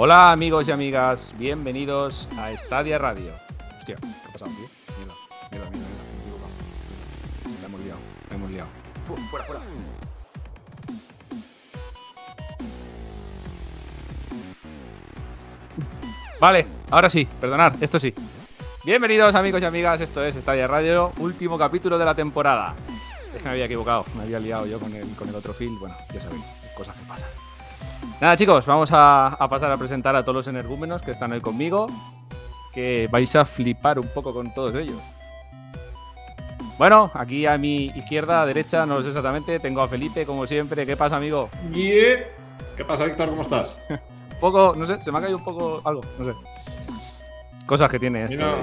Hola amigos y amigas, bienvenidos a Estadia Radio. Hostia, ¿qué ha pasado, tío? Mira, me he equivocado. La hemos liado, la hemos liado. Fu- Fuera, fuera. Vale, ahora sí, perdonad, esto sí. Bienvenidos amigos y amigas, esto es Estadia Radio, último capítulo de la temporada. Es que me había equivocado, me había liado yo con el, con el otro film, bueno, ya sabéis, cosas que pasan. Nada chicos, vamos a, a pasar a presentar a todos los energúmenos que están hoy conmigo, que vais a flipar un poco con todos ellos. Bueno, aquí a mi izquierda, derecha, no lo sé exactamente, tengo a Felipe como siempre. ¿Qué pasa, amigo? Yeah. ¿Qué pasa, Víctor? ¿Cómo estás? Un poco, no sé, se me ha caído un poco algo, no sé. Cosas que tiene este. Mira,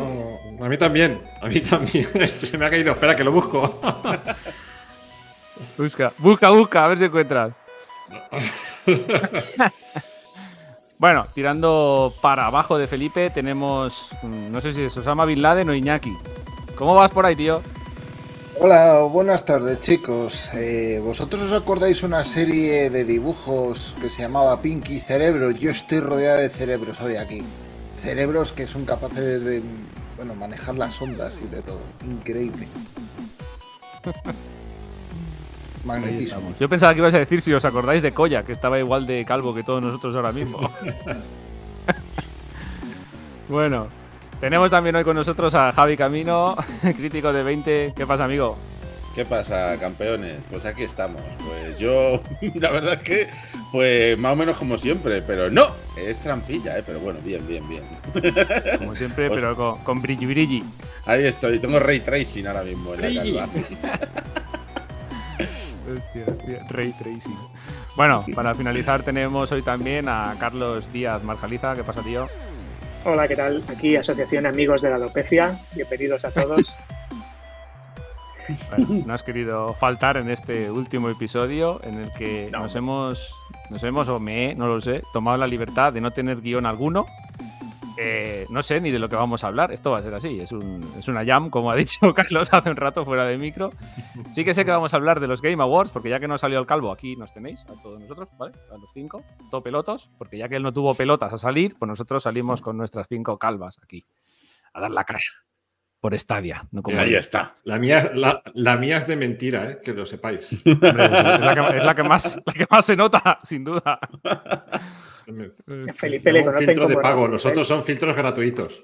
a mí también. A mí también. Se me ha caído. Espera, que lo busco. Busca, busca, busca, a ver si encuentras. bueno, tirando para abajo de Felipe tenemos, mm, no sé si es Osama Bin Laden o Iñaki. ¿Cómo vas por ahí, tío? Hola, buenas tardes chicos. Eh, ¿Vosotros os acordáis una serie de dibujos que se llamaba Pinky Cerebro? Yo estoy rodeado de cerebros hoy aquí. Cerebros que son capaces de bueno, manejar las ondas y de todo. Increíble. Magnetismo. Yo pensaba que ibas a decir si os acordáis de Koya, que estaba igual de calvo que todos nosotros ahora mismo. bueno, tenemos también hoy con nosotros a Javi Camino, crítico de 20. ¿Qué pasa, amigo? ¿Qué pasa, campeones? Pues aquí estamos. Pues yo, la verdad es que, pues más o menos como siempre, pero no, es trampilla, ¿eh? Pero bueno, bien, bien, bien. Como siempre, pero con, con brilli brilli. Ahí estoy, tengo ray tracing ahora mismo en la calva. Hostia, hostia, Ray Tracing. Bueno, para finalizar tenemos hoy también a Carlos Díaz Marjaliza. ¿Qué pasa, tío? Hola, ¿qué tal? Aquí Asociación Amigos de la Alopecia. Bienvenidos a todos. Bueno, no has querido faltar en este último episodio en el que No. nos hemos, nos hemos, o me he, no lo sé, tomado la libertad de no tener guion alguno. Eh, no sé ni de lo que vamos a hablar. Esto va a ser así. Es, un, es una jam, como ha dicho Carlos hace un rato fuera de micro. Sí que sé que vamos a hablar de los Game Awards, porque ya que no salió el calvo, aquí nos tenéis, a todos nosotros, ¿vale? A los cinco, todo pelotos, porque ya que él no tuvo pelotas a salir, pues nosotros salimos con nuestras cinco calvas aquí, a dar la cara. Por Stadia, no como Ahí está. La mía, la, la mía es de mentira, ¿eh? Que lo sepáis. Hombre, es, la que, es la que más, la que más se nota, sin duda. Felipe le un filtro de pago. Los otros son filtros gratuitos.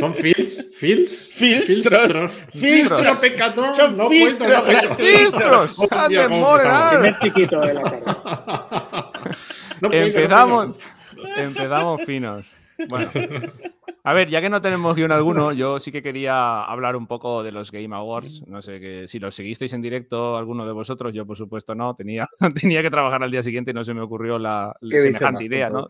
Son fils, fils, Filtros. filtro pecador. Son no filtros puedo, no puedo. ¡Filtros! Hostia, ¡Ande, cómo more, empezamos. nada! Primer chiquito de la tarde. No puedo, no Empezamos, puedo. empezamos finos. Bueno, a ver, ya que no tenemos guion alguno, yo sí que quería hablar un poco de los Game Awards. No sé que si los seguisteis en directo, alguno de vosotros, yo por supuesto no. Tenía, tenía que trabajar al día siguiente y no se me ocurrió la, semejante idea, ¿no?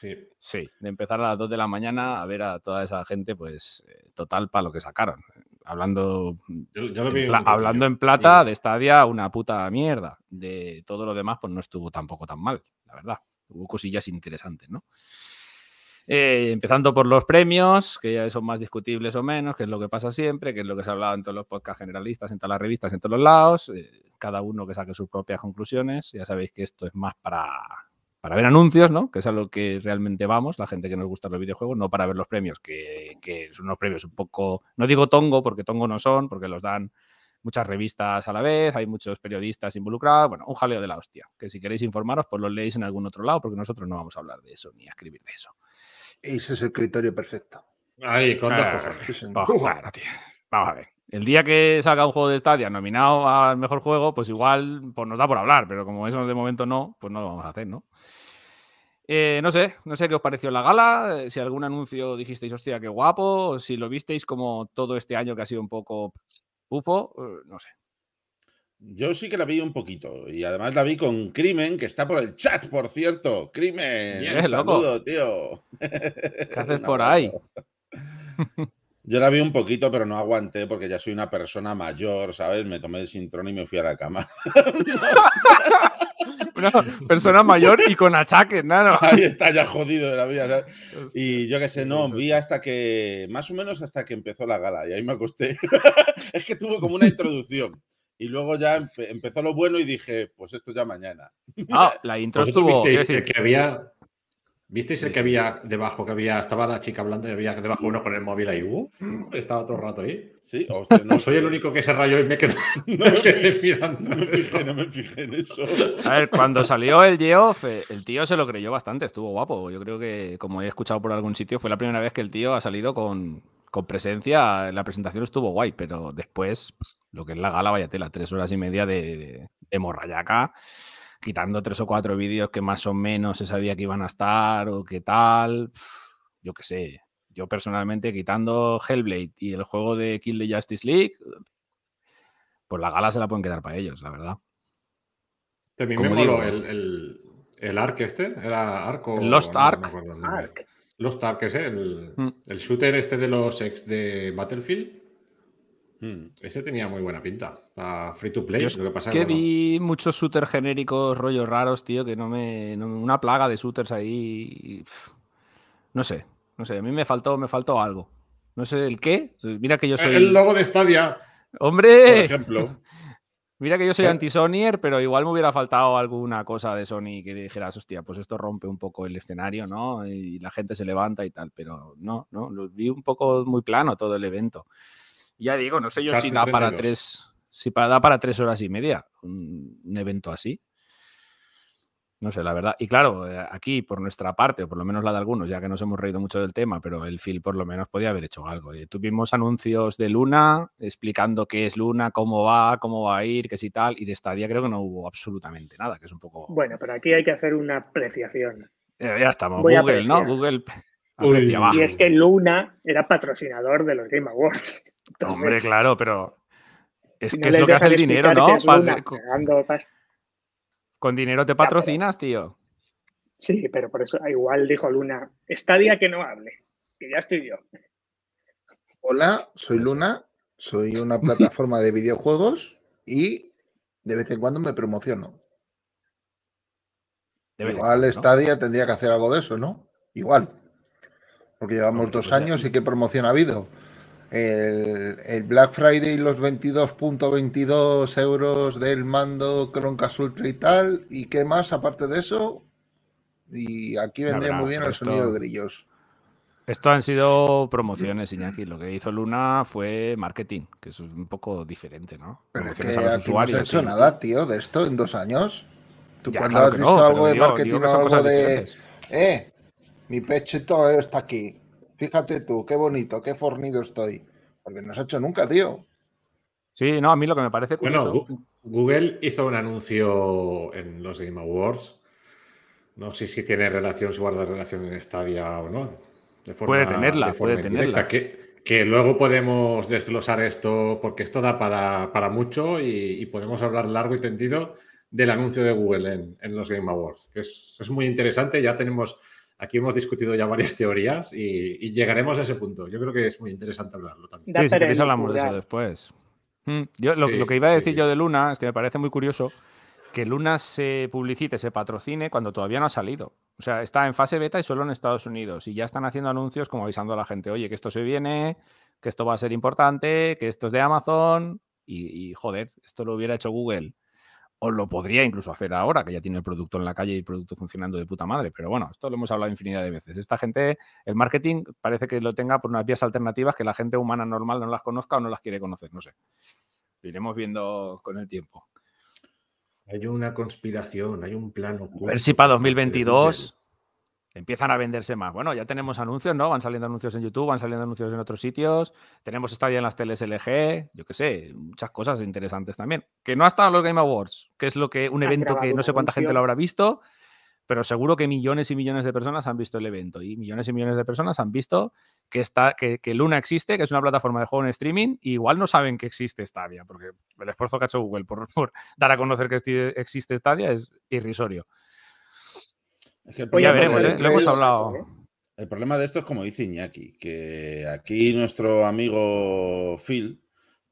Sí. Sí, de empezar a las 2 de la mañana a ver a toda esa gente, pues eh, total para lo que sacaron. Hablando Yo, yo lo En pla- hablando en plata, de Stadia, una puta mierda. De todo lo demás, pues no estuvo tampoco tan mal, la verdad. Hubo cosillas interesantes, ¿no? Eh, empezando por los premios, que ya son más discutibles o menos, que es lo que pasa siempre, que es lo que se ha hablado en todos los podcasts generalistas, en todas las revistas, en todos los lados. eh, cada uno que saque sus propias conclusiones. Ya sabéis que esto es más para, para ver anuncios, ¿no? Que es a lo que realmente vamos, la gente que nos gusta los videojuegos, no para ver los premios, que, que son unos premios un poco, no digo tongo, porque tongo no son, porque los dan muchas revistas a la vez, hay muchos periodistas involucrados, bueno, un jaleo de la hostia, que si queréis informaros, pues lo leéis en algún otro lado, porque nosotros no vamos a hablar de eso ni a escribir de eso. Ese es el criterio perfecto. Ahí, con dos Ah, cojones. Pues, tío. Vamos a ver. El día que salga un juego de Stadia nominado al mejor juego, pues igual pues nos da por hablar, pero como eso de momento no, pues no lo vamos a hacer, ¿no? Eh, no sé, no sé qué os pareció la gala, eh, si algún anuncio dijisteis, hostia, qué guapo, o si lo visteis como todo este año que ha sido un poco ufo, eh, no sé. Yo sí que la vi un poquito. Y además la vi con Crimen, que está por el chat, por cierto. Crimen. Bien, un loco. saludo, tío. ¿Qué haces por ahí? Yo la vi un poquito, pero no aguanté porque ya soy una persona mayor, ¿sabes? Me tomé el sintrón y me fui a la cama. Una persona mayor y con achaques, ¿no? Ahí está ya jodido de la vida, ¿sabes? Hostia. Y yo qué sé, no, vi hasta que, más o menos hasta que empezó la gala y ahí me acosté. es que tuvo como una introducción. Y luego ya empe- empezó lo bueno y dije, pues esto ya mañana. Ah, la intro estuvo. visteis decir, que, había. ¿Visteis el que había debajo? Que había, estaba la chica hablando y había debajo uno con el móvil ahí. Uh, estaba todo el rato ahí. Sí, hostia, No soy el único que se rayó y me quedé, No, me quedé mirando. No me fijé, no me fijé en eso. A ver, cuando salió el Geoff, eh, el tío se lo creyó bastante, estuvo guapo. Yo creo que, como he escuchado por algún sitio, fue la primera vez que el tío ha salido con, con presencia. La presentación estuvo guay, pero después, pues, lo que es la gala, vaya tela, tres horas y media de, morrallaca, quitando tres o cuatro vídeos que más o menos se sabía que iban a estar o qué tal. pf, Yo qué sé. Yo personalmente, quitando Hellblade y el juego de Kill the Justice League, pues la gala se la pueden quedar para ellos, la verdad. También me moló digo. el, el, el Ark este. ¿Era Ark o El Lost no, no Nombre. Ark. Ark ese, el, Mm. el shooter este de los ex de Battlefield. Hmm. Ese tenía muy buena pinta. Está free to play. Yo es lo que pasa que es bueno, vi muchos shooters genéricos, rollos raros, tío, que no me. no- una plaga de shooters ahí. No sé, no sé. A mí me faltó, me faltó algo. No sé el qué. Mira que yo soy. El logo de Stadia. Por ¡Hombre! ejemplo. Mira que yo soy ¿Qué? anti-Sonyer, pero igual me hubiera faltado alguna cosa de Sony que dijeras, hostia, pues esto rompe un poco el escenario, ¿no? Y la gente se levanta y tal, pero no, no, lo vi un poco muy plano todo el evento. Ya digo, no sé yo si da para 32. tres, si da para tres horas y media un, un evento así. No sé, la verdad. Y claro, eh, aquí por nuestra parte, o por lo menos la de algunos, ya que nos hemos reído mucho del tema, pero el Phil por lo menos podía haber hecho algo. Eh, tuvimos anuncios de Luna explicando qué es Luna, cómo va, cómo va a ir, qué si tal, y de Stadia creo que no hubo absolutamente nada, que es un poco... Bueno, pero aquí hay que hacer una apreciación. Eh, ya estamos, voy Google, ¿no? Google aprecia. Y es que Luna era patrocinador de los Game Awards. Entonces, Hombre, claro, pero es si no que es lo que hace el dinero, ¿no? Luna pagando pasta- con dinero te pero- patrocinas, tío. Sí, pero por eso igual dijo Luna, Stadia que no hable, que ya estoy yo. Hola, soy Luna, soy una plataforma de videojuegos y de vez en cuando me promociono. Igual cuando, ¿no? Stadia tendría que hacer algo de eso, ¿no? Igual. Porque llevamos dos pues años y qué promoción ha habido. El, el Black Friday y los 22.22 euros del mando Chromecast Ultra y tal. ¿Y qué más aparte de eso? Y aquí vendría muy bien el sonido de grillos. Esto han sido promociones, Iñaki. Lo que hizo Luna fue marketing, que eso es un poco diferente, ¿no? Pero es que aquí no se ha hecho nada, tío, de esto en dos años. ¿Tú Ya, cuando claro has visto no, algo de digo- marketing digo o algo de... diferentes. Eh, mi pechito está aquí. Fíjate tú, qué bonito, qué fornido estoy. Porque no se ha hecho nunca, tío. Sí, no, a mí lo que me parece curioso. Bueno, Google hizo un anuncio en los Game Awards. No sé si tiene relación, si guarda relación en Stadia o no. De forma, Puede tenerla, de forma puede indirecta. tenerla. Que, que luego podemos desglosar esto, porque esto da para, para mucho y, y podemos hablar largo y tendido del anuncio de Google en, en los Game Awards. Que es, es muy interesante. Ya tenemos, aquí hemos discutido ya varias teorías y, y llegaremos a ese punto. Yo creo que es muy interesante hablarlo también. Sí, si queréis hablamos de eso después. Mm, Yo, lo, Sí, lo que iba a sí, decir sí. yo de Luna es que me parece muy curioso que Luna se publicite, se patrocine cuando todavía no ha salido. O sea, está en fase beta y solo en Estados Unidos. Y ya están haciendo anuncios como avisando a la gente, oye, que esto se viene, que esto va a ser importante, que esto es de Amazon. Y, y, joder, esto lo hubiera hecho Google. O lo podría incluso hacer ahora, que ya tiene el producto en la calle y el producto funcionando de puta madre. Pero bueno, esto lo hemos hablado infinidad de veces. Esta gente, el marketing parece que lo tenga por unas vías alternativas que la gente humana normal no las conozca o no las quiere conocer. No sé. Lo iremos viendo con el tiempo. Hay una conspiración, hay un plano. A ver si para 2022 empiezan a venderse más. Bueno, ya tenemos anuncios, ¿no? Van saliendo anuncios en YouTube, van saliendo anuncios en otros sitios. Tenemos Stadia en las teles LG, yo qué sé, muchas cosas interesantes también. Que no ha estado en los Game Awards, que es lo que un evento que no sé cuánta gente lo habrá visto, pero seguro que millones y millones de personas han visto el evento y millones y millones de personas han visto que, está, que, que Luna existe, que es una plataforma de juego en streaming, y igual no saben que existe Stadia, porque el esfuerzo que ha hecho Google por, por dar a conocer que existe Stadia es irrisorio. Es que el Oye, ya problema veremos, de ¿eh? esto lo hemos es- hablado. El problema de esto es como dice Iñaki, que aquí nuestro amigo Phil,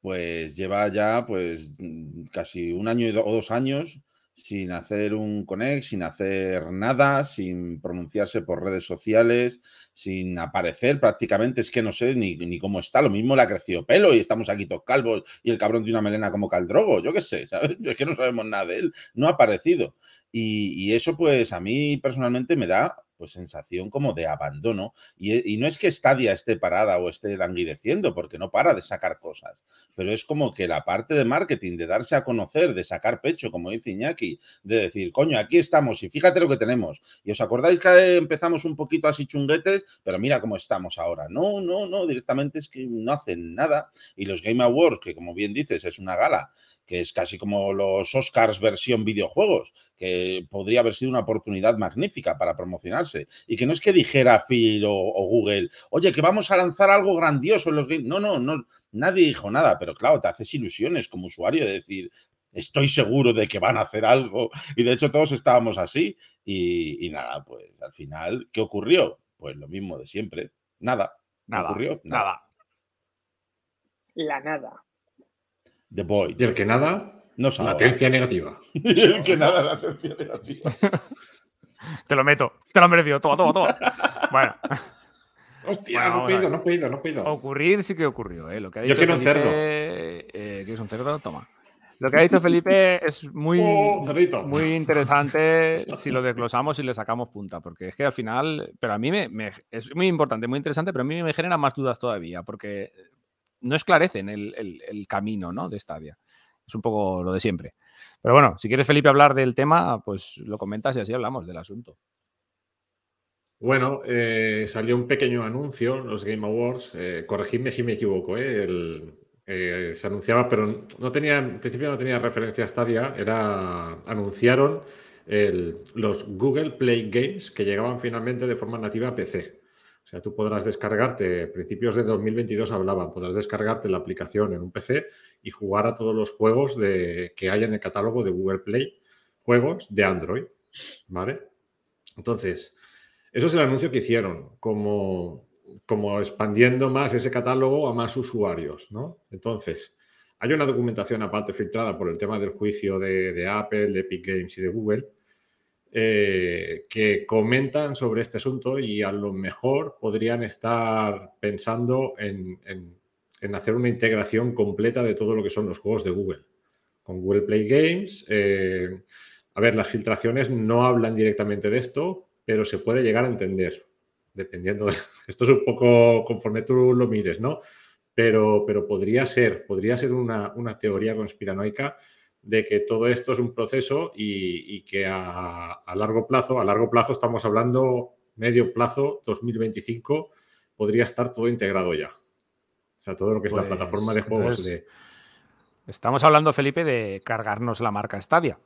pues lleva ya pues mm, casi un año o dos años sin hacer un connect, sin hacer nada, sin pronunciarse por redes sociales, sin aparecer prácticamente, es que no sé ni, ni cómo está, lo mismo le ha crecido pelo y estamos aquí todos calvos y el cabrón tiene una melena como caldrogo, yo qué sé, ¿sabes? Es que no sabemos nada de él, no ha aparecido. Y, eso, pues, a mí personalmente me da pues sensación como de abandono. Y, y, no es que Stadia esté parada o esté languideciendo, porque no para de sacar cosas, pero es como que la parte de marketing, de darse a conocer, de sacar pecho, como dice Iñaki, de decir, coño, aquí estamos y fíjate lo que tenemos. Y os acordáis que empezamos un poquito así chunguetes, pero mira cómo estamos ahora. No, no, no, directamente es que no hacen nada. Y los Game Awards, que como bien dices, es una gala que es casi como los Oscars versión videojuegos, que podría haber sido una oportunidad magnífica para promocionarse. Y que no es que dijera Phil o, Google, oye, que vamos a lanzar algo grandioso en los games. No, no, no, nadie dijo nada, pero claro, te haces ilusiones como usuario de decir, estoy seguro de que van a hacer algo. Y de hecho todos estábamos así. Y, nada, pues al final, ¿qué ocurrió? Pues lo mismo de siempre. Nada. Nada. ocurrió? nada. La nada. The Void. Y el que nada, no sabe. Latencia negativa. y el que nada, latencia negativa. te lo meto. Te lo han merecido. Toma, toma, toma. Bueno. Hostia, no pido, no pido, no pido. Ocurrir sí que ocurrió, ¿eh? Lo que ha dicho Yo quiero un cerdo. Eh, ¿Quieres un cerdo? Toma. Lo que ha dicho Felipe es muy, oh, muy interesante si lo desglosamos y le sacamos punta, porque es que al final, pero a mí me, es muy importante, muy interesante, pero a mí me genera más dudas todavía, porque no esclarecen el, el, camino ¿no? de Stadia. Es un poco lo de siempre. Pero bueno, si quieres, Felipe, hablar del tema, pues lo comentas y así hablamos del asunto. Bueno, eh, salió un pequeño anuncio, los Game Awards. Eh, corregidme si me equivoco, eh, se anunciaba, pero no tenía, en principio no tenía referencia a Stadia. Era, anunciaron los Google Play Games que llegaban finalmente de forma nativa a PC. O sea, tú podrás descargarte, principios de 2022 hablaban, podrás descargarte la aplicación en un PC y jugar a todos los juegos de, que hay en el catálogo de Google Play, juegos de Android. ¿Vale? Entonces, eso es el anuncio que hicieron, como, como expandiendo más ese catálogo a más usuarios, ¿no? Entonces, hay una documentación aparte filtrada por el tema del juicio de, de Apple, de Epic Games y de Google, eh, que comentan sobre este asunto y a lo mejor podrían estar pensando en, hacer una integración completa de todo lo que son los juegos de Google. Con Google Play Games, eh, a ver, las filtraciones no hablan directamente de esto, pero se puede llegar a entender, dependiendo de... Esto es un poco conforme tú lo mires, ¿no? Pero, pero podría ser, podría ser una, una teoría conspiranoica de que todo esto es un proceso y, que a, largo plazo, a largo plazo estamos hablando medio plazo, 2025, podría estar todo integrado ya. O sea, todo lo que es la pues, plataforma de juegos de... Estamos hablando, Felipe, de cargarnos la marca Stadia.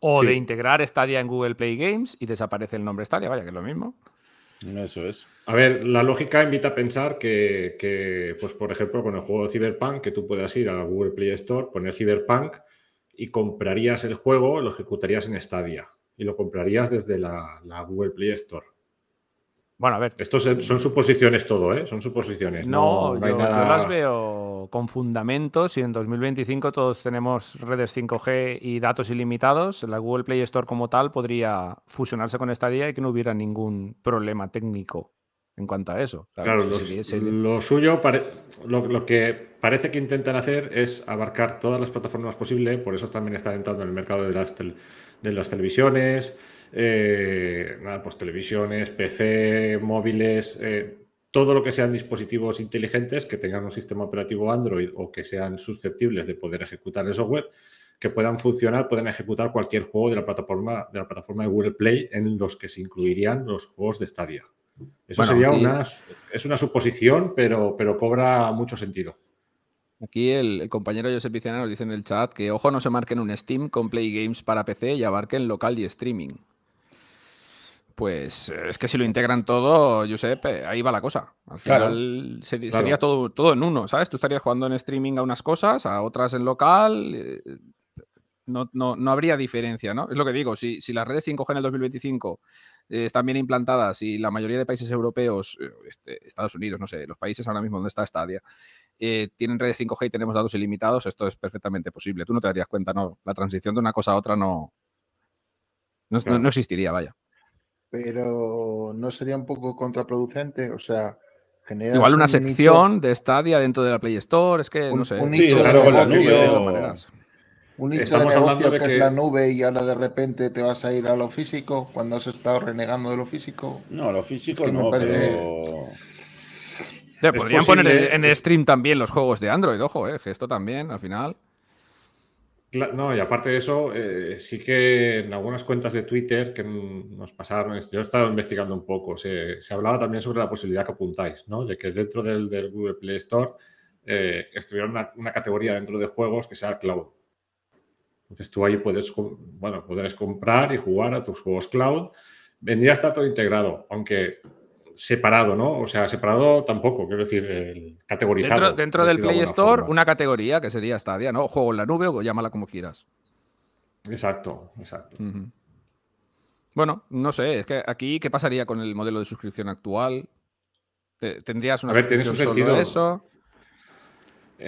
O de integrar Stadia en Google Play Games y desaparece el nombre Stadia, vaya, que es lo mismo. Eso es. A ver, la lógica invita a pensar que, pues por ejemplo, con el juego Cyberpunk, que tú puedas ir a Google Play Store, poner Cyberpunk y comprarías el juego, lo ejecutarías en Stadia y lo comprarías desde la Google Play Store. Bueno, a ver. Estos son suposiciones todo, ¿eh? Son suposiciones. No, yo, las veo con fundamentos y en 2025 todos tenemos redes 5G y datos ilimitados. La Google Play Store como tal podría fusionarse con esta día y que no hubiera ningún problema técnico en cuanto a eso. Claro, lo suyo, lo, que parece que intentan hacer es abarcar todas las plataformas posibles, por eso también están entrando en el mercado de las, de las televisiones, eh, nada, pues televisiones, PC, móviles, eh, todo lo que sean dispositivos inteligentes que tengan un sistema operativo Android o que sean susceptibles de poder ejecutar el software, que puedan funcionar, pueden ejecutar cualquier juego de la plataforma de la plataforma de Google Play en los que se incluirían los juegos de Stadia. Eso sería una, es una suposición, pero, pero cobra mucho sentido. Aquí el, compañero Josep nos dice en el chat que ojo no se marquen un Steam con Play Games para PC y abarquen local y streaming. Pues eh, es que si lo integran todo, Josep, eh, ahí va la cosa. Al final sería, todo, todo en uno, ¿sabes? Tú estarías jugando en streaming a unas cosas, a otras en local. Eh, no, no, habría diferencia, ¿no? Es lo que digo, si, si las redes 5G en el 2025 están bien implantadas y la mayoría de países europeos, este, Estados Unidos, no sé, los países ahora mismo donde está Stadia, tienen redes 5G y tenemos datos ilimitados, esto es perfectamente posible. Tú no te darías cuenta, ¿no? La transición de una cosa a otra no, no existiría, vaya pero no sería un poco contraproducente, o sea, Igual una sección de Stadia dentro de la Play Store, es que no sé. Un nicho de Un nicho de Estamos hablando negocio de que, que- es la nube y ahora de repente te vas a ir a lo físico cuando has estado renegando de lo físico. No, lo físico Es que me no, parece- pero. Es podrían posible- poner en stream también los juegos de Android, ojo, eh, que esto también, al final. No, y aparte de eso, eh, sí que en algunas cuentas de Twitter que mm, nos pasaron, yo he estado investigando un poco, se, hablaba también sobre la posibilidad que apuntáis, ¿no? De que dentro del, del Google Play Store eh, estuviera una, una categoría dentro de juegos que sea cloud. Entonces tú ahí puedes, bueno, podrás comprar y jugar a tus juegos cloud. Vendría a estar todo integrado, aunque separado, ¿no? O sea, separado tampoco, quiero decir, el categorizado. Dentro, del de Play Store, forma. una categoría que sería Stadia, ¿no? Juego en la nube o llámala como quieras. Exacto, exacto. Bueno, no sé, es que aquí, ¿qué pasaría con el modelo de suscripción actual? Te- ¿Tendrías una A ver, tiene su suscripción solo sentido. eso?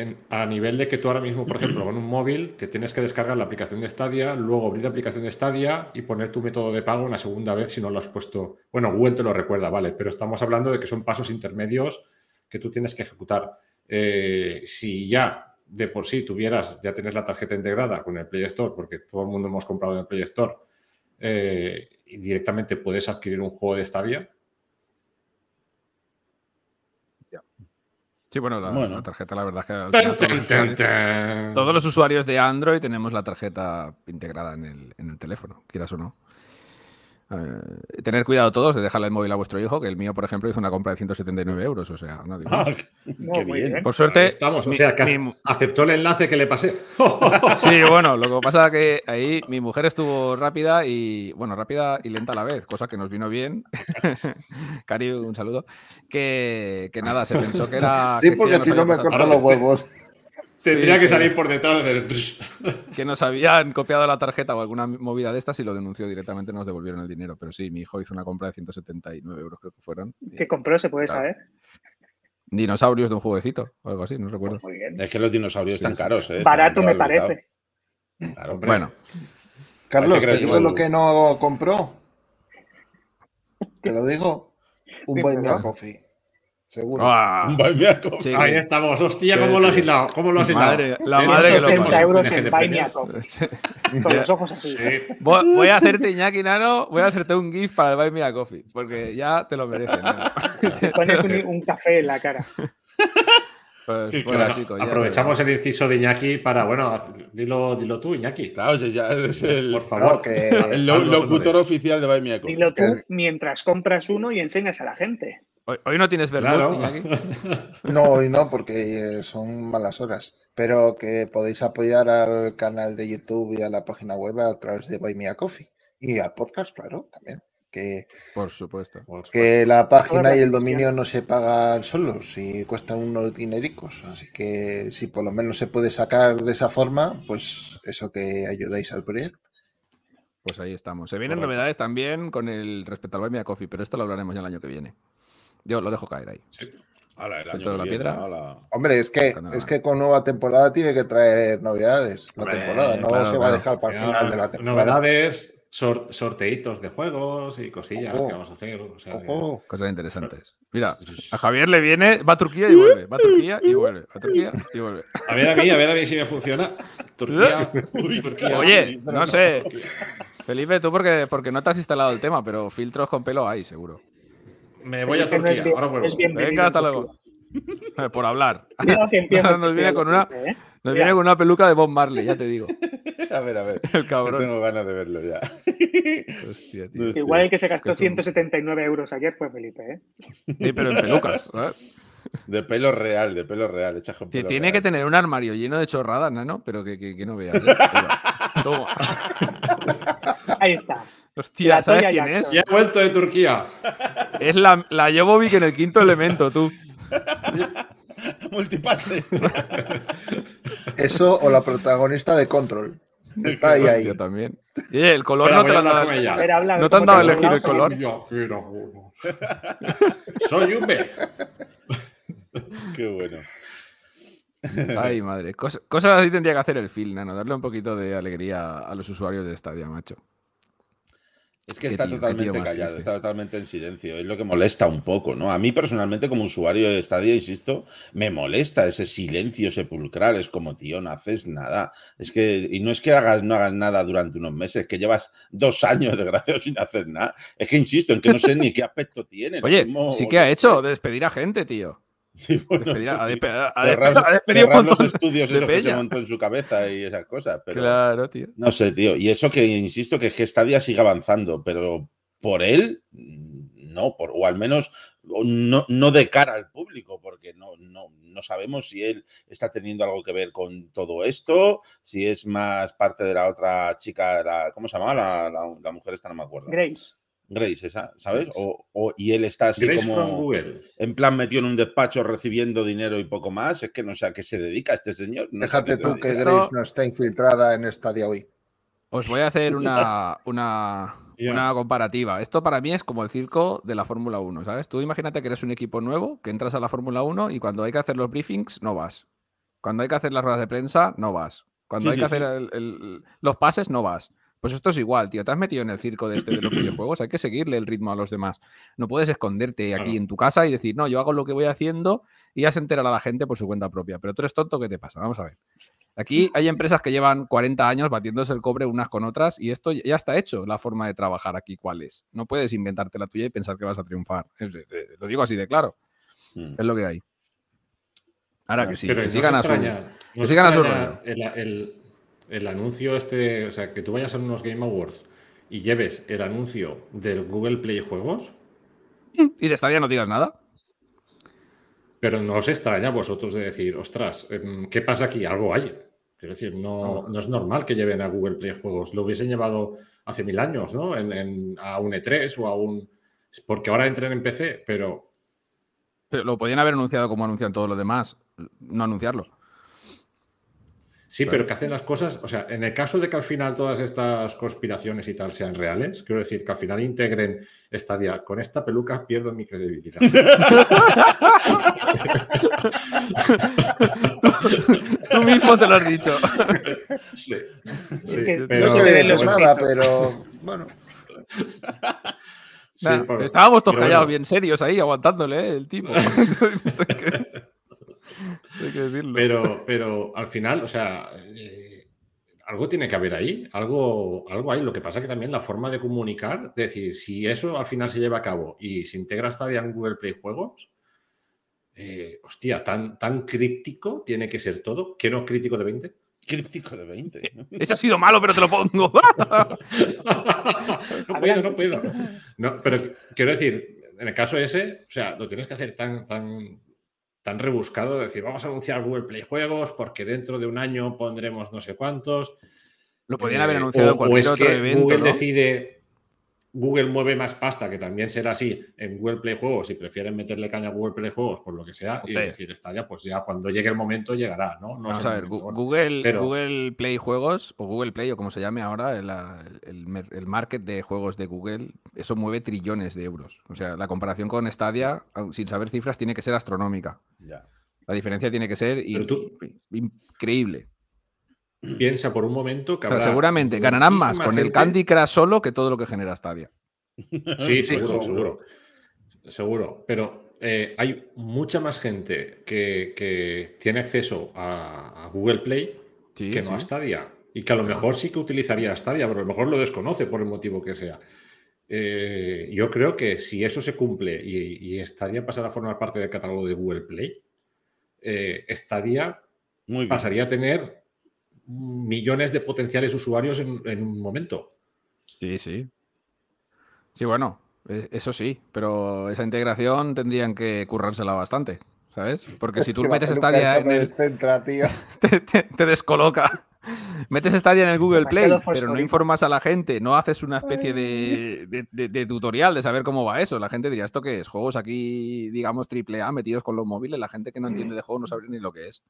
En- a nivel de que tú ahora mismo, por ejemplo, con un móvil, te tienes que descargar la aplicación de Stadia, luego abrir la aplicación de Stadia y poner tu método de pago una segunda vez si no lo has puesto. Bueno, Google te lo recuerda, vale, pero estamos hablando de que son pasos intermedios que tú tienes que ejecutar. Eh, si ya de por sí tuvieras, ya tienes la tarjeta integrada con el Play Store, porque todo el mundo hemos comprado en el Play Store, eh, y directamente puedes adquirir un juego de Stadia, Sí, bueno la, Bueno. la tarjeta, la verdad es que al Tan, final todos, los usuarios, tan. todos los usuarios de Android tenemos la tarjeta integrada en el, en el teléfono, quieras o no. Eh, tener cuidado todos de dejarle el móvil a vuestro hijo, que el mío, por ejemplo, hizo una compra de 179 euros, o sea, no digo Ah, qué bien. bien. Por suerte, Estamos, o mi- sea, que mi aceptó el enlace que le pasé. Sí, bueno, lo que pasa es que ahí mi mujer estuvo rápida y, bueno, rápida y lenta a la vez, cosa que nos vino bien. Cari, un saludo. Que, que nada, se pensó que era. Sí, que- porque que si no me cortan los huevos. Tendría Sí, que salir por detrás del. Que nos habían copiado la tarjeta o alguna movida de estas y lo denunció directamente, nos devolvieron el dinero. Pero sí, mi hijo hizo una compra de 179 euros, creo que fueron. ¿Qué compró? ¿Se puede Claro. saber? Dinosaurios de un jueguecito o algo así, no recuerdo. Muy bien. Es que los dinosaurios Sí, están sí. caros, ¿eh? Barato Están me parece. Claro, Hombre. Bueno, Carlos, te digo lo que no compró. Te lo digo. Un a Dímelo. Coffee. Seguro. ¡ah! Buy me a coffee. Sí, Ahí estamos. Hostia, Sí, ¿cómo lo has hilado? ¿Cómo lo has hilado? Madre- la madre que lo 80 parió. euros en que Buy Me a depender. Coffee. Con los ojos así. Sí. Voy, voy a hacerte, Iñaki Nano, voy a hacerte un GIF para el Buy Me a Coffee, porque ya te lo mereces. Nano. Pones un, un café en la cara. Pues, bueno, aprovechamos el inciso de Iñaki para, bueno, dilo, dilo tú, Iñaki. Claro, ya es el, Por No, favor. que el locutor honores. oficial de Buy Me a Coffee. Dilo tú mientras compras uno y enseñas a la gente. Hoy, hoy no tienes vermut, Claro. No, hoy no, porque eh, son malas horas. Pero que podéis apoyar al canal de YouTube y a la página web a través de Buy Me a Coffee. Y al podcast, claro, también. Que, Por supuesto. Pues, que la página y el dominio no se pagan solos y cuestan unos dinericos. Así que si por lo menos se puede sacar de esa forma, pues eso que ayudáis al proyecto. Pues ahí estamos. Se vienen Correcto. novedades también con el respecto al Buy Me a Coffee, pero esto lo hablaremos ya el año que viene. Yo lo dejo caer ahí. Hala, el Suelto año de la viene, piedra. Hombre, es que, es que con nueva temporada tiene que traer novedades. La Hombre, temporada no claro, se va a dejar para el final de la temporada. Novedades, sor- sorteitos de juegos y cosillas Ojo. que vamos a hacer. o sea que-. Cosas interesantes. Mira, a Javier le viene, va a Turquía y vuelve. Va a Turquía y vuelve. A Turquía y vuelve. A ver a mí, a ver a mí si me funciona. Turquía. Uy, Turquía. Oye, no sé. Felipe, tú porque, porque no te has instalado el tema, pero filtros con pelo hay, seguro. Me voy a no Turquía. bien- Ahora vuelvo. Venga, hasta luego. Eh, Por hablar. Nos viene con una- ¿eh? Nos viene con una peluca de Bob Marley, ya te digo. A ver, a ver. El cabrón. tengo ganas de verlo ya. Hostia, tío. Hostia. Igual el que se gastó que son- 179 euros ayer fue Felipe, ¿eh? Sí, pero en pelucas. ¿sabes? De pelo real, de pelo real. Echas con pelo Tiene real. que tener un armario lleno de chorradas, ¿no? Pero que, que- que no veas. ¿eh? Toma. Ahí está. Hostia, La ¿sabes quién Jackson. es? Ya he vuelto de Turquía. Es la, la Jovovic en el quinto elemento, tú. Multipase. Eso o la protagonista de Control. Está ahí, ahí. También. Y el color no te dado. habla. ¿No te han ¿cómo dado a elegir el color? Yo quiero uno. Soy un B. Qué bueno. Ay, madre. Cos- cosas así tendría que hacer el Phil, nano. Darle un poquito de alegría a los usuarios de Stadia, macho. Es que está tío, totalmente callado, triste. está totalmente en silencio. Es lo que molesta un poco, ¿no? A mí personalmente, como usuario de Stadia, insisto, me molesta ese silencio sepulcral. Es como, tío, no haces nada. Es que, y no es que hagas, no hagas nada durante unos meses, es que llevas dos años, desgraciado, sin hacer nada. Es que insisto en que no sé ni qué aspecto tiene. Oye, mismo- sí que ha hecho despedir a gente, tío. Sí, bueno, Despedir a sí. a Cerrar- despe- a despedir un los estudios de esos que se montó en su cabeza y esas cosas. Pero, Claro, tío. No sé, tío. Y eso que insisto que es que Stadia sigue avanzando, pero por él, no, por, o al menos no, no de cara al público, porque no, no, no sabemos si él está teniendo algo que ver con todo esto, si es más parte de la otra chica, la- ¿cómo se llama? La, la- la mujer esta, no me acuerdo. Grace. Grace, esa, ¿sabes? O, o- y él está así Grace from como Google. en plan metido en un despacho recibiendo dinero y poco más. Es que no sé a qué se dedica este señor. no Déjate tú que. Grace no está infiltrada en Stadia hoy. Os voy a hacer una, una, una comparativa. Esto para mí es como el circo de la Fórmula 1, ¿sabes? Tú imagínate que eres un equipo nuevo, que entras a la Fórmula 1 y cuando hay que hacer los briefings, no vas. Cuando hay que hacer las ruedas de prensa, no vas. Cuando Sí, hay que sí, hacer el- el- los pases, no vas. Pues esto es igual, tío. Te has metido en el circo de este de los videojuegos. Hay que seguirle el ritmo a los demás. No puedes esconderte aquí Claro. en tu casa y decir, no, yo hago lo que voy haciendo y ya se enterará la gente por su cuenta propia. Pero tú eres tonto, ¿qué te pasa? Vamos a ver. Aquí hay empresas que llevan 40 años batiéndose el cobre unas con otras y esto ya está hecho, la forma de trabajar aquí, ¿cuál es? No puedes inventarte la tuya y pensar que vas a triunfar. Lo digo así de claro, Mm. es lo que hay. Ahora que sí, Pero que sigan a su... que sigan a su extraña rollo. el, el- el anuncio este, o sea, que tú vayas a unos Game Awards y lleves el anuncio del Google Play Juegos, Y de Stadia no digas nada. pero no os extraña a vosotros de decir, ostras, em, ¿qué pasa aquí? Algo hay. Quiero decir, no, no es normal que lleven a Google Play Juegos. Lo hubiesen llevado hace mil años, ¿no? En- en- a un E3 o a un... Porque ahora entren en PC, pero Pero lo podían haber anunciado como anuncian todos los demás, no anunciarlo. Sí, Claro. pero que hacen las cosas, o sea, en el caso de que al final todas estas conspiraciones y tal sean reales, quiero decir que al final integren Stadia, con esta peluca pierdo mi credibilidad. Tú mismo te lo has dicho. Sí, Es que pero, no los nada, pero bueno. sí, Nah, pero- Estábamos todos callados, bueno. bien serios ahí, aguantándole, ¿eh? el tipo. hay, que, hay que decirlo. pero, pero al final, o sea, eh, algo tiene que haber ahí, algo, algo hay. Lo que pasa que también la forma de comunicar, es decir, si eso al final se lleva a cabo y se integra Stadia en Google Play Juegos, eh, hostia, tan, tan críptico tiene que ser todo, que no crítico de 20. Críptico de 20. Ese ha sido malo, pero te lo pongo. no puedo, no puedo. No, pero quiero decir, en el caso ese, o sea, lo tienes que hacer tan, tan, tan rebuscado, decir, vamos a anunciar Google Play Juegos porque dentro de un año pondremos no sé cuántos. Lo podían haber Eh, anunciado en cualquier o es otro que evento. Google ¿no? decide, Google mueve más pasta, que también será así en Google Play Juegos, si prefieren meterle caña a Google Play Juegos, por lo que sea, y decir, está ya, pues ya cuando llegue el momento llegará, ¿no? No Vamos a ver, momento. Google, Pero- Google Play Juegos, o Google Play, o como se llame ahora, el, el el market de juegos de Google, eso mueve trillones de euros. O sea, la comparación con Stadia, sin saber cifras, tiene que ser astronómica. Ya. La diferencia tiene que ser in- tú- increíble. Piensa por un momento que O sea, habrá seguramente ganarán más con el Candy Crush solo que todo lo que genera Stadia. Sí, seguro, seguro. seguro. Seguro. Pero eh, hay mucha más gente que, que tiene acceso a, a Google Play Sí, que no sí. a Stadia. Y que a lo mejor sí que utilizaría Stadia, pero a lo mejor lo desconoce por el motivo que sea. Eh, yo creo que si eso se cumple y, y Stadia pasara a formar parte del catálogo de Google Play, eh, Stadia Muy bien. pasaría a tener millones de potenciales usuarios en, en un momento. Sí, sí. Sí, bueno, e- eso sí, pero esa integración tendrían que currársela bastante, ¿sabes? Porque si Es tú metes Stadia en me el, tío. te, te- te descoloca. Metes Stadia en el Google Play, pero no informas a la gente, no haces una especie de, de- de- de tutorial de saber cómo va eso. La gente diría, ¿esto qué es? Juegos aquí, digamos, triple A metidos con los móviles. La gente que no entiende de juego no sabe ni lo que es.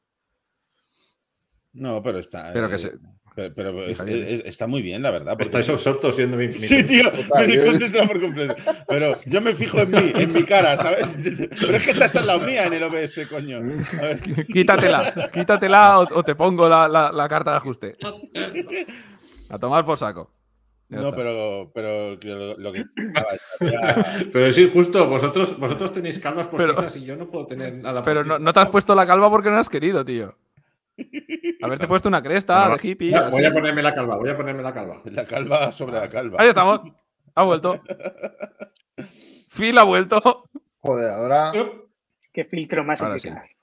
No, pero está. Pero que eh, se- Pero, pero es- Javier. es- está muy bien, la verdad. porque- Estáis absortos viendo mi. mi- Sí, tío, Total, me yo- desconcentra por completo. Pero yo me fijo en mí, en mi cara, ¿sabes? Pero es que estás al lado mía en el OBS, coño. A ver. Quítatela, quítatela o, o te pongo la, la- la carta de ajuste. A tomar por saco. Ya No, está. pero, pero lo, lo que. Pero es injusto, vosotros, vosotros tenéis calvas Pero- postizas y yo no puedo tener nada Pero no, no te has puesto la calva porque no has querido, tío. Haberte puesto una cresta Bueno, de hippie. voy a- así. Voy a ponerme la calva, voy a ponerme la calva. la calva sobre la calva. Ahí estamos. Ha vuelto. Phil ha vuelto. Joder, ahora Qué filtro más Ahora sí. eficaz.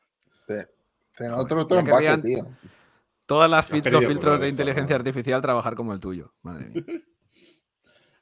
otro empaque, querrían- tío. Todas las fil- los filtros de inteligencia ¿no? artificial trabajar como el tuyo. Madre mía.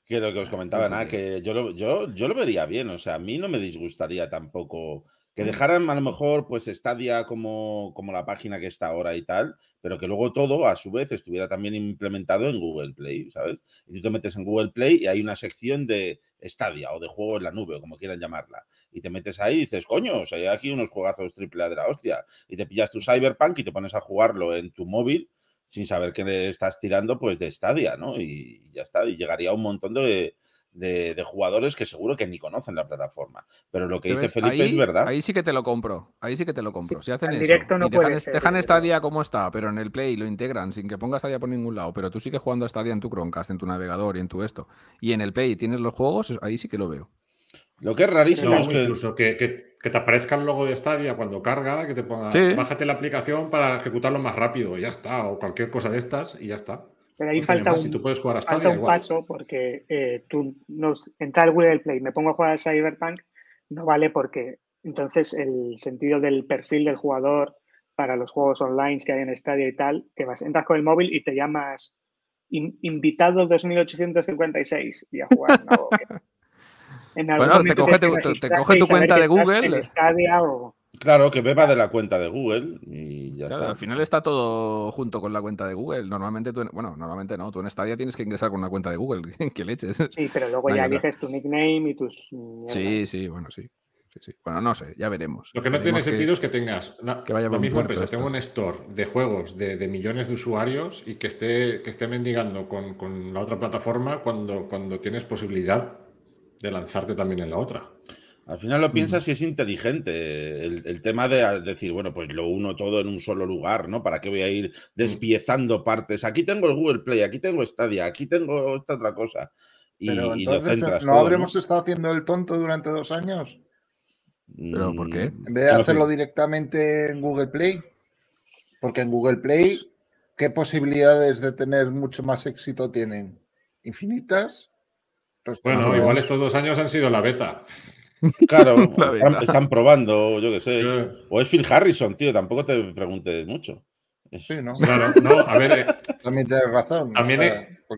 Que lo que os comentaba, nada, que yo lo, yo, yo lo vería bien. O sea, a mí no me disgustaría tampoco que dejaran a lo mejor pues Stadia como, como la página que está ahora y tal, pero que luego todo a su vez estuviera también implementado en Google Play, ¿sabes? Y tú te metes en Google Play y hay una sección de Stadia o de juego en la nube, o como quieran llamarla. Y te metes ahí y dices, coño, o sea, hay aquí unos juegazos triple A de la hostia. Y te pillas tu Cyberpunk y te pones a jugarlo en tu móvil sin saber que le estás tirando pues de Stadia, ¿no? Y ya está, y llegaría un montón de, de- de jugadores que seguro que ni conocen la plataforma. Pero lo que ¿Te dice ves? Felipe ahí, es verdad. ahí sí que te lo compro. Ahí sí que te lo compro. si hacen en eso directo no y dejan, ser, dejan pero- Stadia como está, pero en el Play lo integran sin que ponga Stadia por ningún lado, pero tú sigues jugando a Stadia en tu Chromecast, en tu navegador y en tu esto. Y en el Play tienes los juegos, ahí sí que lo veo. Lo que es rarísimo No, es que... incluso que, que- que te aparezca el logo de Stadia cuando carga, que te ponga, Sí. bájate la aplicación para ejecutarlo más rápido, y ya está, o cualquier cosa de estas, y ya está. Pero ahí No falta un, y tú puedes jugar a falta Stadia un igual. paso porque eh, tú nos, entrar al Google Play, me pongo a jugar a Cyberpunk, no vale porque entonces el sentido del perfil del jugador para los juegos online que hay en Stadia y tal, que vas, entras con el móvil y te llamas in- invitado 2856 y a jugar. ¿no? En algún Bueno, te coge te- te coge tu cuenta de Google. En Stadia o... Claro, que beba de la cuenta de Google y ya Claro, está. al final está todo junto con la cuenta de Google. Normalmente tú, en- bueno, normalmente no, tú en Stadia tienes que ingresar con una cuenta de Google. ¿Qué leches? Sí, pero luego No ya eliges tu nickname y tus... Sí, sí, bueno, sí. Sí, sí. Bueno, no sé, ya veremos. Lo que no tiene que- sentido es que tengas la, que vaya la misma empresa, tenga un store de juegos de, de millones de usuarios y que esté, que esté mendigando con, con la otra plataforma cuando, cuando tienes posibilidad de lanzarte también en la otra. Al final lo Mm. piensas y es inteligente el, el tema de decir, bueno, pues lo uno todo en un solo lugar, ¿no? ¿Para qué voy a ir despiezando partes? Aquí tengo el Google Play, aquí tengo Stadia, aquí tengo esta otra cosa. Y, Pero y lo entonces, centras ¿no todo, habremos estado haciendo el tonto durante dos años? ¿Pero por qué? Mm, En vez de no hacerlo directamente en Google Play. Porque en Google Play, ¿qué posibilidades de tener mucho más éxito tienen? ¿Infinitas? Pues Bueno, no, igual estos dos años han sido la beta. Claro, La están, probando, yo qué sé. O es Phil Harrison, tío, tampoco te preguntes mucho. Sí, ¿no? Claro, no, a ver, eh, También tienes razón. También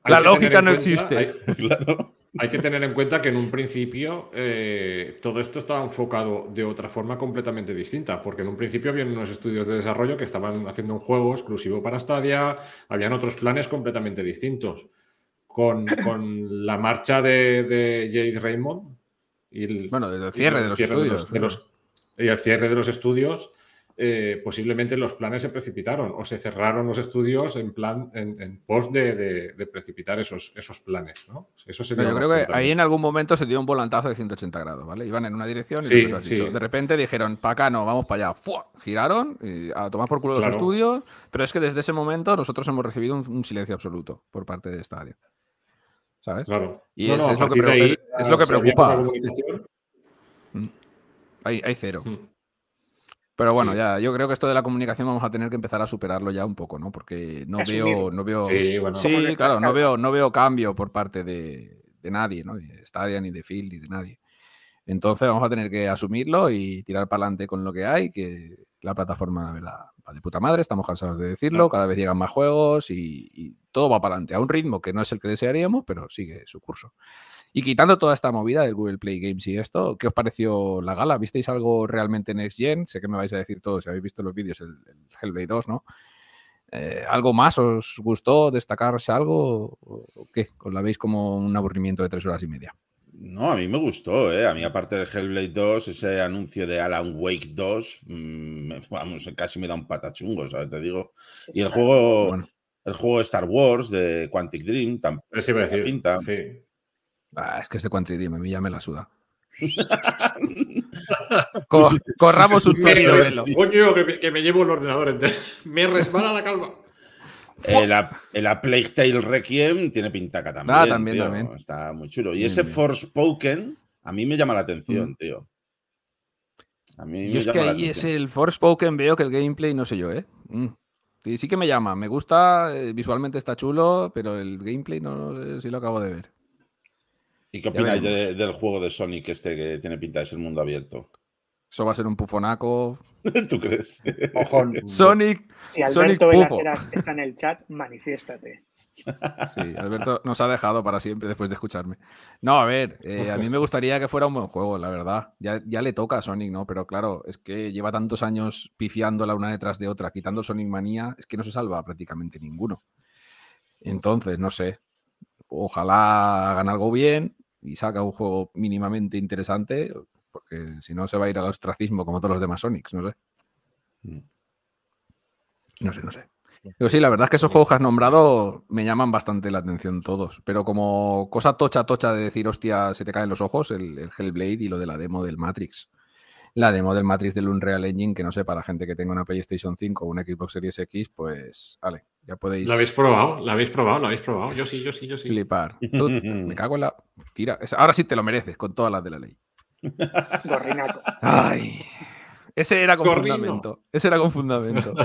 La lógica no cuenta- existe. hay- Claro. Hay que tener en cuenta que en un principio eh, todo esto estaba enfocado de otra forma completamente distinta, porque en un principio habían unos estudios de desarrollo que estaban haciendo un juego exclusivo para Stadia, habían otros planes completamente distintos. Con, con la marcha de, de Jade Raymond y el, Bueno, desde el y cierre de los cierre estudios. de los- y el cierre de los estudios, eh, posiblemente los planes se precipitaron o se cerraron los estudios en plan, en, en pos de, de- de precipitar esos, esos planes. ¿no? Eso No, sería yo creo que ahí en algún momento se dio un volantazo de 180 grados, ¿vale? Iban en una dirección y Sí, lo que tú has sí. dicho. de repente dijeron, para acá no, vamos para allá. ¡Fua! Giraron y a tomar por culo los estudios. Pero es que desde ese momento nosotros hemos recibido un, un silencio absoluto por parte de Stadia. ¿Sabes? Claro. Y No, no, es lo que ahí, es lo que preocupa. comunicación, Hay, hay cero. mm, Pero bueno, Sí. ya, yo creo que esto de la comunicación vamos a tener que empezar a superarlo ya un poco, ¿no? Porque no Asumir. veo, no veo. Sí, bueno. Sí, claro, no veo, no veo cambio por parte de, de nadie, ¿no? Ni de Stadia, ni de Phil, ni de nadie. Entonces vamos a tener que asumirlo y tirar para adelante con lo que hay, que la plataforma, la verdad, va de puta madre, estamos cansados de decirlo, cada vez llegan más juegos y, y todo va para adelante, a un ritmo que no es el que desearíamos, pero sigue su curso. Y quitando toda esta movida del Google Play Games y esto, ¿qué os pareció la gala? ¿Visteis algo realmente Next Gen? Sé que me vais a decir todo si habéis visto los vídeos, el, el Hellblade 2, ¿no? Eh, ¿Algo más os gustó? ¿Destacarse algo? ¿O o qué? ¿Os la veis como un aburrimiento de tres horas y media? No, a mí me gustó, ¿eh? A mí, aparte de Hellblade 2, ese anuncio de Alan Wake 2, mm, vamos, casi me da un patachungo, ¿sabes? Te digo. Y el juego, Bueno. El juego de Star Wars de Quantic Dream tampoco. Decir. Pinta. sí. Ah, es que este Quantity Dream, a mí ya me la suda. Co- corramos un velo. Coño, que me, que me llevo el ordenador entero. Me resbala la calva. El, A- el A Plague Tale Requiem tiene pintaca también. Ah, también, tío. también. Está muy chulo. Y Bien, ese bien. Forspoken a mí me llama la atención, Mm. tío. A mí Yo me es que llama la ahí es el Forspoken, veo que el gameplay, no sé yo, ¿eh? Mm. Sí, sí que me llama, me gusta, eh, visualmente está chulo, pero el gameplay no sé si lo acabo de ver. ¿Y qué opináis de- del juego de Sonic este que tiene pinta de ser mundo abierto? Eso va a ser un pufonaco. ¿Tú crees? Mojón. Sonic. Si Sonic Alberto Pufo. Velas está en el chat, manifiéstate. Sí, Alberto nos ha dejado para siempre después de escucharme. No, a ver, eh, a mí me gustaría que fuera un buen juego, la verdad. Ya, ya le toca a Sonic, ¿no? Pero claro, es que lleva tantos años pifiándola una detrás de otra, quitando Sonic Manía, es que no se salva prácticamente ninguno. Entonces, no sé. Ojalá hagan algo bien y saca un juego mínimamente interesante, porque si no se va a ir al ostracismo como todos los demás Sonics, no sé. Mm. No sé, no sé. Pero sí, la verdad es que esos juegos que has nombrado me llaman bastante la atención todos. Pero como cosa tocha, tocha de decir, hostia, se te caen los ojos, el, el Hellblade y lo de la demo del Matrix. La demo del Matrix del Unreal Engine, que no sé, para gente que tenga una PlayStation 5 o una Xbox Series X, pues, vale, ya podéis ¿La habéis probado? ¿La habéis probado? ¿La habéis probado? Yo sí, yo sí, yo sí. flipar. Tú, me cago en la... Tira. Ahora sí te lo mereces, con todas las de la ley. Gorrinaco. Ay. Ese era con fundamento. Ese era con fundamento.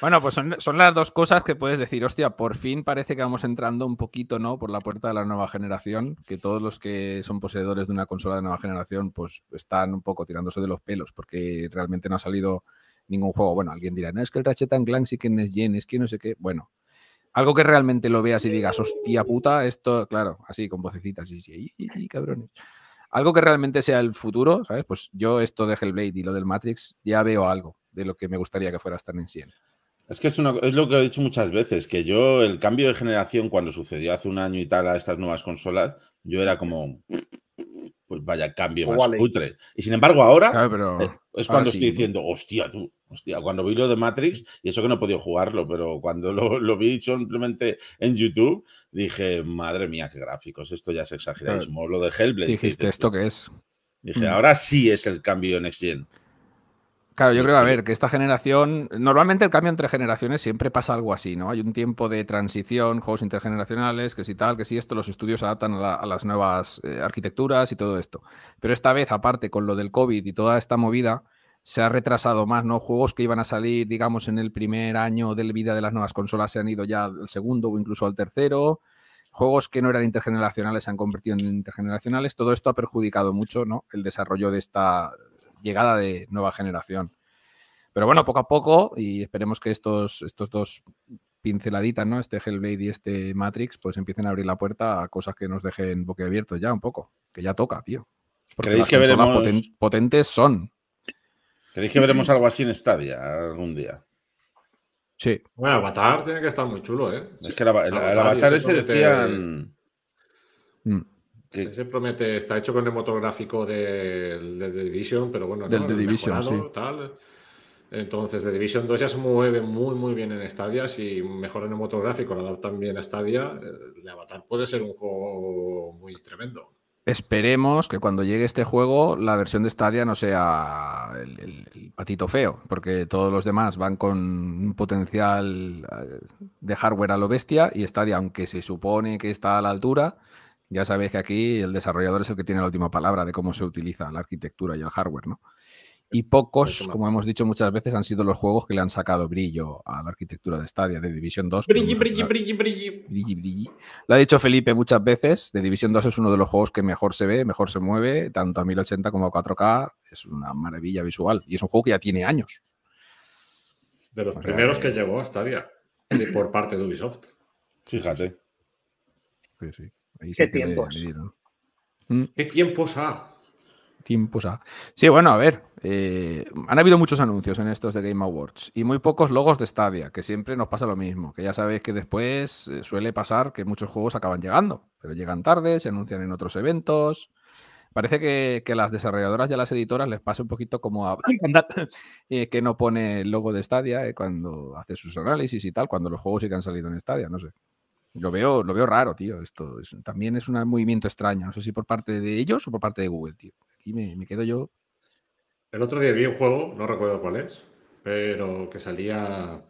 Bueno, pues son, son las dos cosas que puedes decir, hostia, por fin parece que vamos entrando un poquito, ¿no? Por la puerta de la nueva generación, que todos los que son poseedores de una consola de nueva generación, pues están un poco tirándose de los pelos, porque realmente no ha salido ningún juego. Bueno, alguien dirá, no, es que el Ratchet and Clank sí que es Gen, es que no sé qué. Bueno, algo que realmente lo veas y digas, hostia puta, esto, claro, así con vocecitas, y sí, y, y, cabrones. Algo que realmente sea el futuro, ¿sabes? Pues yo esto de Hellblade y lo del Matrix ya veo algo de lo que me gustaría que fuera estar en 100. Es que es, una- es lo que he dicho muchas veces, que yo el cambio de generación cuando sucedió hace un año y tal a estas nuevas consolas, yo era como, pues vaya cambio más Vale. cutre. Y sin embargo ahora Claro, pero eh, es cuando sí, estoy diciendo, hostia tú, hostia, cuando vi lo de Matrix, y eso que no he podido jugarlo, pero cuando lo, lo vi simplemente en YouTube, dije, madre mía, qué gráficos, esto ya es exageradísimo. Lo de Hellblade. dijiste, ¿esto qué es? Dije, Mm. ahora sí es el cambio Next Gen. Claro, yo creo, a ver, que esta generación, normalmente el cambio entre generaciones siempre pasa algo así, ¿no? Hay un tiempo de transición, juegos intergeneracionales, que si tal, que si esto, los estudios adaptan a, la- a las nuevas eh, arquitecturas y todo esto. Pero esta vez, aparte, con lo del COVID y toda esta movida, se ha retrasado más, ¿no? Juegos que iban a salir, digamos, en el primer año de vida de las nuevas consolas se han ido ya al segundo o incluso al tercero. Juegos que no eran intergeneracionales se han convertido en intergeneracionales. Todo esto ha perjudicado mucho, ¿no? El desarrollo de esta llegada de nueva generación. Pero bueno, poco a poco, y esperemos que estos, estos dos pinceladitas, ¿no? Este Hellblade y este Matrix, pues empiecen a abrir la puerta a cosas que nos dejen boquiabiertos ya un poco. Que ya toca, tío. Porque ¿Creéis las que veremos- potentes son. ¿Creéis que veremos algo así en Stadia algún día? Sí. Bueno, Avatar tiene que estar muy chulo, ¿eh? Es que el, ava- el- el Avatar avatar ese ese promete- decían Mm. que, Ese promete, está hecho con el motor gráfico del de, The Division, pero bueno, Del ¿no? The Division, Mejorado, sí. tal. Entonces, The Division 2 ya se mueve muy, muy bien en Stadia. Si mejoran el motor gráfico, lo adaptan bien a Stadia, eh, el Avatar puede ser un juego muy tremendo. Esperemos que cuando llegue este juego la versión de Stadia no sea el, patito feo, porque todos los demás van con un potencial eh, de hardware a lo bestia y Stadia, aunque se supone que está a la altura, ya sabéis que aquí el desarrollador es el que tiene la última palabra de cómo se utiliza la arquitectura y el hardware, ¿no? Y pocos, como hemos dicho muchas veces, han sido los juegos que le han sacado brillo a la arquitectura de Stadia, de Division 2. Brilli, brilli, brilli, brilli. Brilli, brilli. Lo ha dicho Felipe muchas veces. The Division 2 es uno de los juegos que mejor se ve, mejor se mueve, tanto a 1080 como a 4K. Es una maravilla visual. Y es un juego que ya tiene años. De los O sea, primeros que llegó a Stadia, de- por parte de Ubisoft. fíjate. Sí, sí. Ahí Qué tiempos. Mm, ¿Qué tiempos ha? Tiempos a- Sí, bueno, a ver. eh, han habido muchos anuncios en estos de Game Awards y muy pocos logos de Stadia, que siempre nos pasa lo mismo. Que ya sabéis que después eh, suele pasar que muchos juegos acaban llegando, pero llegan tarde, se anuncian en otros eventos. Parece que, que a las desarrolladoras y a las editoras les pasa un poquito como a eh, que no pone el logo de Stadia cuando hace sus análisis y tal, cuando los juegos sí que han salido en Stadia, no sé. Lo veo, lo veo raro, tío. Esto es- también es un movimiento extraño. No sé si por parte de ellos o por parte de Google, tío. Aquí me, me quedo yo. El otro día vi un juego, no recuerdo cuál es, pero que salía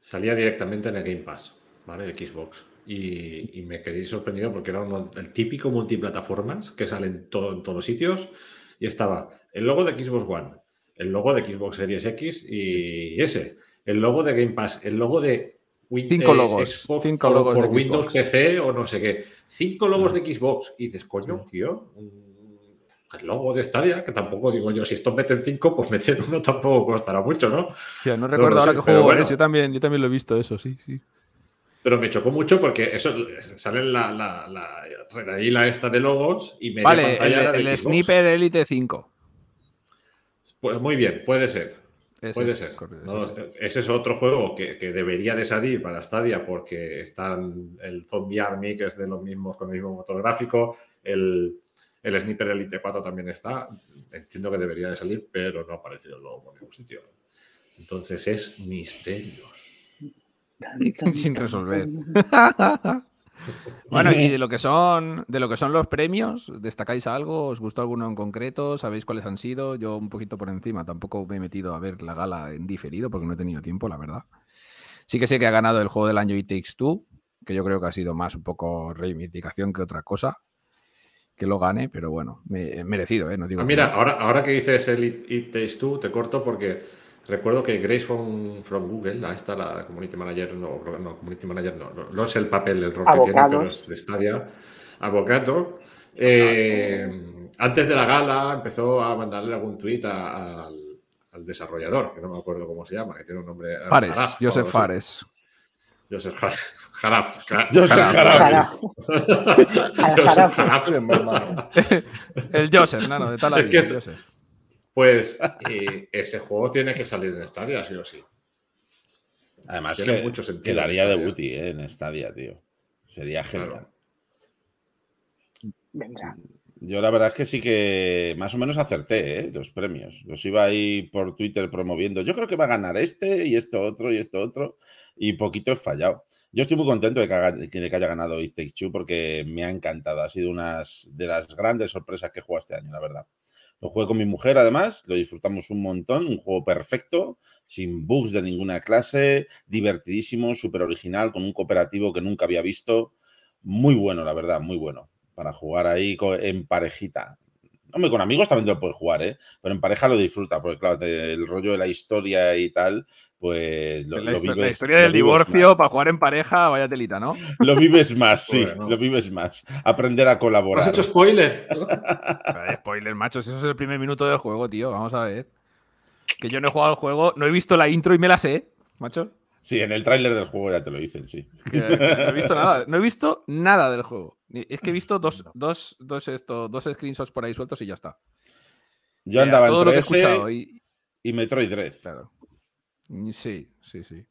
salía directamente en el Game Pass, ¿vale? De Xbox. Y, me quedé sorprendido porque era el típico multiplataformas que salen en todos los sitios. Y estaba el logo de Xbox One, el logo de Xbox Series X y S, el logo de Game Pass, el logo de Cinco logos. cinco logos de Windows PC o no sé qué. Cinco logos de Xbox. Y dices, coño, tío, el logo de Stadia, que tampoco digo yo, si esto meten cinco, pues meter uno tampoco costará mucho, ¿no? no recuerdo ahora que juego yo también, yo también lo he visto eso, sí, sí. Pero me chocó mucho porque eso sale en la, la, la, esta de logos y me vale, el, el Sniper Elite 5. Pues muy bien, puede ser. Puede ser. ese es otro juego que, debería de salir para Stadia porque están el Zombie Army, que es de los mismos, con el mismo motor gráfico, el, el Sniper Elite 4 también está. Entiendo que debería de salir, pero no ha aparecido luego en ningún sitio. Entonces es misterios. Sin resolver. Bueno, y de lo que son, de lo que son los premios, ¿destacáis algo? ¿Os gustó alguno en concreto? ¿Sabéis cuáles han sido? Yo un poquito por encima, tampoco me he metido a ver la gala en diferido porque no he tenido tiempo, la verdad. Sí que sé que ha ganado el juego del año It Takes Two, que yo creo que ha sido más un poco reivindicación que otra cosa que lo gane, pero bueno, me, merecido, ¿eh? No digo ah, mira, ahora, ahora que dices el It Takes Two, te corto porque Recuerdo que Grace from, from Google, ahí está la community manager, no, no, community manager no, no, es el papel, el rol que tiene, pero es de Stadia, abogado. Eh, antes de la gala empezó a mandarle algún tuit al, desarrollador, que no me acuerdo cómo se llama, que tiene un nombre. Eh, Fares, Joseph Fares. Joseph Jaraf. Joseph Jaraf. Joseph Jaraf. El Joseph, no, no, de tal la vida, Joseph. Pues ese juego tiene que salir en Stadia, sí o sí. Además, tiene que mucho sentido. Quedaría de Booty eh, en Stadia, tío. Sería genial. Venga. Yo la verdad es que sí que más o menos acerté ¿eh? los premios. Los iba ahí por Twitter promoviendo. Yo creo que va a ganar este y esto otro y esto otro. Y poquito he fallado. Yo estoy muy contento de que, que haya ganado It Takes Two porque me ha encantado. Ha sido una de las grandes sorpresas que he jugado este año, la verdad. Lo jugué con mi mujer, además, lo disfrutamos un montón, un juego perfecto, sin bugs de ninguna clase, divertidísimo, súper original, con un cooperativo que nunca había visto. Muy bueno, la verdad, muy bueno. Para jugar ahí en parejita. Hombre, con amigos también lo puedes jugar, ¿eh? Pero en pareja lo disfruta, porque claro, el rollo de la historia y tal, pues lo, la, la historia del divorcio para jugar en pareja, vaya telita, ¿no? Lo vives más, sí, lo vives más. Aprender a colaborar. ¿Has hecho spoiler? spoiler, machos, eso es el primer minuto del juego, tío, vamos a ver. Que yo no he jugado al juego, no he visto la intro y me la sé, macho. Sí, en el tráiler del juego ya te lo dicen, sí. no he visto nada, no he visto nada del juego. Es que he visto dos, dos, dos, esto, dos screenshots por ahí sueltos y ya está. Yo andaba todo lo que he escuchado y... y Metroid Dread. Claro. Mm, sí, sí, sí.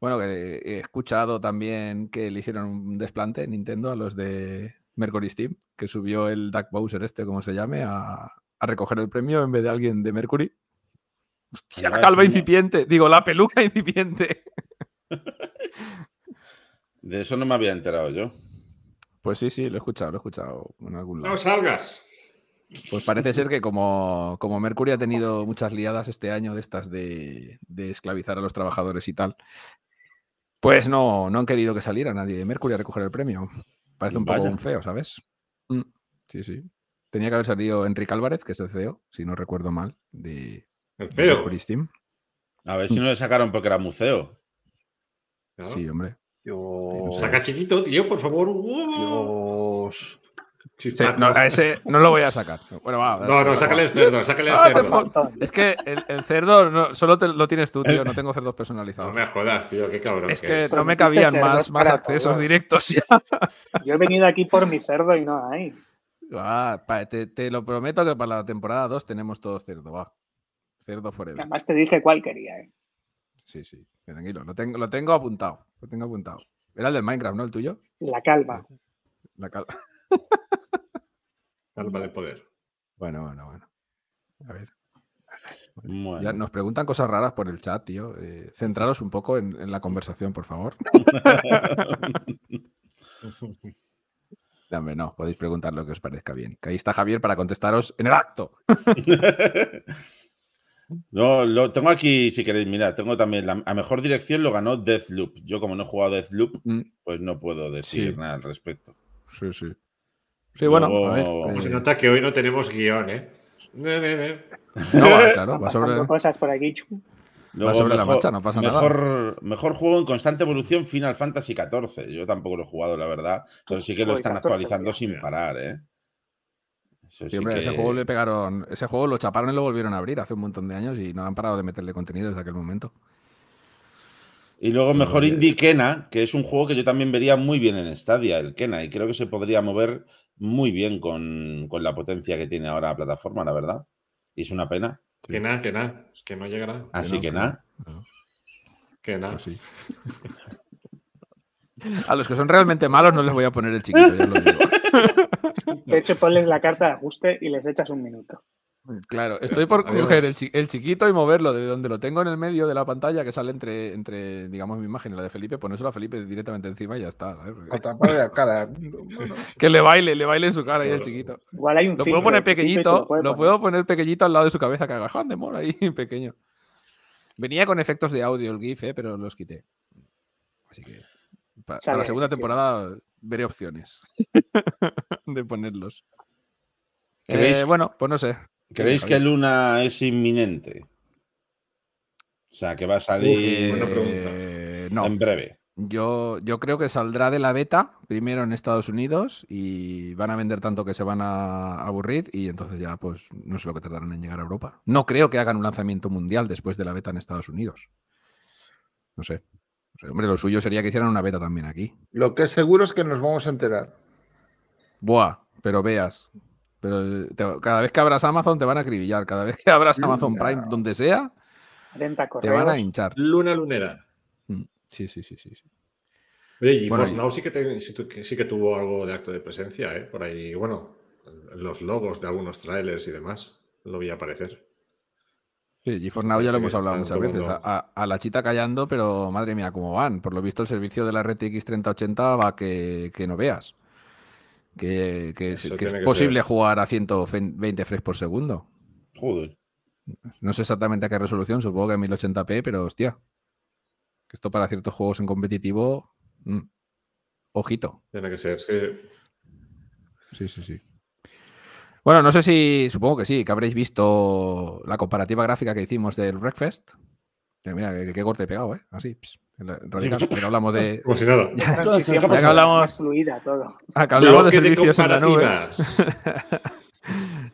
Bueno, que he escuchado también que le hicieron un desplante en Nintendo a los de Mercury Steam, que subió el Duck Bowser este, como se llame, a, recoger el premio en vez de alguien de Mercury. Hostia, la calva incipiente. Digo, la peluca incipiente. De eso no me había enterado yo. Pues sí, sí, lo he escuchado, lo he escuchado en algún lado. No salgas. Pues parece ser que como, como Mercury ha tenido muchas liadas este año de estas de, esclavizar a los trabajadores y tal, pues no, no han querido que saliera nadie de Mercury a recoger el premio. Parece un poco un feo, ¿sabes? Mm, sí, sí. Tenía que haber salido Enrique Álvarez, que es el CEO, si no recuerdo mal, de, ¿El Mercury Steam. A ver si no le sacaron porque era museo. Sí, hombre. Saca chiquito, tío, por favor. Dios no, a ese no lo voy a sacar. Bueno, va, no, no, sácale el cerdo, sácale el ah, cerdo. Es que el, cerdo solo lo tienes tú, tío. No tengo cerdos personalizados. No me jodas, tío, qué cabrón. Es que, no me cabían más, más accesos directos ya. Yo he venido aquí por mi cerdo y no hay. Ah, te, lo prometo que para la temporada 2 tenemos todo cerdo, va. Cerdo forever. Además te dije cuál quería, eh. Sí, sí, tranquilo. Lo tengo, lo tengo apuntado. Lo tengo apuntado. Era el del Minecraft, ¿no? El tuyo. La calva. La calva. Alma de poder. Bueno, bueno, bueno. A ver. nos preguntan cosas raras por el chat, tío. Eh, centraros un poco en, la conversación, por favor. no, no, podéis preguntar lo que os parezca bien. Que ahí está Javier para contestaros en el acto. No, lo tengo aquí, si queréis, mira, tengo también la a mejor dirección lo ganó Deathloop. Yo, como no he jugado Deathloop, Mm, pues no puedo decir Sí. nada al respecto. Sí, sí. Sí, bueno, a ver. Como se eh, nota que hoy no tenemos guion, ¿eh? Ne, ne, ne. no va, claro, va sobre. cosas por aquí. chu. Luego, sobre la marcha, no pasa nada. mejor, juego en constante evolución Final Fantasy XIV. Yo tampoco lo he jugado, la verdad, pero sí que lo están 14, actualizando sin parar, ¿eh? Eso Sí, sí hombre, ese juego le pegaron. Ese juego lo chaparon y lo volvieron a abrir hace un montón de años y no han parado de meterle contenido desde aquel momento. Y luego mejor eh. Indie Kena, que es un juego que yo también vería muy bien en Stadia, el Kena, y creo que se podría mover muy bien con, con la potencia que tiene ahora la plataforma, la verdad. Y es una pena. Que nada, que nada, que no llegará. Así que que nada. Que nada. Pues sí. A los que son realmente malos no les voy a poner el chiquito, ya lo digo. De hecho, ponles la carta de ajuste y les echas un minuto. Claro, estoy por Adiós. coger el, chi- el chiquito y moverlo de donde lo tengo en el medio de la pantalla, que sale entre, entre digamos, mi imagen y la de Felipe, ponérselo a Felipe directamente encima y ya está. A taparle la cara. Bueno, Que le baile, le baile en su cara ahí el chiquito. Igual hay un Lo puedo poner pequeñito, puede lo poner. puedo poner pequeñito al lado de su cabeza, que haga Juan de Mora ahí pequeño. Venía con efectos de audio el GIF, eh, pero los quité. Así que pa- para, Sale, la segunda sí. temporada veré opciones de ponerlos. ¿Creéis, Eh, bueno, pues no sé. ¿Creéis que. Luna es inminente? O sea, que va a salir buena pregunta. Eh, no, en breve. yo, yo creo que saldrá de la beta primero en Estados Unidos y van a vender tanto que se van a aburrir y entonces ya pues no sé lo que tardarán en llegar a Europa. No creo que hagan un lanzamiento mundial después de la beta en Estados Unidos. No sé. Hombre, lo suyo sería que hicieran una beta también aquí. lo que es seguro es que nos vamos a enterar. Buah, pero veas. Pero te- cada vez que abras Amazon te van a acribillar. Cada vez que abras Amazon. Prime, donde sea, te van a hinchar. Luna lunera. Mm, Sí, sí, sí, sí. sí. Oye, y Bueno, Force Now sí que, te- sí que tuvo algo de acto de presencia, ¿eh? Por ahí, bueno, en los logos de algunos trailers y demás, lo vi aparecer. Sí, GeForce Now ya lo hemos hablado muchas veces. a- a la chita callando, pero madre mía, cómo van. Por lo visto, el servicio de la RTX 3080 va que, que no veas. Que, que es, que posible ser. jugar a 120 frames por segundo. Joder. No sé exactamente a qué resolución, supongo que a 1080p, pero hostia. Esto para ciertos juegos en competitivo. mm, ojito. Tiene que ser. sí. Sí, sí, sí. Bueno, no sé si, supongo que sí, que habréis visto la comparativa gráfica que hicimos del Breakfast. Mira, qué, qué corte he pegado, ¿eh? Así, ps, en la- radical, que hablamos de, Como si nada. ya, Transición ya más- que hablamos, más fluida todo. ah, que hablamos de servicios en la nube.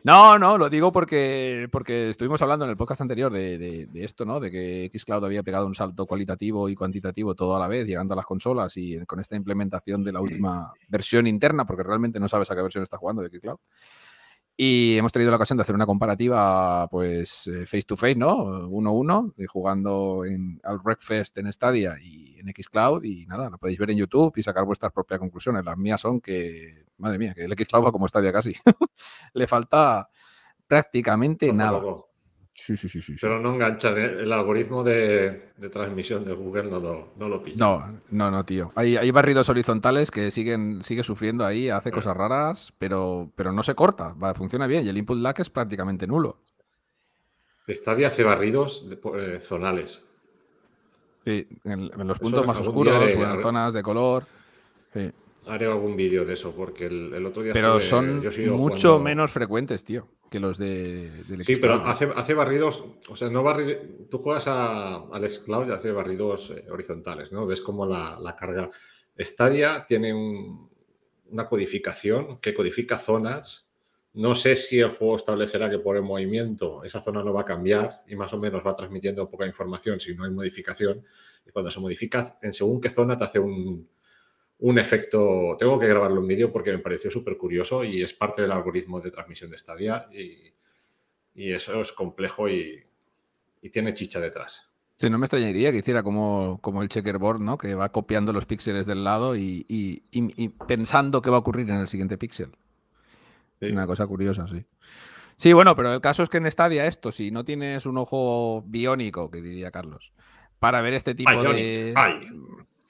No, no, lo digo porque, porque estuvimos hablando en el podcast anterior de, de- de esto, ¿no? De que Xcloud había pegado un salto cualitativo y cuantitativo todo a la vez, llegando a las consolas y con esta implementación de la última versión interna, porque realmente no sabes a qué versión está jugando de Xcloud. Y hemos tenido la ocasión de hacer una comparativa, pues, eh, face to face, ¿no? Uno a uno, jugando en, al Wreckfest en Stadia y en Xcloud. Y nada, lo podéis ver en YouTube y sacar vuestras propias conclusiones. Las mías son que, madre mía, que el Xcloud va como Stadia casi. Le falta prácticamente nada. Sí, sí, sí, sí. Pero no enganchan. ¿eh? El algoritmo de, de transmisión de Google no lo, no lo pilla. No, no, no, tío. Hay, hay barridos horizontales que siguen sigue sufriendo ahí, hace cosas raras, pero, pero no se corta, va, funciona bien y el input lag es prácticamente nulo. Stadia hace barridos de- eh, zonales. Sí, en, en los Eso puntos más oscuros haré- o en zonas de color. sí. Haré algún vídeo de eso, porque el, el otro día Pero estuve- son mucho jugando- menos frecuentes, tío, que los de, del Sí, pero hace, hace barridos, o sea, no barri- tú juegas a, al Xcloud y hace barridos eh, horizontales, ¿no? Ves como la, la carga. Stadia tiene un- una codificación que codifica zonas. No sé si el juego establecerá que por el movimiento esa zona no va a cambiar y más o menos va transmitiendo poca información si no hay modificación. Y cuando se modifica, en según qué zona te hace un, un efecto. Tengo que grabarlo en vídeo porque me pareció súper curioso y es parte del algoritmo de transmisión de Stadia. Y, y eso es complejo y, y tiene chicha detrás. Sí, no me extrañaría que hiciera como, como el checkerboard, ¿no? Que va copiando los píxeles del lado y, pensando qué va a ocurrir en el siguiente píxel. Sí. Una cosa curiosa, sí. Sí, bueno, pero el caso es que en Stadia esto, si no tienes un ojo biónico, que diría Carlos, para ver este tipo Bionic, de... ay.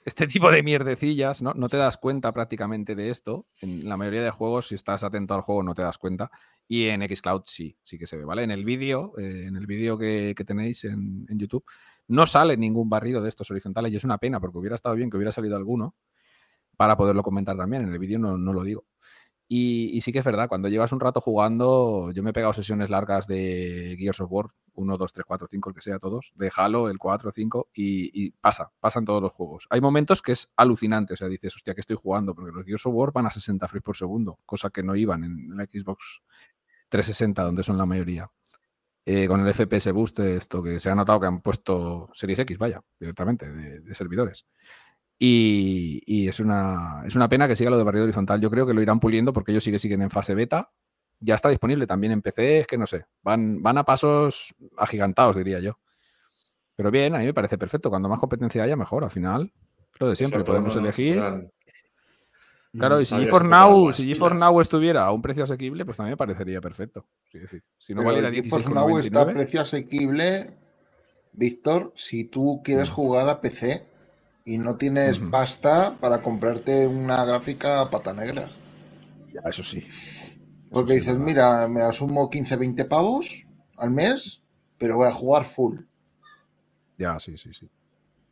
Este tipo de mierdecillas, ¿no? No te das cuenta prácticamente de esto. En la mayoría de juegos, si estás atento al juego, no te das cuenta. Y en Xcloud sí, sí que se ve, ¿vale? En el vídeo, eh, en el vídeo que, tenéis en, YouTube, no sale ningún barrido de estos horizontales y es una pena porque hubiera estado bien que hubiera salido alguno para poderlo comentar también. En el vídeo no, no lo digo. Y, sí que es verdad, cuando llevas un rato jugando, yo me he pegado sesiones largas de Gears of War, 1, 2, 3, 4, 5, el que sea, todos, de Halo, el 4, 5, y, y pasa, pasan todos los juegos. Hay momentos que es alucinante, o sea, dices, hostia, que estoy jugando, porque los Gears of War van a 60 frames por segundo, cosa que no iban en la Xbox 360, donde son la mayoría. Eh, con el FPS Boost, esto que se ha notado que han puesto Series X, vaya, directamente, de servidores. Y, es, una, es una pena que siga lo de barrido horizontal. Yo creo que lo irán puliendo porque ellos sí que siguen en fase beta. Ya está disponible también en PC, es que no sé. Van, van a pasos agigantados, diría yo. Pero bien, a mí me parece perfecto. Cuando más competencia haya, mejor. Al final, lo de siempre, podemos elegir. Claro, y si GeForce Now, si Now estuviera a un precio asequible, pues también me parecería perfecto. si no valiera 16 Now está a precio asequible, Víctor, si tú quieres jugar a PC y no tienes pasta para comprarte una gráfica pata negra. Ya, eso sí. Porque dices, mira, me asumo 15, 20 pavos al mes, pero voy a jugar full. Ya, sí, sí, sí.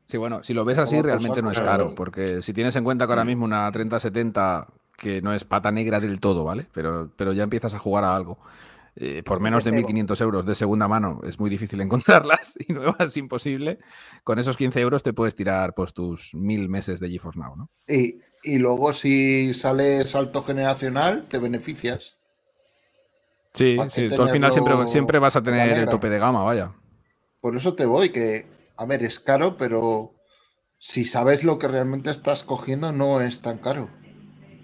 Sí, bueno, si lo ves así, realmente no es caro, porque si tienes en cuenta que ahora mismo una 3070, que no es pata negra del todo, ¿vale? Pero, pero ya empiezas a jugar a algo. Eh, por menos de 1.500 euros de segunda mano es muy difícil encontrarlas y nuevas imposible. Con esos 15 euros te puedes tirar pues, tus mil meses de GeForce Now, ¿no? Y, luego si sale salto generacional, te beneficias. Sí, tú al final siempre, siempre vas a tener el tope de gama, vaya. Por eso te voy, que, a ver, es caro, pero si sabes lo que realmente estás cogiendo, no es tan caro.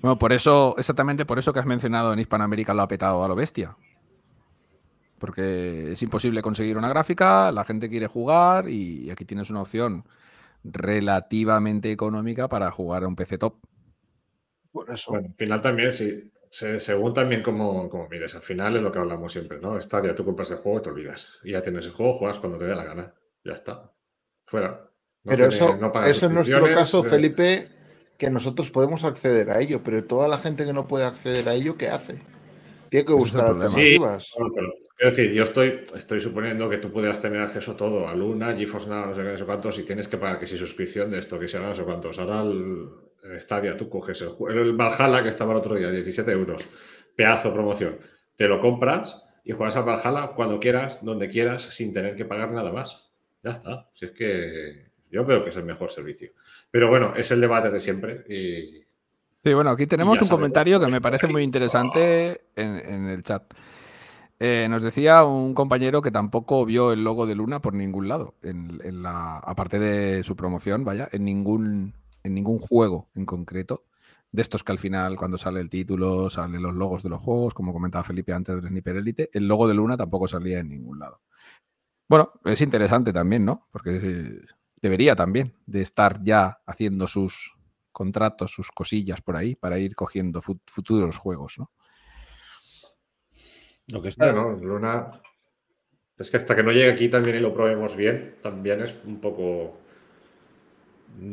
Bueno, por eso, exactamente por eso que has mencionado en Hispanoamérica lo ha petado a lo bestia porque es imposible conseguir una gráfica, la gente quiere jugar y aquí tienes una opción relativamente económica para jugar a un PC top. Por eso. Bueno, al final también, sí. según también como, como mires, al final es lo que hablamos siempre, ¿no? ya tú compras el juego y te olvidas. Y ya tienes el juego, juegas cuando te dé la gana. Ya está. Fuera. pero eso, eso en nuestro caso, Felipe, que nosotros podemos acceder a ello, pero toda la gente que no puede acceder a ello, ¿qué hace? Tiene que buscar alternativas. quiero decir, yo estoy, estoy suponiendo que tú pudieras tener acceso a todo, a Luna, GeForce Now, no sé qué, no sé cuántos, y tienes que pagar que si suscripción de esto, que si no sé cuántos. Ahora el, Stadia, tú coges el, el Valhalla que estaba el otro día, 17 euros, pedazo promoción. Te lo compras y juegas a Valhalla cuando quieras, donde quieras, sin tener que pagar nada más. Ya está. Si es que yo veo que es el mejor servicio. Pero bueno, es el debate de siempre y Sí, bueno, aquí tenemos un comentario que me parece muy interesante en, el chat. Eh, nos decía un compañero que tampoco vio el logo de Luna por ningún lado, en, la, aparte de su promoción, vaya, en ningún, en ningún juego en concreto. De estos que al final, cuando sale el título, salen los logos de los juegos, como comentaba Felipe antes del Sniper Elite, el logo de Luna tampoco salía en ningún lado. Bueno, es interesante también, ¿no? Porque debería también de estar ya haciendo sus, contratos, sus cosillas por ahí para ir cogiendo futuros juegos, ¿no? Lo que está, ¿no? Luna. Es que hasta que no llegue aquí también y lo probemos bien, también es un poco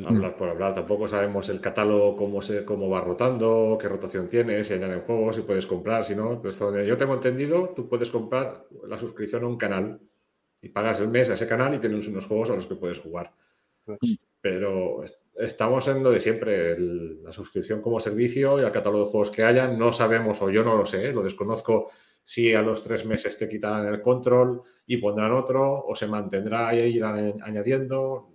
hablar por hablar. Tampoco sabemos el catálogo, cómo, se, cómo va rotando, qué rotación tiene, si añaden juegos, si puedes comprar, si no. yo tengo entendido, tú puedes comprar la suscripción a un canal y pagas el mes a ese canal y tienes unos juegos a los que puedes jugar. Pero estamos en lo de siempre, la suscripción como servicio y el catálogo de juegos que haya. No sabemos, o yo no lo sé, lo desconozco, si a los tres meses te quitarán el control y pondrán otro, o se mantendrá y irán añadiendo.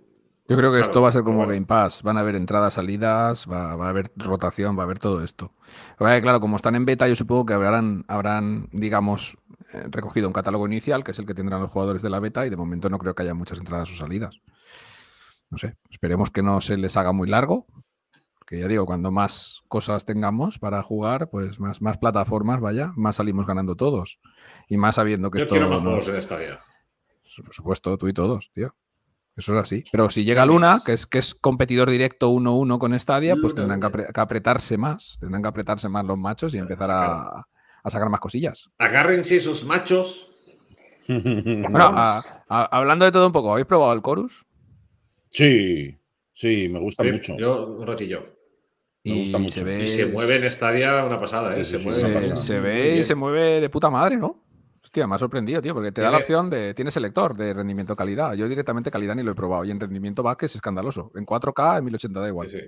Yo creo que esto va a ser como Game Pass. Van a haber entradas, salidas, va, a haber rotación, va a haber todo esto. claro, como están en beta, yo supongo que habrán, habrán, digamos, eh, recogido un catálogo inicial, que es el que tendrán los jugadores de la beta, y de momento no creo que haya muchas entradas o salidas no sé, esperemos que no se les haga muy largo, porque ya digo, cuando más cosas tengamos para jugar, pues más, más plataformas, vaya, más salimos ganando todos. Y más sabiendo que esto... Quiero más en esta vida. Por supuesto, tú y todos, tío. Eso es así. Pero si llega Luna, que es, que es competidor directo 1-1 con Stadia, pues tendrán que, apretarse más. Tendrán que apretarse más los machos y empezar a, sacar más cosillas. Agárrense esos machos. bueno, hablando de todo un poco, ¿habéis probado el Chorus? Sí. Sí, me gusta Sí, mucho. Yo un ratillo. Me Y gusta mucho. se ve, Y se mueve en Stadia una pasada, ¿eh? Sí, se sí, mueve sí, se, pasada. se muy ve y se mueve de puta madre, ¿no? Hostia, me ha sorprendido, tío, porque te da la opción de. Tienes selector de rendimiento calidad. Yo directamente calidad ni lo he probado. Y en rendimiento va que es escandaloso. En 4K, en 1080 da igual. Sí, sí.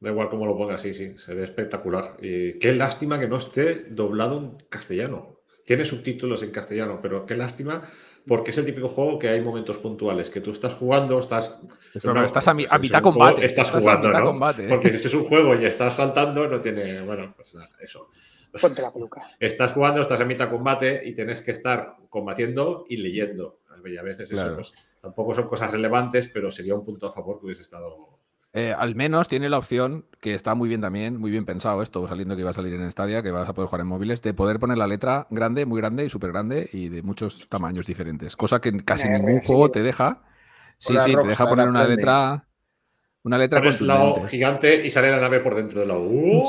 Da igual cómo lo pongas, sí, sí, se ve espectacular. Y qué lástima que no esté doblado en castellano. Tiene subtítulos en castellano, pero qué lástima porque es el típico juego que hay momentos puntuales que tú estás jugando, estás. Eso, no, estás a, mi- a es mitad juego- combate. Estás, Estás jugando, a mitad ¿no? combate. ¿eh? Porque si es un juego y estás saltando, no tiene. Bueno, pues nada, eso. Ponte la peluca. Estás jugando, estás a mitad combate y tienes que estar combatiendo y leyendo. Y a veces eso pues, tampoco son cosas relevantes, pero sería un punto a favor que hubiese estado. Eh, al menos tiene la opción, que está muy bien también, muy bien pensado esto, saliendo que iba a salir en Stadia, que vas a poder jugar en móviles, de poder poner la letra grande, muy grande y súper grande y de muchos tamaños diferentes. Cosa que casi R, ningún sí. juego te deja. Sí, Hola, sí, te deja poner una aprende. letra. Una letra Pones la O contundente. gigante y sale la nave por dentro de la U.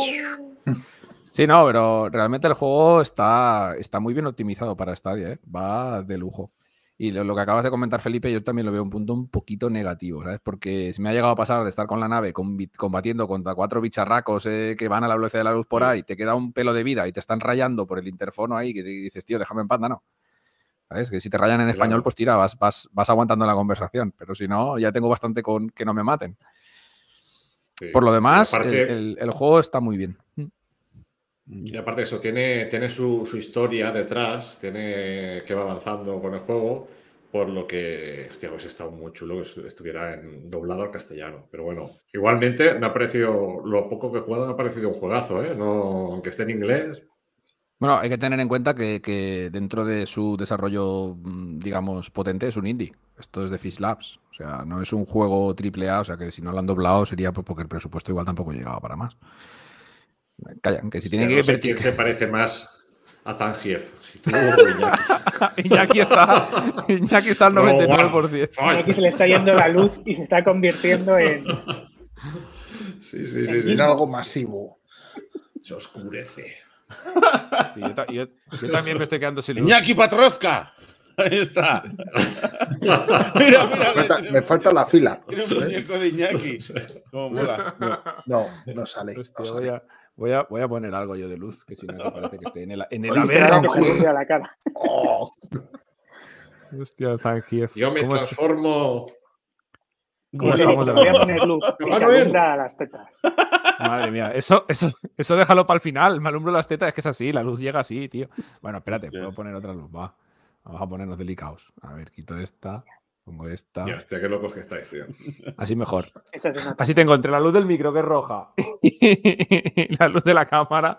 Sí, no, pero realmente el juego está, está muy bien optimizado para Stadia, ¿eh? va de lujo. Y lo, lo que acabas de comentar, Felipe, yo también lo veo un punto un poquito negativo, ¿sabes? Porque se me ha llegado a pasar de estar con la nave combatiendo contra cuatro bicharracos eh, que van a la velocidad de la luz por ahí, te queda un pelo de vida y te están rayando por el interfono ahí, que te dices, tío, déjame en panda, no. ¿Sabes? Que si te rayan en español, pues tira, vas, vas, vas aguantando la conversación. Pero si no, ya tengo bastante con que no me maten. Sí. Por lo demás, Y aparte, el, el- el juego está muy bien. Y aparte eso, tiene, tiene su, su historia detrás, tiene que va avanzando con el juego, por lo que, hostia, pues está muy chulo que estu- estuviera en, doblado al castellano. Pero bueno, igualmente me ha parecido, lo poco que he jugado me ha parecido un juegazo, ¿eh? No, aunque esté en inglés, Bueno, hay que tener en cuenta que, que dentro de su desarrollo, mm, digamos, potente es un indie. Esto es de Fish Labs. O sea, no es un juego triple A, o sea que si no lo han doblado sería por- porque el presupuesto igual tampoco llegaba para más. Callan, que si tienen Ya que no sé quién se parece más a Zangief. Si tú Iñaki. Iñaki está, Iñaki está al No, 99%. Ay. Aquí se le está yendo la luz y se está convirtiendo en. Sí, sí, sí, sí. En algo masivo. Se oscurece. Y yo, ta- yo- yo también me estoy quedando sin luz. Iñaki Patrozca. Ahí está. mira, mira, Me falta, me falta la fila. tiene un muñeco de Iñaki. Cómo mola. No, no sale. no Hostia, sale. Voy, a, voy, a, poner algo yo de luz, que si no me parece que esté en el, en el a la cara. Oh, Hostia, Zangief. Yo me ¿Cómo es- transformo. ¿Cómo Voy a- estamos de voy a poner luz y se alumbra a las tetas. Madre mía, eso, eso, eso déjalo para el final. Me alumbro las tetas, es que es así, la luz llega así, tío. Bueno, espérate, Hostia. puedo poner otra luz, va. Vamos a ponernos delicados. A ver, quito esta, pongo esta. Ya, hostia, qué locos que estáis, tío. Así mejor. Nota. Así tengo entre la luz del micro, que es roja, y la luz de la cámara.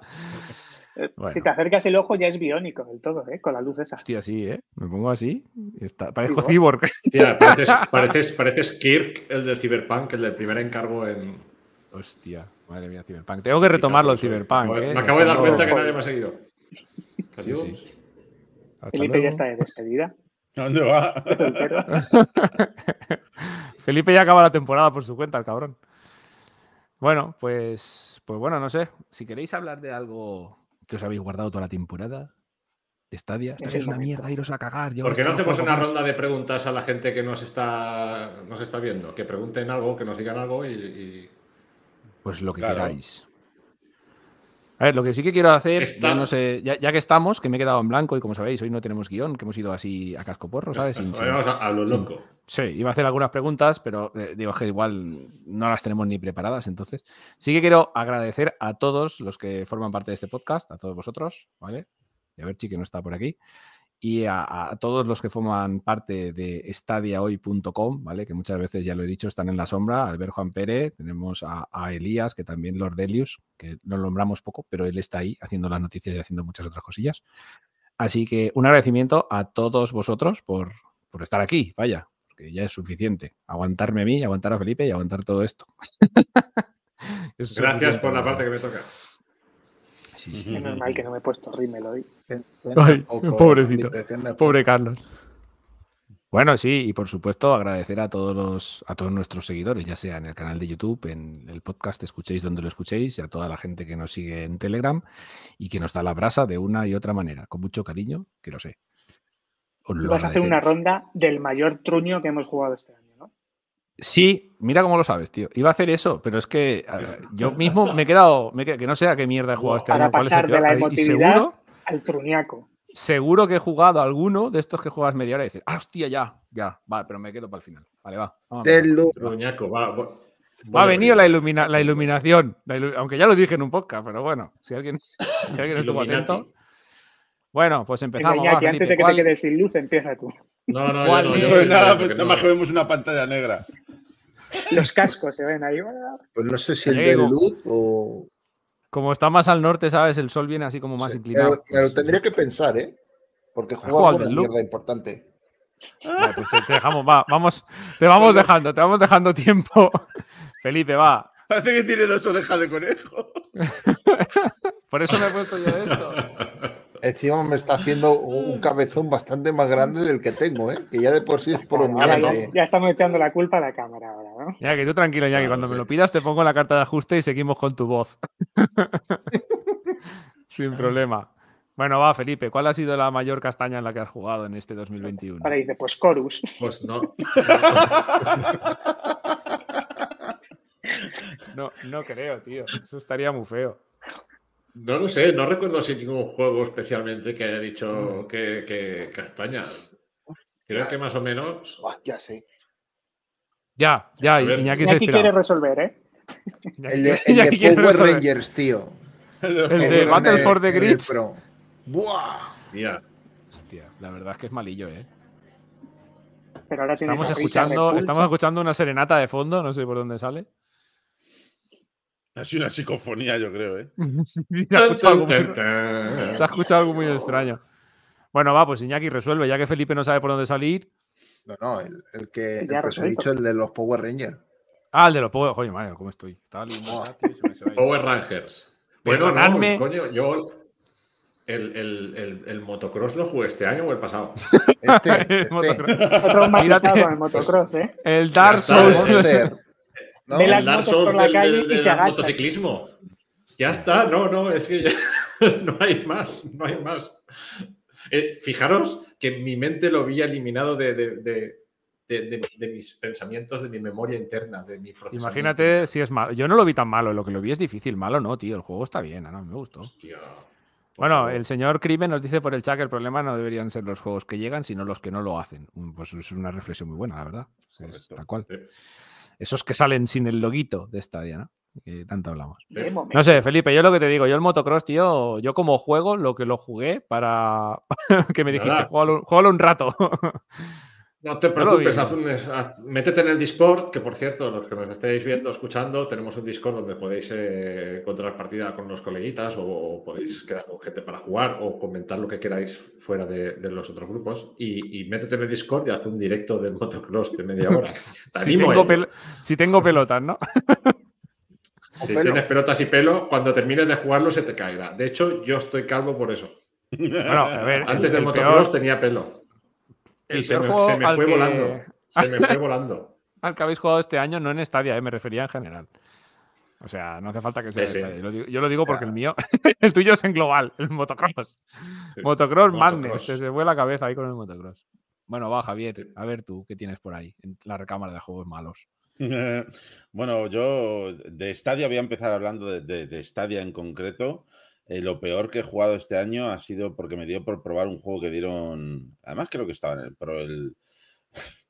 Eh, Bueno. Si te acercas el ojo ya es biónico del todo, ¿eh? Con la luz esa. Hostia, sí, ¿eh? Me pongo así. está- Parezco Cyborg. cyborg. Tía, pareces, pareces, pareces Kirk, el del Cyberpunk, el del primer encargo en. Hostia, madre mía, Cyberpunk. Tengo que retomarlo el Cyberpunk, Me ¿eh? acabo de dar cuenta que nadie me ha seguido. Sí, sí. Felipe luego. ya está de despedida. ¿A dónde va? Felipe ya acaba la temporada por su cuenta, el cabrón. Bueno, pues, pues bueno, no sé. Si queréis hablar de algo que os habéis guardado toda la temporada de Stadia, Es Stadia el es una momento. mierda, iros a cagar. yo ¿Por qué no hacemos una más. ronda de preguntas a la gente que nos está, nos está viendo? Que pregunten algo, que nos digan algo y. y- Pues lo que Claro. queráis. A ver, lo que sí que quiero hacer, ya no sé, ya, ya que estamos, que me he quedado en blanco y como sabéis, hoy no tenemos guion, que hemos ido así a casco porro, ¿sabes? Sin- a, a lo sin- loco. Sí, iba a hacer algunas preguntas, pero eh, digo que igual no las tenemos ni preparadas. Entonces, sí que quiero agradecer a todos los que forman parte de este podcast, a todos vosotros, ¿vale? Y a ver, Chi, que no está por aquí. Y a, a todos los que forman parte de estadiahoy.com, ¿vale? Que muchas veces, ya lo he dicho, están en la sombra. Albert Juan Pérez, tenemos a, a Elías, que también Lord Delius, que lo nombramos poco, pero él está ahí haciendo las noticias y haciendo muchas otras cosillas. Así que un agradecimiento a todos vosotros por, por estar aquí, vaya, porque ya es suficiente. Aguantarme a mí, aguantar a Felipe y aguantar todo esto. Es Gracias por la parte que me toca. Sí, sí. Es normal que no me he puesto rímel hoy. Ay, pobrecito. Pobre Carlos. Bueno, sí, y por supuesto agradecer a todos los, a todos nuestros seguidores, ya sea en el canal de YouTube, en el podcast, escuchéis donde lo escuchéis, y a toda la gente que nos sigue en Telegram y que nos da la brasa de una y otra manera, con mucho cariño, que lo sé. Os lo Vas a hacer una ronda del mayor truño que hemos jugado este año. Sí, mira cómo lo sabes, tío. Iba a hacer eso, pero es que yo mismo me he quedado, me he quedado- que no sé a qué mierda he jugado este Para año. el pasar de la emotividad seguro, al truñaco. seguro que he jugado a alguno de estos que juegas media hora y dices, ah, hostia, ya, ya, va, pero me quedo para el final. Vale, va. Del. Gruñaco, va. va- a venido la, ilumina- la iluminación, la ilu- aunque ya lo dije en un podcast, pero bueno, si alguien, si alguien estuvo atento. Bueno, pues Venga, empezamos. va, Iñaki, antes Felipe, de que ¿cuál- te quedes sin luz, empieza tú. No, no, ¿Cuál yo no. es? Yo Pues estoy nada, porque pues no. nada Los cascos se ven ahí. Pues no sé si el digo. loop o. Como está más al norte, ¿sabes? El sol viene así como más Sí, inclinado. pues- tendría que pensar, ¿eh? Porque juega al una mierda importante. Vale, pues te, te dejamos, va, vamos, te vamos dejando, te vamos dejando tiempo. Felipe, va. Parece que tiene dos orejas de conejo. Por eso me he puesto yo esto. Encima me está haciendo un cabezón bastante más grande del que tengo, ¿eh? Que ya de por sí es por Ahora ya, ya estamos echando la culpa a la cámara ahora, ¿no? Ya que tú tranquilo, ya que cuando sí. me lo pidas te pongo la carta de ajuste y seguimos con tu voz. Sin problema. Bueno, va, Felipe, ¿cuál ha sido la mayor castaña en la que has jugado en este 2021? Ahora dice, pues Chorus. Pues no. No, no creo, tío. Eso estaría muy feo. No lo sé, no recuerdo si ningún juego especialmente que haya dicho que, que castaña. Creo que más o menos. Ya sé. Ya, ya, ver. Iñaki se Iñaki quiere resolver, ¿eh? Iñaki- El de, el Iñaki de Power resolver. Rangers, tío. El de Battle for the Grid. Pro. Buah. Hostia, la verdad es que es malillo, ¿eh? Pero ahora Estamos escuchando, estamos escuchando una serenata de fondo, no sé por dónde sale. Ha sido una psicofonía, yo creo, ¿eh? se, ha escuchado algo muy, Tan, tan, tan. se ha escuchado algo muy extraño. Bueno, va, pues Iñaki resuelve, ya que Felipe no sabe por dónde salir. No, no, el, el que, el Ya que os he resuelto. dicho, el de los Power Rangers. Ah, el de los Power. Oye, madre, ¿cómo estoy? Estaba se se ha ido. Power Rangers. Bueno, no, coño, yo. El, el, el, el motocross lo jugué este año o el pasado. Este, El este. Otro con el motocross, ¿eh? El Dark Souls. Monster. ¿No? Ve las el Dark motos Souls por la del, calle del- y del te agachas. motociclismo. Ya está, no, no, es que ya no hay más, no hay más. Eh, fijaros que mi mente lo había eliminado de, de- de- de- de- de mis pensamientos, de mi memoria interna, de mi procesamiento. Imagínate si es malo. Yo no lo vi tan malo, lo que lo vi es difícil. Malo no, tío. El juego está bien, ¿no? Me gustó. Hostia, Bueno, el señor Crimen nos dice por el chat que el problema no deberían ser los juegos que llegan, sino los que no lo hacen. Pues es una reflexión muy buena, la verdad. Es- tal cual. Sí. Esos que salen sin el loguito de Stadia, ¿no? Que tanto hablamos. No sé, Felipe, yo lo que te digo, yo el motocross, tío, yo como juego, lo que lo jugué para que me dijiste, juégalo un rato. No te preocupes, haz un- haz- métete en el Discord, que por cierto, los que nos estéis viendo, escuchando, tenemos un Discord donde podéis eh, encontrar partida con los coleguitas o, podéis quedar con gente para jugar o comentar lo que queráis fuera de, de los otros grupos. Y, y métete en el Discord y haz un directo del motocross de media hora. Te si, tengo eh. si tengo pelotas, ¿no? Si pelo. tienes pelotas y pelo, cuando termines de jugarlo se te caerá. De hecho, yo estoy calvo por eso. Bueno, a ver, Antes el, del el motocross peor, tenía pelo. El Y se me, juego se me al fue que- volando. Se me fue volando. al que habéis jugado este año, no en Stadia, eh, me refería en general. O sea, no hace falta que sea Sí. Yo lo digo, yo lo digo porque el mío, el tuyo es en global, el motocross. Sí. Motocross Madness, se se fue la cabeza ahí con el motocross. Bueno, va, Javier, a ver tú, ¿qué tienes por ahí en la recámara de juegos malos? bueno, yo de Stadia voy a empezar hablando de, de- de Stadia en concreto. Eh, lo peor que he jugado este año ha sido porque me dio por probar un juego que dieron. Además, creo que estaba en el Pro, el.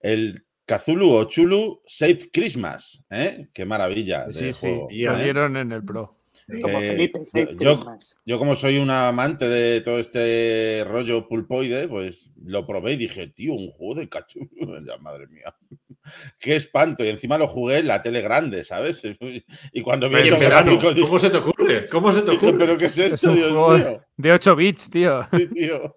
El Kazulu o Chulu Save Christmas. ¿eh? Qué maravilla. de Sí, sí, juego, lo ¿eh? dieron en el Pro. Como que Felipe, yo- yo- como soy un amante de todo este rollo pulpoide, pues lo probé y dije, tío, un juego de cachú. Ya, madre mía. Qué espanto. Y encima lo jugué en la tele grande, ¿sabes? Y cuando vi esos verano, gráficos dije, ¿Cómo se te ocurre? ¿Cómo se te dije, ocurre? ¿pero qué es Es esto, Dios mío? de 8 bits, tío. Sí, tío.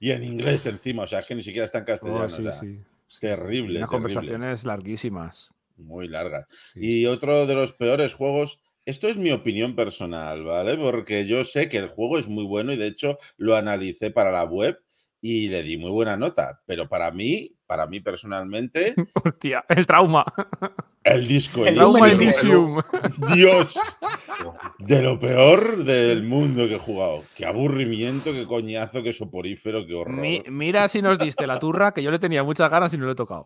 Y en inglés encima, o sea, es que ni siquiera está en castellano. Oh, o sí, sea, sí. Sí, terrible, sí. terrible. Unas conversaciones larguísimas. Muy largas. Sí. Y otro de los peores juegos, esto es mi opinión personal, ¿vale? Porque yo sé que el juego es muy bueno y de hecho lo analicé para la web y le di muy buena nota. Pero para mí, para mí personalmente, Hostia, el trauma. el disco El Trauma Elysium. Elysium. Dios, de lo peor del mundo que he jugado. Qué aburrimiento, qué coñazo, qué soporífero, qué horror. Mi- mira si nos diste la turra, que yo le tenía muchas ganas y no lo he tocado.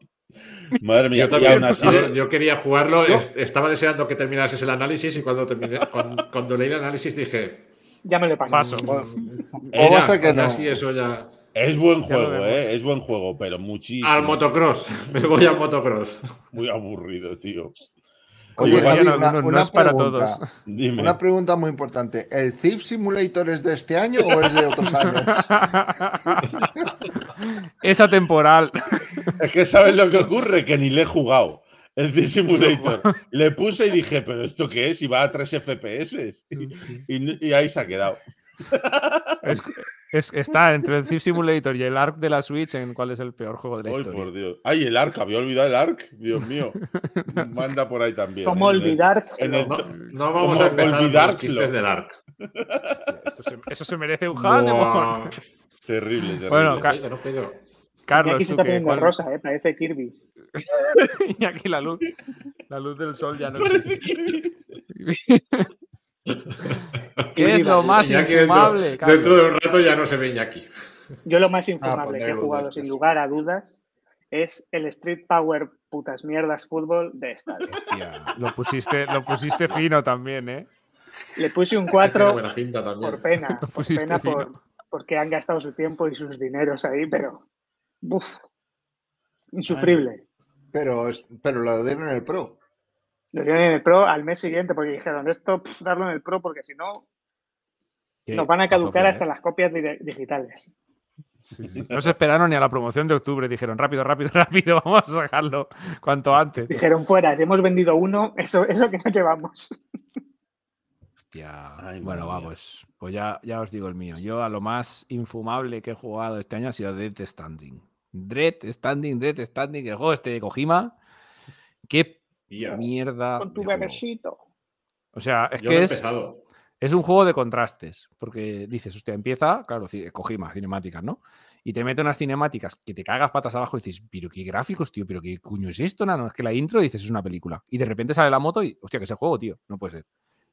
Madre mía, Yo también, así, quería jugarlo, est- estaba deseando que terminases el análisis y cuando, terminé, cuando, cuando leí el análisis dije, Ya me lo he pasado. Paso. O, o Era, vas a que "Anda, no. sí, eso ya... es buen juego. ¿eh? Es buen juego, pero muchísimo. Al motocross, me voy al motocross. Muy aburrido, tío. Oye, Oye, Javi, no, una, no- no una es para pregunta. todos. Dime. Una pregunta muy importante. ¿El Thief Simulator es de este año o es de otros años? Esa temporal. Es que sabes lo que ocurre, que ni le he jugado. El Thief Simulator. Le puse y dije, ¿pero esto qué es? Y va a 3 FPS. Y, y- y ahí se ha quedado. Es- es- está entre el Thief Simulator y el Ark de la Switch en cuál es el peor juego de la Ay, historia. por Dios. Ay, el Ark, había olvidado el Ark. Dios mío. Manda por ahí también. ¿Cómo ¿eh? olvidar? en el- No, no vamos ¿Cómo a empezar los chistes del. Hostia, se- eso se merece un Handemon. Terrible, terrible. Bueno, Ca- Pedro, no, Pedro. Carlos, aquí se ¿tú está qué? poniendo ¿Cuál- rosa, ¿eh? parece Kirby. y aquí la luz. La luz del sol ya no Parece existe. que- ¿Qué es lo más Iñaki dentro, infumable, Carlos? dentro de un rato ya no se ve Iñaki. Yo lo más pues infumable que he jugado, sin lugar a dudas, es el Street Power putas mierdas fútbol de Stadia. Hostia, lo pusiste, lo pusiste fino también, ¿eh? Le puse un Tiene 4 buena pinta también. por pena, Lo por pusiste pena fino. por, porque han gastado su tiempo y sus dineros ahí, pero uf, insufrible. Pero, es- pero lo dieron en el Pro. Lo dieron en el Pro al mes siguiente porque dijeron esto, darlo en el Pro porque si no nos van a caducar hasta ¿eh? las copias di- digitales. Sí, sí. No se esperaron ni a la promoción de octubre. Dijeron, rápido, rápido, rápido, vamos a sacarlo cuanto antes. Dijeron fuera, si hemos vendido uno, eso, eso que nos llevamos. Hostia. Ay, bueno, mía. vamos. Pues ya, ya os digo el mío. Yo a lo más infumable que he jugado este año ha sido Dead Standing. Dread Standing, Dead Standing, el juego este de Kojima. Qué Tía, mierda. Con tu bebecito. O sea, es yo que es, es un juego de contrastes. Porque dices, hostia, empieza, claro, Kojima, cinemáticas, ¿no? Y te mete unas cinemáticas que te cagas patas abajo y dices, pero qué gráficos, tío, pero qué coño es esto, no, es que la intro dices, es una película. Y de repente sale la moto y, hostia, que ese juego, tío, no puede ser.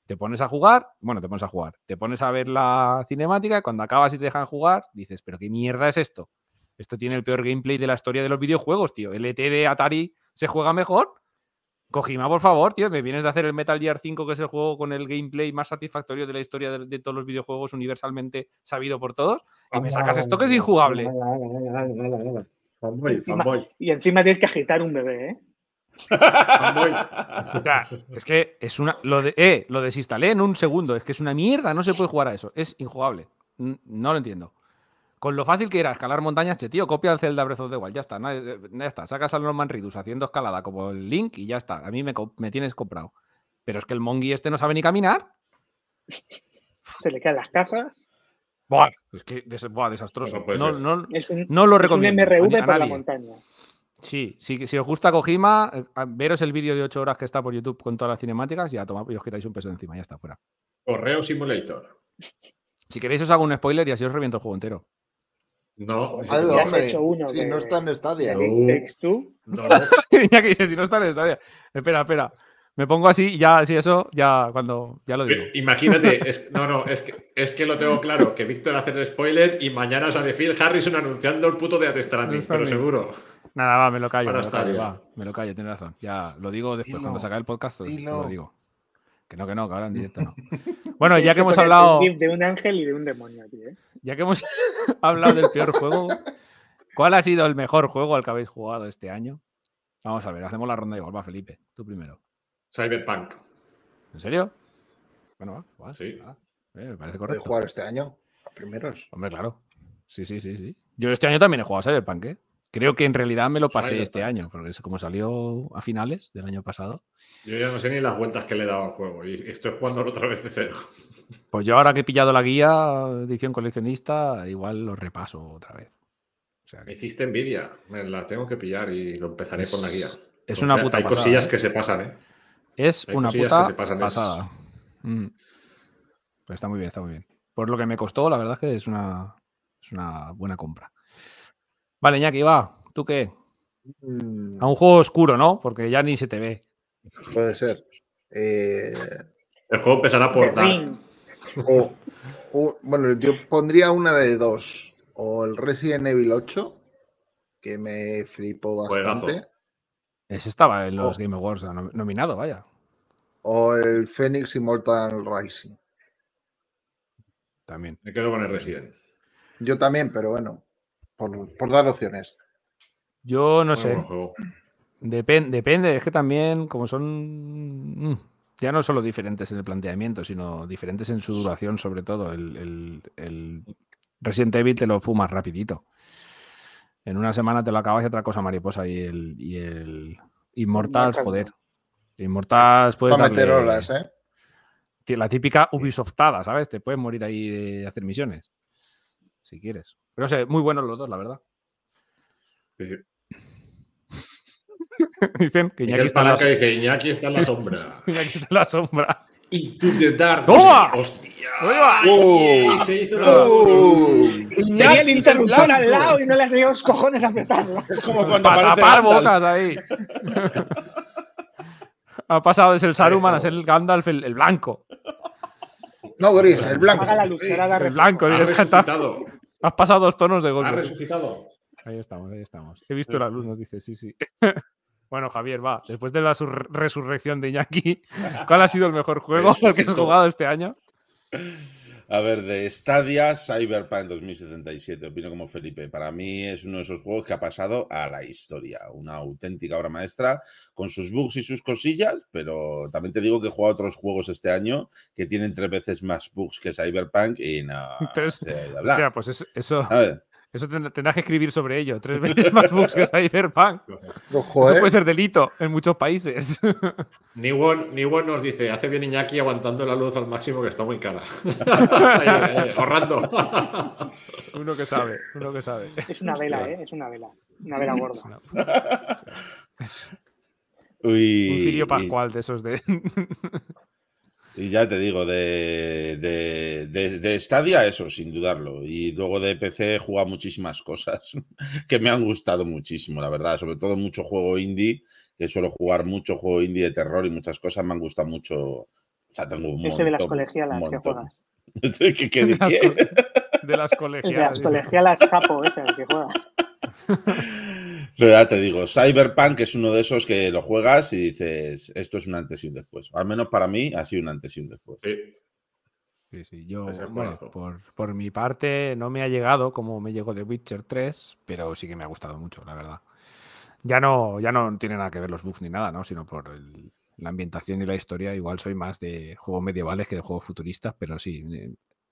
Te pones a jugar, bueno, te pones a jugar, te pones a ver la cinemática, y cuando acabas y te dejan jugar, dices, pero qué mierda es esto. Esto tiene el peor gameplay de la historia de los videojuegos, tío. El ET de Atari se juega mejor. Kojima, por favor, tío, me vienes de hacer el Metal Gear 5, que es el juego con el gameplay más satisfactorio de la historia de, de todos los videojuegos universalmente sabido por todos, y me sacas esto que es injugable. Encima- Y encima tienes que agitar un bebé, ¿eh? fanboy. O sea, es que es una. Lo, de, eh, lo desinstalé en un segundo. Es que es una mierda. No se puede jugar a eso. Es injugable. No lo entiendo. Con lo fácil que era escalar montañas, che, tío, copia el Zelda Breath of the Wild. Ya está. eh, ya está. Sacas a Norman Reedus haciendo escalada como el Link y ya está. A mí me, me tienes comprado. Pero es que el Mongi este no sabe ni caminar. Se le caen las cajas. Buah, es que des- buah, desastroso. No No, Es un, no lo es un recomiendo. a ni- MRV a por la montaña. Sí, sí, si os gusta Kojima, eh, veros el vídeo de 8 horas que está por YouTube con todas las cinemáticas y a tomar, y os quitáis un peso de encima, ya está, fuera. Correo Simulator. Si queréis os hago un spoiler y así os reviento el juego entero. No, Ay, Ya has hecho uno si de- no está en Stadia. Two. no. ya que dice, si no está en el estadio. Espera, espera. Me pongo así y ya, así eso, ya cuando, ya lo digo. Imagínate, es- no, no, es que, es que lo tengo claro, que Víctor hace el spoiler y mañana sale Phil Harrison anunciando el puto de Stranding, pero seguro. Nada, va, me lo callo, Para me lo callo, Stadia. va, me lo callo, tienes razón. Ya lo digo después, Dilo, cuando saca el podcast, lo digo. Que no, que no, que ahora en directo no. Bueno, ya que hemos hablado, de un ángel y de un demonio, tío. ¿eh? ya que hemos hablado del peor juego, ¿cuál ha sido el mejor juego al que habéis jugado este año? Vamos a ver, hacemos la ronda igual, va Felipe, tú primero. Cyberpunk. ¿En serio? Bueno, va, va, Sí. va. Eh, me parece ¿Puede correcto. jugar este año? A primeros. Hombre, claro. Sí, sí, sí, sí. Yo este año también he jugado a Cyberpunk, ¿eh? Creo que en realidad me lo pasé este año, porque es como salió a finales del año pasado. Yo ya no sé ni las vueltas que le he dado al juego y estoy jugando otra vez de cero. Pues yo ahora que he pillado la guía, edición coleccionista, igual lo repaso otra vez. O sea Me que hiciste envidia, me la tengo que pillar y lo empezaré con la guía. es, es una puta Hay pasada. cosillas ¿eh? que se pasan, ¿eh? Es hay una cosillas que puta se pasan, es- pasada. Mm. Pues está muy bien, está muy bien. Por lo que me costó, la verdad es que es una, es una buena compra. Vale, Iñaki, va. ¿Tú qué? Mm, A un juego oscuro, ¿no? Porque ya ni se te ve. puede ser. Eh, El juego empezará a The portar. O, o- bueno, yo pondría una de dos. O el Resident Evil 8, que me flipó Juegazo. bastante. Ese estaba en los Oh. Game Awards nom- nominado, vaya. O el Phoenix Immortal Rising. También. Me quedo con el Resident. Yo también, pero bueno, por, por dar opciones. Yo no sé. Depen- depende, es que también, como son. mm, Ya no solo diferentes en el planteamiento, sino diferentes en su duración, sobre todo. El, el- el Resident Evil te lo fumas rapidito. En una semana te lo acabas y otra cosa mariposa. Y el, y el Immortals, Immortals, joder. Immortals puedes Para meter darle- horas, ¿eh? La típica Ubisoftada, ¿sabes? Te puedes morir ahí de hacer misiones. Si quieres. Pero no sé, muy buenos los dos, la verdad. Sí. Dicen que Iñaki está, en la, Palanca dice, Iñaki está en la sombra. Iñaki está en la sombra. The dark. ¡Toma! ¡Hostia! ¡Toma! ¡Oh! Se hizo la-. Tenía el interruptor al lado y no le has llegado los cojones a apretarlo. Es como cuando Para tapar bocas ahí. ha pasado de ser el Saruman a ser el Gandalf el, el blanco. No, Gris, el blanco. Apaga la El blanco. Ha resucitado. Has pasado dos tonos de Ha golpe. resucitado. Ahí estamos, ahí estamos. He visto la luz, nos dice, sí, sí. bueno, Javier, va. Después de la sur- resurrección de Iñaki, ¿cuál ha sido el mejor juego al que has jugado este año? A ver, de Stadia, Cyberpunk 2077, opino como Felipe. Para mí es uno de esos juegos que ha pasado a la historia. Una auténtica obra maestra, con sus bugs y sus cosillas, pero también te digo que he jugado otros juegos este año que tienen tres veces más bugs que Cyberpunk y no hablar. Hostia, pues eso, eso, A ver, eso ten- tendrás que escribir sobre ello. Tres veces más bugs que Cyberpunk. Ojo, Eso ¿eh? puede ser delito en muchos países. Niwon, Niwon nos dice, hace bien Iñaki aguantando la luz al máximo que está muy cara. Ahí, ahorrando. uno que sabe, uno que sabe. Es una vela, ¿eh? Es una vela. Una vela gorda. No. Es uy, un cirio y- pascual de esos de. Y ya te digo, de, de, de, de Stadia, eso, sin dudarlo. Y luego de PC he jugado muchísimas cosas que me han gustado muchísimo, la verdad. Sobre todo mucho juego indie, que suelo jugar mucho juego indie de terror y muchas cosas me han gustado mucho. O sea, tengo un Ese de las montón, colegialas que montón. juegas. ¿Qué, qué de las, de las El de colegialas. las colegialas Japo, esas que juegas. Pero ya te digo, Cyberpunk es uno de esos que lo juegas y dices, esto es un antes y un después. Al menos para mí ha sido un antes y un después. Sí. Sí, sí, yo, bueno, por, por mi parte, no me ha llegado como me llegó The Witcher 3, pero sí que me ha gustado mucho, la verdad. Ya no, ya no tiene nada que ver los bugs ni nada, ¿no? Sino por el- la ambientación y la historia. Igual soy más de juegos medievales que de juegos futuristas, pero sí,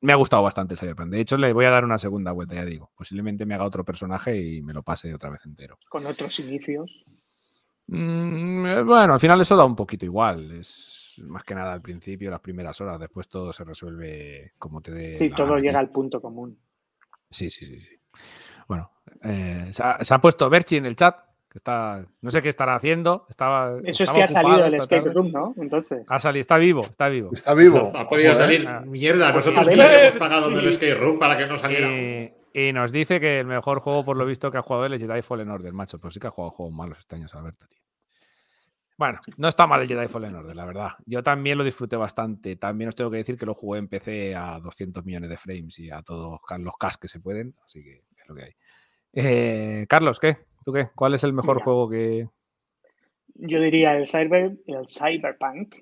me ha gustado bastante el Cyberpunk. De hecho, le voy a dar una segunda vuelta, ya digo. Posiblemente me haga otro personaje y me lo pase otra vez entero. Con otros inicios. Mm, eh, bueno, al final eso da un poquito igual. Es más que nada al principio, las primeras horas. Después todo se resuelve como te dé. Sí, todo llega al punto común. Sí, sí, sí. sí. Bueno, eh, se, ha, se ha puesto Berchi en el chat, que está. No sé qué estará haciendo. Estaba. Eso es que ha salido del escape tarde. room, ¿no? Entonces. Ha salido, está vivo, está vivo. Está vivo. Ha podido ¿eh? salir. Ah. Mierda, nosotros ver, hemos pagado sí. del escape room para que no saliera. Y, y nos dice que el mejor juego, por lo visto, que ha jugado él es Jedi Fallen Order, macho. Pero sí que ha jugado juegos malos este año, Alberto, tío. Bueno, no está mal el Jedi Fallen Order, la verdad. Yo también lo disfruté bastante. También os tengo que decir que lo jugué en PC a 200 millones de frames y a todos los cas que se pueden. Así que es lo que hay. Eh, Carlos, ¿qué? ¿Tú qué? ¿Cuál es el mejor Mira. juego que. Yo diría el cyber, el cyberpunk.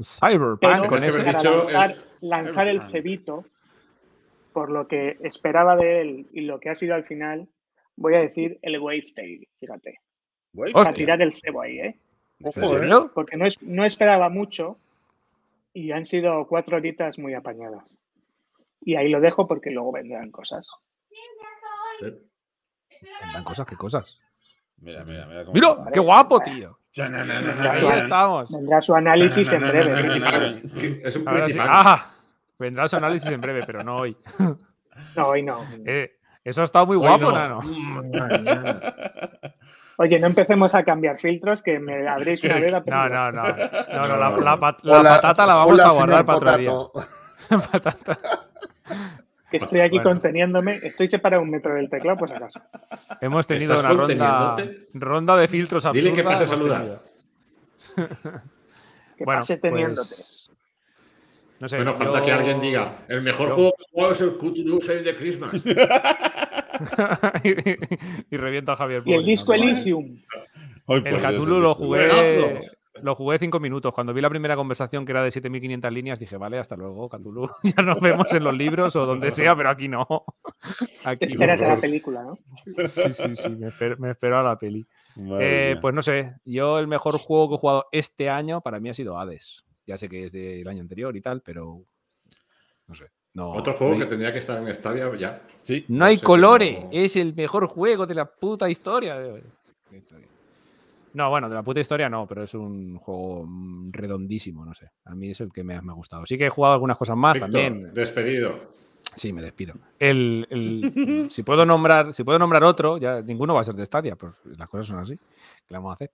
Cyberpunk Pero con es que ese. me he para dicho lanzar, el lanzar el Cyberpunk. cebito, por lo que esperaba de él y lo que ha sido al final, voy a decir el Wavetail, fíjate. Para tirar el cebo ahí, ¿eh? ¿En Ojo, ¿eh? Porque no, es, no esperaba mucho y han sido cuatro horitas muy apañadas. Y ahí lo dejo porque luego vendrán cosas. Vendrán cosas, ¿qué cosas? Mira, mira, mira. cómo ¡Mira! ¡Qué guapo, tío! Ahí su, estamos. vendrá su análisis en breve. Es un Ahora sí. ¡Ah! Vendrá su análisis en breve, pero no hoy. No, hoy no. Eh, eso ha estado muy Hoy guapo, no. Nano. Oye, no empecemos a cambiar filtros que me abréis una veda. No, no, no. No, no, la, No. la pat- la Hola- patata la vamos hola, a guardar para otro día. Patata. Que estoy aquí Bueno. conteniéndome. Estoy separado un metro del teclado, por si acaso. Hemos tenido ¿Estás una ronda, ronda de filtros absurda. Dile que pase a saludar. Que Bueno, pases teniéndote. pues, no sé, Bueno, falta que alguien diga, el mejor yo- juego que he jugado es el Cthulhu Save the Christmas. y, y reviento a Javier. Y el disco no. Elysium. El Cthulhu el lo jugué, Juegazo. Lo jugué cinco minutos. Cuando vi la primera conversación que era de 7500 líneas, dije, vale, hasta luego, Cthulhu. Ya nos vemos en los libros o donde sea, pero aquí no. Te Aquí esperas a la película, ¿no? Sí, sí, sí, me espero, me espero a la peli. Eh, pues no sé, yo el mejor juego que he jugado este año para mí ha sido Hades. Ya sé que es del año anterior y tal, pero no sé. No, Otro juego no que tendría que estar en Stadia ya. Sí. no hay colores, es el mejor juego de la puta historia. ¿Qué historia? No, bueno, de la puta historia no, pero es un juego mm, redondísimo, no sé. A mí es el que me ha, me ha gustado. Sí que he jugado algunas cosas más Víctor, también. despedido. Sí, me despido. El, el- si puedo nombrar, si puedo nombrar otro, ya ninguno va a ser de Stadia, pues las cosas son así. ¿Qué le vamos a hacer?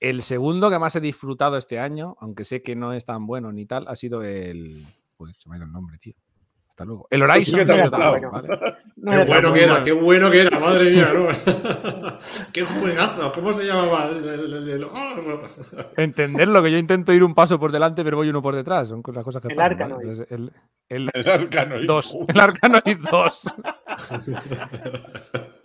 El segundo que más he disfrutado este año, aunque sé que no es tan bueno ni tal, ha sido el. Pues se me ha ido el nombre, tío. Hasta luego. El Horizon. que te ha Zero gustado. Dawn, ¿vale? No Qué bueno que era, qué bueno que era, madre mía. ¿no? qué juegazo. ¿Cómo se llamaba? ¡Oh! Entenderlo, que yo intento ir un paso por delante, pero voy uno por detrás. Son las cosas que El. Arkanoid. Entonces, el, el, El Arcanoid. Dos. El Arkanoid 2.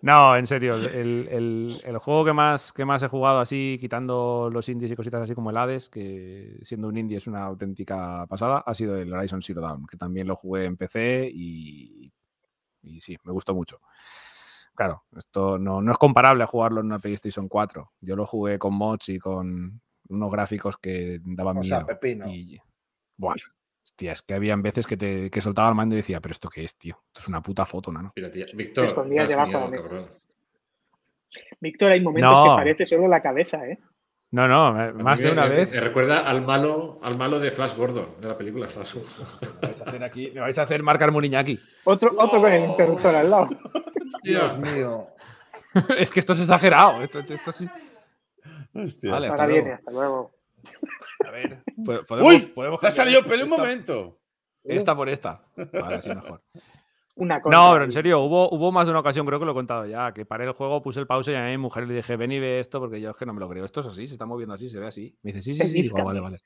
No, en serio. El, el- el juego que más, que más he jugado así, quitando los indies y cositas así como el Hades, que siendo un indie es una auténtica pasada, ha sido el Horizon Zero Dawn, que también lo jugué en PC y, y sí, me gustó mucho. Claro, esto no, no es comparable a jugarlo en una PlayStation 4. Yo lo jugué con mods y con unos gráficos que daban O miedo. sea, pepino. Y, buah, hostia, es que habían veces que, te, que soltaba el mando y decía, pero ¿esto qué es, tío? Esto es una puta foto, ¿no? Mira, tía, Víctor, escondías das debajo de miedo, la mesa. cabrón. Víctor, hay momentos No. que parece solo la cabeza, ¿eh? No, no, más de una me- vez. Me recuerda al malo, al malo de Flash Gordon, de la película Flash Gordon. Me vais a hacer aquí, me vais a hacer marcar Muriñaki. Otro, otro con el interruptor al lado. Dios mío. es que esto es exagerado. Esto, esto sí- Hostia. Vale. hasta Ahora viene, hasta luego. A ver, po- podemos, ¡Uy! podemos ¡Le ha salido pelo un momento! Esta por esta. Vale, así mejor. Una cosa. No, pero en serio, hubo, hubo más de una ocasión, creo que lo he contado ya, que paré el juego, puse el pause y a mi mujer le dije, ven y ve esto, porque yo es que no me lo creo. Esto es así, se está moviendo así, se ve así. Me dice, sí, sí, sí. Digo, vista. vale, vale.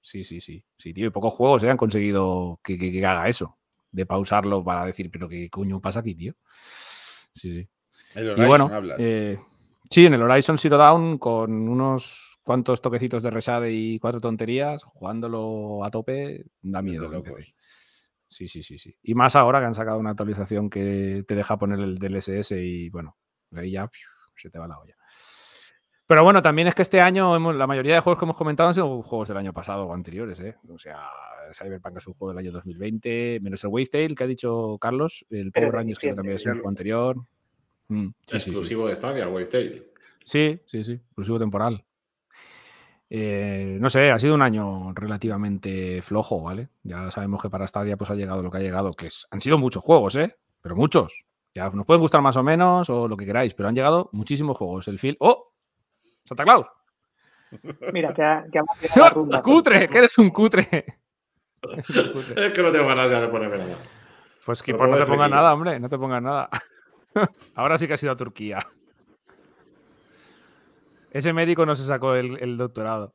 Sí, sí, sí. Sí, tío, y pocos juegos eh, han conseguido que, que- que haga eso, de pausarlo para decir, pero ¿qué coño pasa aquí, tío? Sí, sí. El Y Horizon bueno, hablas. eh, sí, en el Horizon Zero Dawn, con unos cuantos toquecitos de resade y cuatro tonterías, jugándolo a tope, da miedo. Sí, sí, sí, sí. Y más ahora que han sacado una actualización que te deja poner el DLSS y bueno, ahí ya se te va la olla. Pero bueno, también es que este año hemos- la mayoría de juegos que hemos comentado han sido juegos del año pasado o anteriores, ¿eh? O sea, Cyberpunk es un juego del año 2020, menos el Wavetail que ha dicho Carlos, el Power Rangers que también es un juego anterior. Mm, sí, sí, sí. Exclusivo de Stadia, Wavetail. Sí, sí, sí, exclusivo temporal. Eh, no sé, ha sido un año relativamente flojo, ¿vale? Ya sabemos que para Stadia pues ha llegado lo que ha llegado, que es- han sido muchos juegos, ¿eh? Pero muchos. Ya nos pueden gustar más o menos o lo que queráis, pero han llegado muchísimos juegos. El film. ¡Oh! ¡Santa Claus! Mira, que ha, que ha la. ¡Cutre! ¡Que eres un cutre! Es que no tengo ganas ya de ponerme nada. Pues que Lo pues no te pongas nada, hombre, no te pongas nada. Ahora sí que ha sido a Turquía. Ese médico no se sacó el, el doctorado.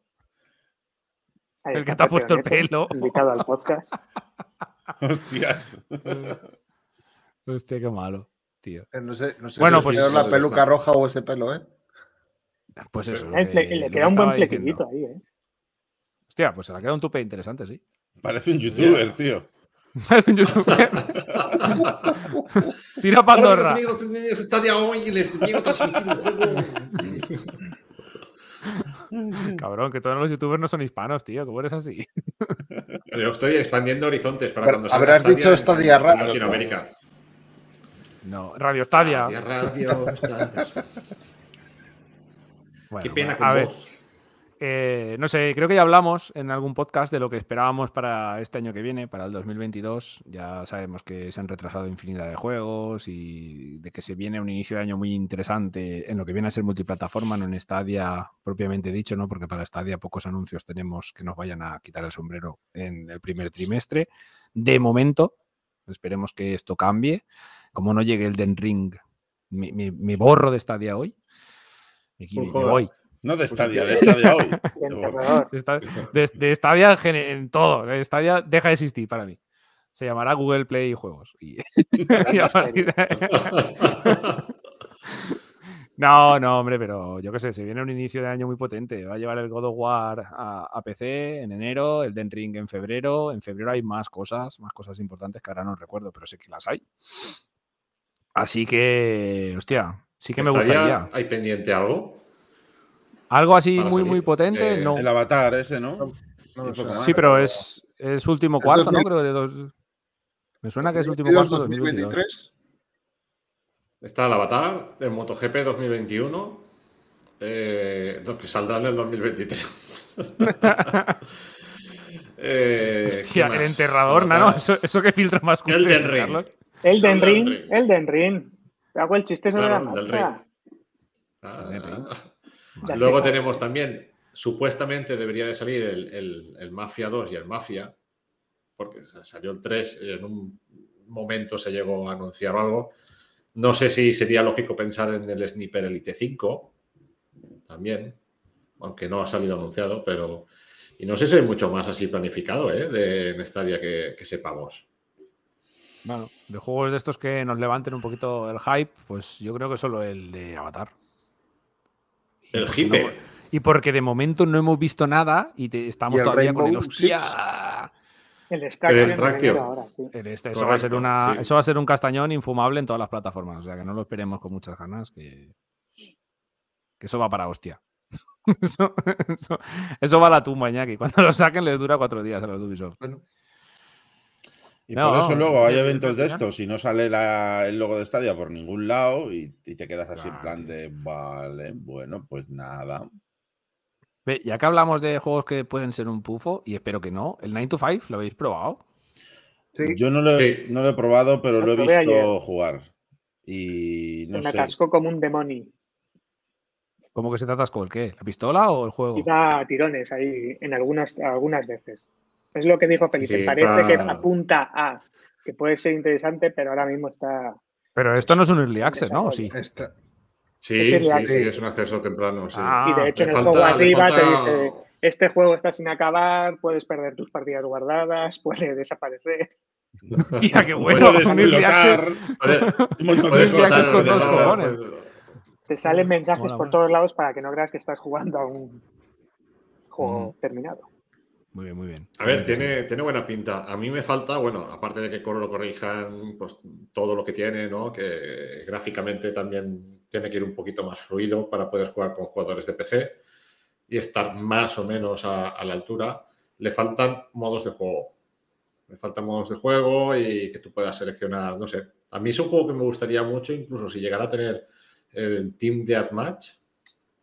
Ahí el que está te ha puesto el pelo. Invitado al podcast. Hostias. Hostia, qué malo, tío. Eh, No sé, no sé Bueno, si pues- es la ¿dónde peluca está? roja o ese pelo, ¿eh? Pues eso. Le, que- le lo queda que un buen flequillito ahí, ¿eh? Hostia, pues se le ha quedado un tupe interesante, sí. Parece un youtuber, tío. Parece un youtuber. Tira Hola, Pandorra. amigos, bienvenidos a Stadia hoy y les vengo a transmitir un juego. Cabrón, que todos los youtubers no son hispanos, tío. ¿Cómo eres así? Yo estoy expandiendo horizontes para Pero cuando habrás dicho en- Stadia en Radio, Latinoamérica. No, Radio Stadia. Stadia Radio, Stadia. Bueno, Qué pena bueno, con a ver. Eh, no sé, creo que ya hablamos en algún podcast de lo que esperábamos para este año que viene, para el 2022. Ya sabemos que se han retrasado infinidad de juegos y de que se viene un inicio de año muy interesante en lo que viene a ser multiplataforma, no en Stadia propiamente dicho, ¿no? Porque para Stadia pocos anuncios tenemos que nos vayan a quitar el sombrero en el primer trimestre. De momento, Esperemos que esto cambie. Como no llegue el Den Ring, me, me- me borro de Stadia hoy. Me, voy. No de Pues Stadia, de Stadia hoy. De. De, Stadia en, todo. de Stadia deja de existir para mí. Se llamará Google Play Juegos. Y, y a partir de- No, no, hombre, pero yo qué sé, se viene un inicio de año muy potente. Va a llevar el God of War a, a PC en enero, el Den Ring en febrero. En febrero hay más cosas, más cosas importantes que ahora no recuerdo, pero sé que las hay. Así que, hostia, sí que me ¿Estaría- gustaría. ¿Hay pendiente algo? Algo así para muy, salir? muy potente, Eh, no. El avatar ese, ¿no? No como Sí, pero es, es último Es cuarto, ¿no? 2000. Creo de dos. Me suena que es último 2022, cuarto de 2022. 2023. Está el Avatar, el MotoGP 2021, eh, que saldrá en el 2023. Eh, ¿qué Hostia, el enterrador, ¿no? Avatar. Eso, eso que filtra más cutre, Elden Ring. Carlos. Elden Elden Ring, Ring. Elden Ring. Te hago el chiste sobre Claro, la del marcha. Luego tenemos también, supuestamente debería de salir el, el- el Mafia 2 y el Mafia, porque sa- salió el 3, y en un momento se llegó a anunciar algo. No sé si sería lógico pensar en el Sniper Elite 5, también, aunque no ha salido anunciado, pero... Y no sé si hay mucho más así planificado, ¿eh? De, en Stadia que, que sepamos. Bueno, de juegos de estos que nos levanten un poquito el hype, pues yo creo que solo el de Avatar. El hipe. no- y porque de momento no hemos visto nada y te- estamos ¿Y el todavía con el hostia. El ahora, sí. El este, eso, va a ser Correcto, una, sí. eso va a ser un castañón infumable en todas las plataformas. O sea que no lo esperemos con muchas ganas. Que, que eso va para hostia. Eso, eso- eso va a la tumba, Iñaki. Cuando lo saquen les dura cuatro días a los de Ubisoft. Bueno, Y No, por eso no, luego hay eventos de estos y no sale la- el logo de Stadia por ningún lado y, y te quedas así en plan tío. de, vale, bueno, pues nada. Ve, ya que hablamos de juegos que pueden ser un pufo, y espero que no, el 9 to 5, ¿lo habéis probado? sí. Yo no lo, he, Sí. no lo he probado, pero Lo lo he visto ayer. jugar. Y Se no me sé. atascó como un demonio. ¿Cómo que se te atascó? ¿El qué? ¿La pistola o el juego? Iba a tirones ahí en algunas, algunas veces. Es lo que dijo Felipe. Sí, Parece que apunta a que puede ser interesante, pero ahora mismo está. Pero esto no es un early access, ¿no? ¿O sí? Sí, Es sí, es un acceso temprano. Sí. Ah, y de hecho en el falta- juego arriba te dice: Este juego está sin acabar, puedes perder tus partidas guardadas, puede desaparecer. Tía, qué bueno. Puedes un early access. un montón de con dos cojones. Te salen mensajes por todos lados para que no creas que estás jugando a un juego terminado. Muy bien, muy bien. A ver, tiene, tiene buena pinta. A mí me falta, bueno, aparte de que lo corrijan, pues todo lo que tiene, ¿no? Que gráficamente también tiene que ir un poquito más fluido para poder jugar con jugadores de PC y estar más o menos a, a la altura. Le faltan modos de juego. Le faltan modos de juego y que tú puedas seleccionar, no sé. A mí es un juego que me gustaría mucho, incluso si llegara a tener el Team Deathmatch.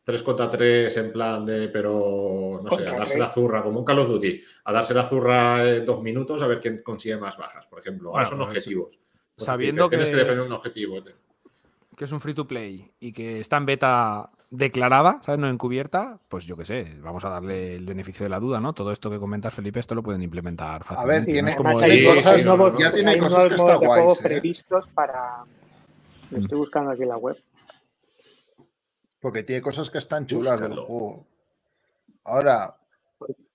3 contra 3 en plan de, pero no sé, a darse la zurra, como un Call of Duty, a darse la zurra en dos minutos a ver quién consigue más bajas, por ejemplo. Ahora Bueno, son pues, objetivos. Te sabiendo dicen, Tienes que que- defender un objetivo. Que es un free to play y que está en beta declarada, ¿sabes? No encubierta, pues yo qué sé, vamos a darle el beneficio de la duda, ¿no? Todo esto que comentas, Felipe, esto lo pueden implementar fácilmente. tiene- el- hay, Sí, cosas nuevos, ya tiene hay cosas nuevos que guays, ¿eh? previstos para. Lo estoy buscando aquí en la web. Porque tiene cosas que están chulas del juego. Ahora,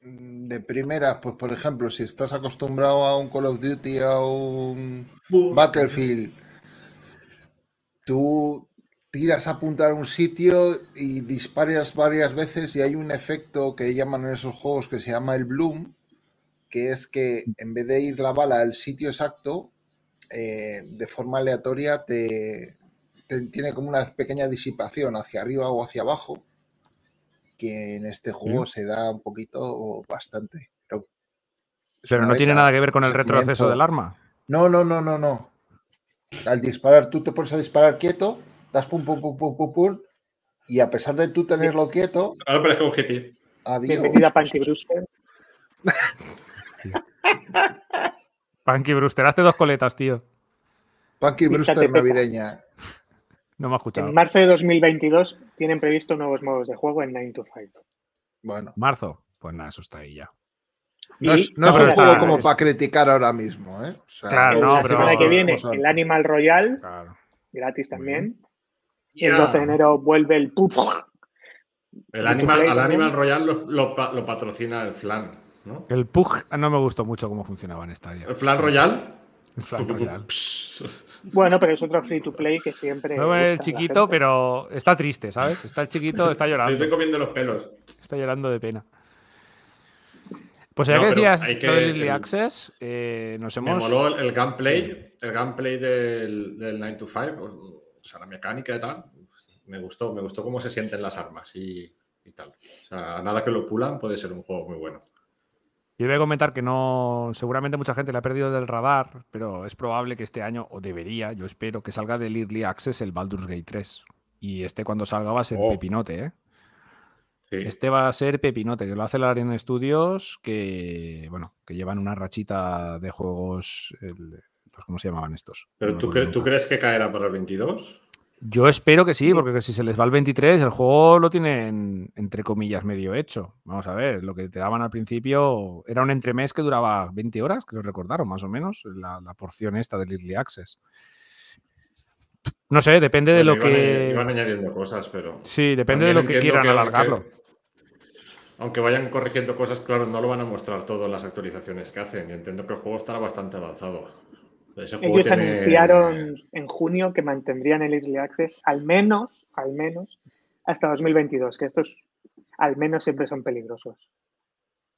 mm, de primeras, pues por ejemplo, si estás acostumbrado a un Call of Duty, a un Battlefield, tú tiras a apuntar a un sitio y disparas varias veces y hay un efecto que llaman en esos juegos que se llama el bloom, que es que en vez de ir la bala al sitio exacto, eh, de forma aleatoria te- tiene como una pequeña disipación hacia arriba o hacia abajo, que en este juego se da un poquito o bastante. Pero, Pero no tiene nada que ver con el retroceso del arma. No, no, no, no, no. Al disparar, tú te pones a disparar quieto, das pum, pum, pum, pum, pum, pum, y a pesar de tú tenerlo quieto, Ahora parece un hippie. adiós. Bienvenida a Panky Brewster. Punky Brewster, hazte dos coletas, tío. Píntate Brewster navideña. No me ha escuchado. En marzo de 2022 tienen previsto nuevos modos de juego en 9 to 5. Bueno, Marzo. Pues nada, eso está ahí ya. No es, no un está- juego como es- para criticar ahora mismo, ¿eh? O sea, Claro, la no, pero- semana que viene el Animal Royal, Claro. gratis también. Y el 12 de enero vuelve el PUP. El ¿Y Animal, al? Animal Royal lo, lo pa- lo patrocina el Flan, ¿no? El Pug no me gustó mucho cómo funcionaba en Stadia. ¿El Flan Royal? El Flan Royal. Bueno, pero es otro free to play que siempre. Voy a poner el chiquito, pero está triste, ¿sabes? Está el chiquito, está llorando. estoy comiendo los pelos. Está llorando de pena. Pues ya No, que decías que- lo del Early Access, eh, nos Me hemos. moló el, el gameplay, el gameplay del, del 9 to 5, o sea, la mecánica y tal. Me gustó, me gustó cómo se sienten las armas y, y tal. O sea, nada que lo pulan puede ser un juego muy bueno. Yo voy a comentar que no. Seguramente mucha gente le ha perdido del radar, pero es probable que este año, o debería, yo espero, que salga del Early Access el Baldur's Gate 3. Y este cuando salga va a ser Oh. pepinote, ¿eh? Sí. Este va a ser Pepinote, que lo hace la Arena Studios, que bueno, que llevan una rachita de juegos. el- pues, ¿Cómo se llamaban estos? Pero No ¿tú, acuerdo cre- ¿tú nunca. crees que caerá para el 22? Yo espero que sí, porque si se les va el 23, el juego lo tienen, entre comillas, medio hecho. Vamos a ver, lo que te daban al principio era un entremés que duraba 20 horas, que lo recordaron más o menos, la, la porción esta del Early Access. No sé, depende de Bueno, lo iban, que. iban añadiendo cosas, pero. Sí, depende de lo que quieran alargarlo. que- aunque vayan corrigiendo cosas, claro, no lo van a mostrar todo en las actualizaciones que hacen. Y entiendo que el juego estará bastante avanzado. Ese juego Ellos tiene- anunciaron en junio que mantendrían el Early Access al menos, al menos, hasta 2022, que estos al menos siempre son peligrosos.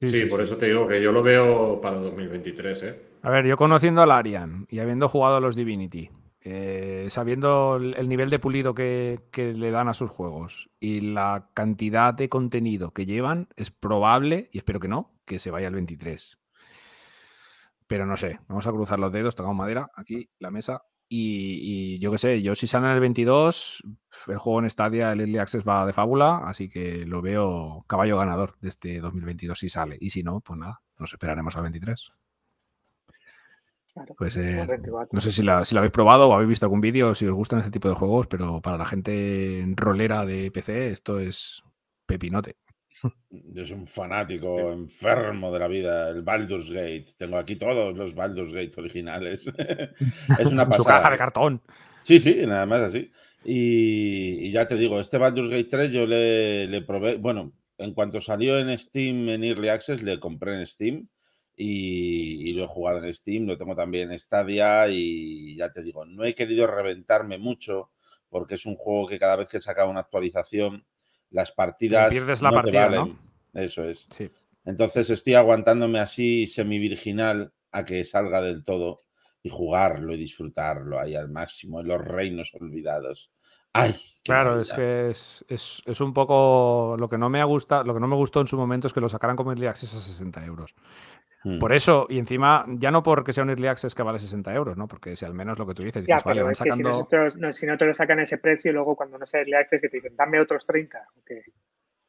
Sí, por eso te digo que yo lo veo para 2023, ¿eh? A ver, yo conociendo al Arian y habiendo jugado a los Divinity, eh, sabiendo el el nivel de pulido que, que le dan a sus juegos y la cantidad de contenido que llevan, es probable, y espero que no, que se vaya al 23. Pero no sé, vamos a cruzar los dedos, tocamos madera, aquí, la mesa. Y, y yo qué sé, yo si sale en el 22, pf, el juego en Stadia, el Early Access va de fábula, así que lo veo caballo ganador de este 2022 si sale. Y si no, pues nada, nos esperaremos al 23. Claro. Puede ser. O 24. No sé si la, si la habéis probado o habéis visto algún vídeo, si os gustan este tipo de juegos, pero para la gente rolera de PC, esto es pepinote. Yo soy un fanático enfermo de la vida. El Baldur's Gate. Tengo aquí todos los Baldur's Gate originales. es una En su pasada. caja de cartón. Sí, sí, nada más así. Y, y ya te digo, este Baldur's Gate 3 yo le, le probé, bueno, en cuanto salió en Steam, en Early Access, le compré en Steam y, y lo he jugado en Steam, lo tengo también en Stadia y ya te digo, no he querido reventarme mucho porque es un juego que cada vez que saca una actualización, las partidas pierdes la no te partida, valen. Eso es. Sí. Entonces estoy aguantándome así semi-virginal a que salga del todo y jugarlo y disfrutarlo ahí al máximo en los reinos olvidados. ¡Ay! Claro, es que es, es- es un poco lo que no me ha gusta, lo que no me gustó en su momento es que lo sacaran como Early Access a 60 euros. Mm. Por eso, y encima, ya no porque sea un Early Access que vale 60 euros, ¿no? Porque si al menos lo que tú dices, Ya, dices, vale, pero van si sacando. nosotros, no, si no te lo sacan ese precio y luego cuando no sea Early Access que te dicen, dame otros 30, que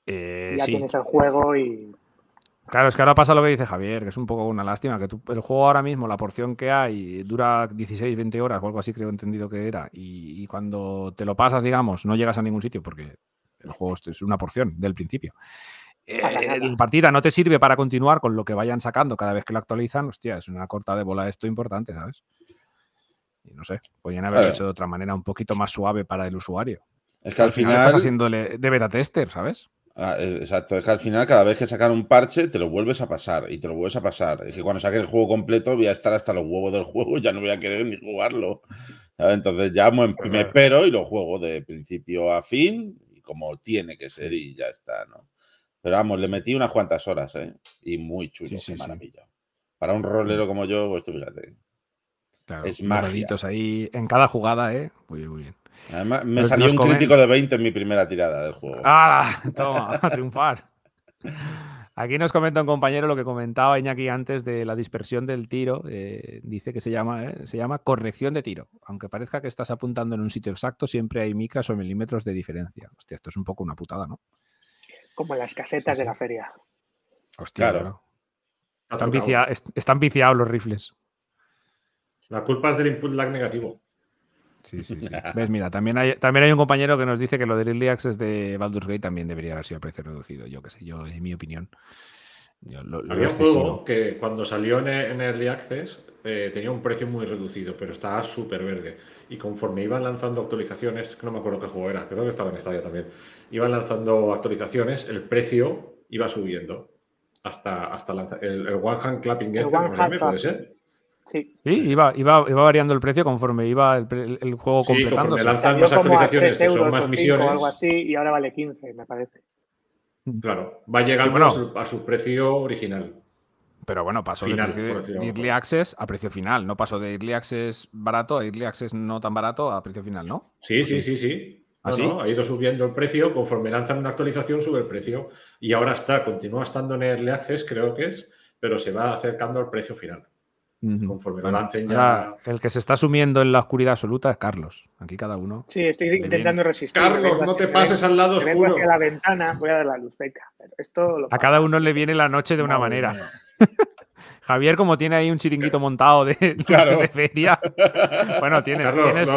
eh, ya sí. tienes el juego y Claro, es que ahora pasa lo que dice Javier, que es un poco una lástima, que tú- el juego ahora mismo, la porción que hay, dura 16, 20 horas o algo así, creo entendido que era, y, y cuando te lo pasas, digamos, no llegas a ningún sitio porque el juego es una porción del principio. Eh, la partida no te sirve para continuar con lo que vayan sacando cada vez que lo actualizan, hostia, es una corta de bola esto importante, ¿sabes? Y no sé, podrían haberlo hecho de otra manera un poquito más suave para el usuario. Es que al final, estás haciéndole de beta tester, ¿sabes? Ah, eh, Exacto, es que al final cada vez que sacan un parche te lo vuelves a pasar y te lo vuelves a pasar. Es que cuando saque el juego completo voy a estar hasta los huevos del juego y ya no voy a querer ni jugarlo. ¿sabes? Entonces ya me, Pues me espero y lo juego de principio a fin y como tiene que ser y ya está, ¿no? Pero vamos, le metí unas cuantas horas, ¿eh? Y muy chulo, Sí, sí, qué sí. maravilla. Para un rolero como yo, pues tú fíjate. Claro, Es magia. ahí en cada jugada, ¿eh? Muy bien, muy bien. Además, me salió un comen- crítico de 20 en mi primera tirada del juego. ¡Ah! Toma, a triunfar. Aquí nos comenta un compañero lo que comentaba Iñaki antes de la dispersión del tiro. eh, dice que se llama, eh, se llama corrección de tiro. Aunque parezca que estás apuntando en un sitio exacto, siempre hay micras o milímetros de diferencia. Hostia, esto es un poco una putada, ¿no? Como las casetas Sí, de la feria. Hostia, Claro. claro. Están, tocado. vicia- est- están viciados los rifles. La culpa es del input lag negativo. Sí, sí, sí. ¿Ves? Mira, también hay, también hay un compañero que nos dice que lo del Early Access de Baldur's Gate también debería haber sido a precio reducido. Yo qué sé, yo, en mi opinión. Yo lo- lo Había un juego que cuando salió en, en Early Access eh, tenía un precio muy reducido, pero estaba súper verde. Y conforme iban lanzando actualizaciones, que no me acuerdo qué juego era, creo que estaba en Stadia también, iban lanzando actualizaciones, el precio iba subiendo hasta, hasta lanzar el, el One Hand Clapping El este, ¿Puede ser? Sí. Sí, iba, iba, iba variando el precio conforme iba el, juego Sí, completándose. lanzan más actualizaciones 3 que son más o 5 misiones. o algo así y ahora vale 15, me parece. Claro, va llegando bueno. a, su, a su precio original. Pero bueno, pasó Final, de, precio de- Early Access a precio final. No pasó de Early Access barato a Early Access no tan barato a precio final, ¿no? Sí, sí, sí, sí. ¿Ah, No, sí? no, ha ido subiendo el precio, conforme lanzan una actualización sube el precio y ahora está, continúa estando en Early Access, creo que es, pero se va acercando al precio final. Conforme Bueno, lo lancen ya... el que se está sumiendo en la oscuridad absoluta es Carlos. Aquí cada uno. Sí, estoy intentando resistir. Carlos, no te pases al lado me vengo oscuro. hacia la ventana, voy a dar la luz, venga. Esto lo A cada uno le viene la noche de una manera. Javier, como tiene ahí un chiringuito montado de, Claro. de feria. Bueno, tiene, Carlos, tienes,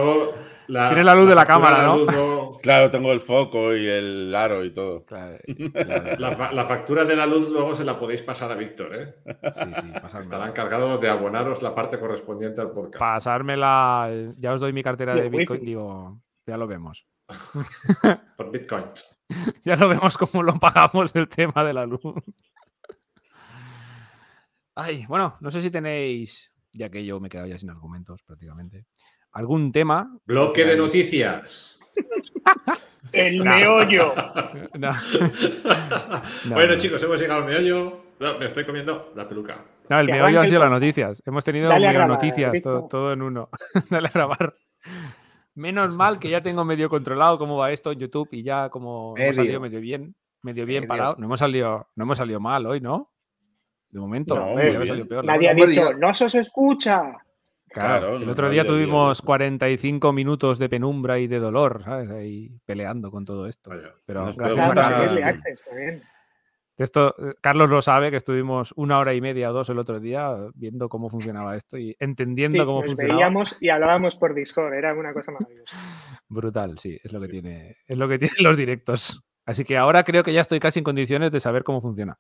la, tienes la luz de la cámara, de ¿no? Claro, tengo el foco y el aro y todo. Claro, claro. la, fa- la factura de la luz luego se la podéis pasar a Víctor, ¿eh? Sí, sí, pasármela. Estará encargado de abonaros la parte correspondiente al podcast. Pasármela, ya os doy mi cartera de Bitcoin, digo, ya lo vemos. Por Bitcoin. Ya lo vemos cómo lo pagamos el tema de la luz. Ay, bueno, no sé si tenéis, ya que yo me he quedado ya sin argumentos prácticamente, algún tema. que Bloque de noticias. El No. meollo. No. No, bueno, no. chicos, hemos llegado al meollo. No, me estoy comiendo la peluca. No, el meollo el sido las noticias. Hemos tenido Dale a mega grabar, noticias, todo, todo en uno. Dale a grabar. Menos mal que ya tengo medio controlado cómo va esto en YouTube y ya como hemos salido Medio. medio bien, medio bien Medio. parado. No hemos salido, no hemos salido mal hoy, ¿no? De momento, No, peor. Nadie ha dicho, no se os escucha. Claro, Claro, el otro no día tuvimos olvidado eso. 45 minutos de penumbra y de dolor, ¿sabes? Ahí peleando con todo esto. Vaya. Pero gracias a. Esto, Carlos lo sabe, que estuvimos una hora y media o dos el otro día viendo cómo funcionaba esto y entendiendo Sí, cómo nos funcionaba. veíamos y hablábamos por Discord, era una cosa maravillosa. Brutal, sí, es lo que tiene, es lo que tienen los directos. Así que ahora creo que ya estoy casi en condiciones de saber cómo funciona.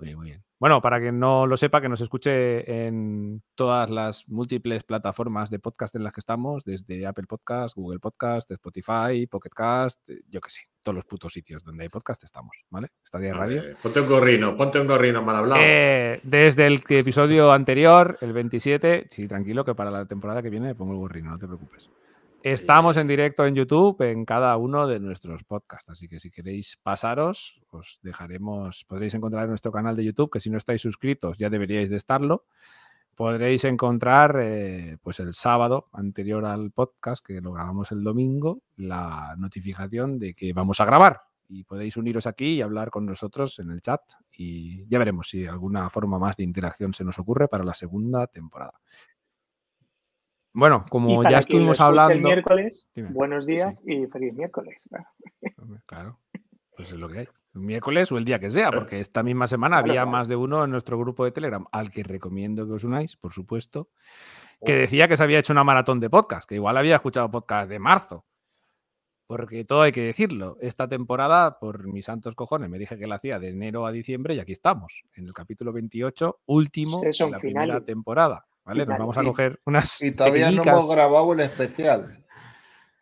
Muy bien, muy bien. Bueno, para que no lo sepa, que nos escuche en todas las múltiples plataformas de podcast en las que estamos, desde Apple Podcast, Google Podcast, Spotify, Pocket Cast, eh, yo qué sé, todos los putos sitios donde hay podcast estamos, ¿vale? Estadia Radio. Ponte un gorrino, ponte un gorrino mal hablado. Eh, desde el episodio anterior, el 27, sí, tranquilo, que para la temporada que viene pongo el gorrino, no te preocupes. Estamos en directo en YouTube en cada uno de nuestros podcasts, así que si queréis pasaros, os dejaremos, podréis encontrar en nuestro canal de YouTube, que si no estáis suscritos ya deberíais de estarlo. Podréis encontrar, eh, pues el sábado anterior al podcast, que lo grabamos el domingo, la notificación de que vamos a grabar. Y podéis uniros aquí y hablar con nosotros en el chat. Y ya veremos si alguna forma más de interacción se nos ocurre para la segunda temporada. Bueno, Y como para ya estuvimos escuche el hablando. miércoles, Dime. buenos días y feliz miércoles. claro. Pues es lo que hay. Un miércoles o el día que sea, porque esta misma semana Claro, había claro. más de uno en nuestro grupo de Telegram, al que recomiendo que os unáis, por supuesto, que decía que se había hecho una maratón de podcast, que igual había escuchado podcast de marzo. Porque todo hay que decirlo. Esta temporada, por mis santos cojones, me dije que la hacía de enero a diciembre y aquí estamos, en el capítulo 28, último de la primera temporada. ¿Vale? Nos vamos a coger unas. Y todavía no hemos grabado el especial.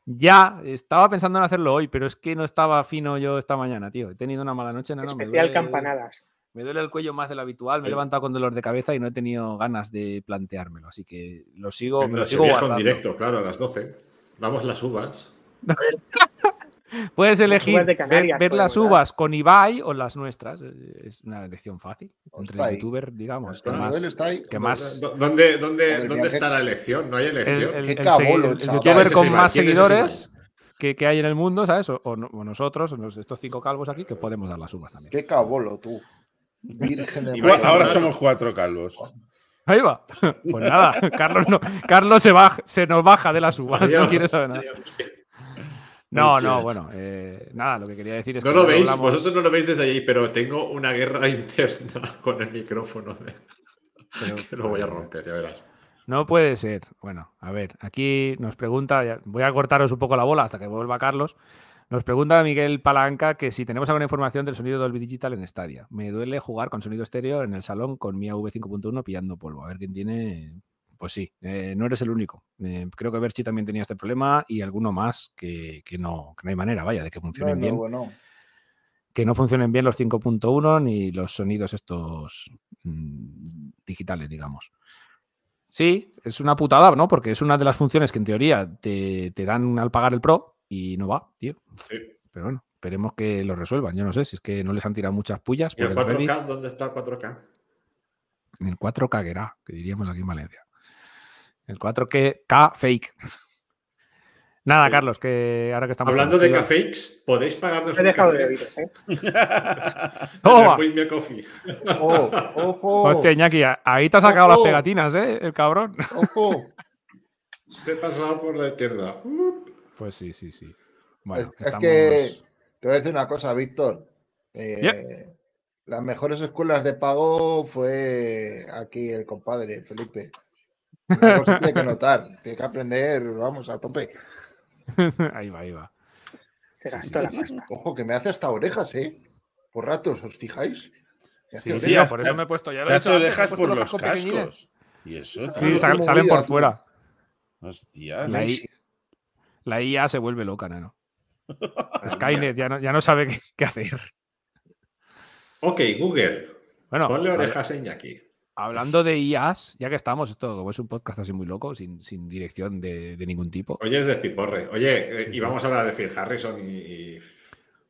Ya, estaba pensando en hacerlo hoy, pero es que no estaba fino yo esta mañana, tío. He tenido una mala noche, nano, me Especial duele- campanadas. Me duele el cuello más del habitual, me he levantado con dolor de cabeza y no he tenido ganas de planteármelo, así que lo sigo, En me lo sigo Vieja en guardando. directo, claro, a las 12. Damos las uvas. Puedes elegir uvas de ver- Canarias ver, las uvas con Ibai o las nuestras. Es una elección fácil. Entre el youtuber, digamos, que más, Nivel está ahí. que más ¿Dó- ¿Dónde, dónde, dónde está la elección? ¿No hay el, elección? el- Qué el cabolo, el youtuber con más Ibai, ¿quién es ese seguidores que, que hay en el mundo, ¿sabes? O, o o nosotros, estos cinco calvos aquí, que podemos dar las uvas también. Qué cabolo, tú. Ahora somos cuatro calvos. Ahí va. Pues nada, Carlos, no, Carlos se, baja, se nos baja de las uvas, no quiere saber nada. adiós. No, no, bueno, eh, nada, lo que quería decir es No que lo luego veis, hablamos- vosotros no lo veis desde allí, pero tengo una guerra interna con el micrófono. de- pero- que lo voy a romper, ya verás. No puede ser. Bueno, a ver, aquí nos pregunta, voy a cortaros un poco la bola hasta que vuelva Carlos, Nos pregunta Miguel Palanca que si tenemos alguna información del sonido Dolby Digital en Stadia. Me duele jugar con sonido estéreo en el salón con mi AV5.1 pillando polvo. A ver quién tiene. Pues sí, eh, no eres el único. Eh, creo que Berchi también tenía este problema y alguno más que, que no, que no hay manera, vaya, de que funcionen no, bien. bueno. Que no funcionen bien los 5.1 ni los sonidos estos mm, digitales, digamos. Sí, es una putada, ¿no? Porque es una de las funciones que en teoría te, te dan al pagar el Pro y no va, tío. Sí. Pero bueno, esperemos que lo resuelvan. Yo no sé si es que no les han tirado muchas pullas. ¿Y el por el Reddit. 4K? ¿Dónde está el 4K? El 4K que era, que diríamos aquí en Valencia. El 4K fake. Nada, Sí. Carlos, que ahora que estamos. Hablando de cafés, ¿podéis pagarnos He un dejado café? de oíros, ¿eh? ¡Toma! With Me Coffee. ¡Oh, ojo! Hostia, Iñaki, ahí te ha sacado las Ojo. pegatinas, ¿eh? El cabrón. ¡Ojo! Te he pasado por la izquierda. Pues sí, sí, sí. Bueno, es, es estamos... que te voy a decir una cosa, Víctor. Eh, Yep. Las mejores escuelas de pago fue aquí el compadre, Felipe. Algo se tiene que notar, tiene que aprender, vamos, a tope. ahí va, ahí va. Será Sí, esto sí, la sí, pasta. Ojo, que me hace hasta orejas, ¿eh? Por ratos, ¿os fijáis? Me hace Sí. Tío, por eso me he puesto. Ya lo he hecho orejas puesto por los cascos. Y eso, Ah, Sí, sal- salen por tío. fuera. Hostia. La, I- la IA se vuelve loca, nano. Skynet ya no, ya no sabe qué, qué hacer. Ok, Google. Bueno, Ponle orejas a Iñaki. Hablando de IAs, ya que estamos, esto como es un podcast así muy loco, sin, sin dirección de, de ningún tipo. Oye, es de Piporre. Oye, eh, Sí, y sí. vamos a hablar de Phil Harrison y. y-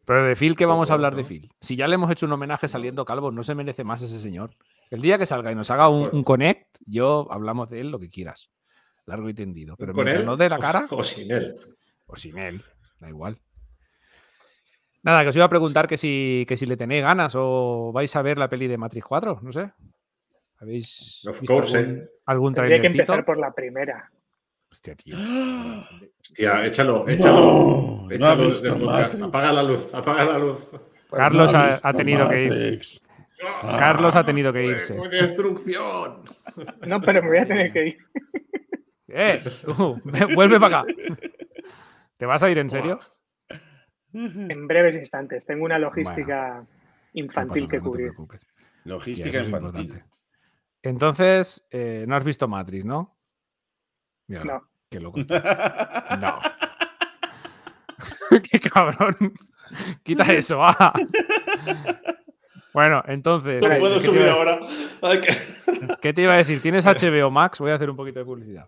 Pero de Phil, ¿qué vamos a hablar de. Phil? Si ya le hemos hecho un homenaje saliendo calvo, no se merece más ese señor. El día que salga y nos haga un, Pues- un connect, yo hablamos de él lo que quieras. Largo y tendido. Pero ¿Con él? no dé la cara, O sin él. o sin él, da igual. Nada, que os iba a preguntar que si, que si le tenéis ganas o vais a ver la peli de Matrix 4, no sé. ¿Habéis Of visto course, algún, eh. algún Tendría que empezar por la primera. Hostia, tío. Hostia, échalo, échalo. No, no ha échalo podcast. Matrix. Apaga la luz, apaga la luz. Pues Carlos no, ha, ha tenido que ir. Matrix. Carlos ha tenido que irse. destrucción. No, pero me voy a tener que ir. ¡Eh! Tú, ve- vuelve para acá. ¿Te vas a ir en serio? En breves instantes. Tengo una logística No pasa infantil que no cubrir. preocupes. Hostia, Logística es infantil. importante. Entonces, eh, no has visto Matrix, ¿no? Míralo, No. Qué loco está. No. qué cabrón. Quita eso, va. Bueno, entonces. No ¿qué- puedo qué te subir a- ahora. ¿Qué te iba a decir? ¿Tienes HBO Max? Voy a hacer un poquito de publicidad.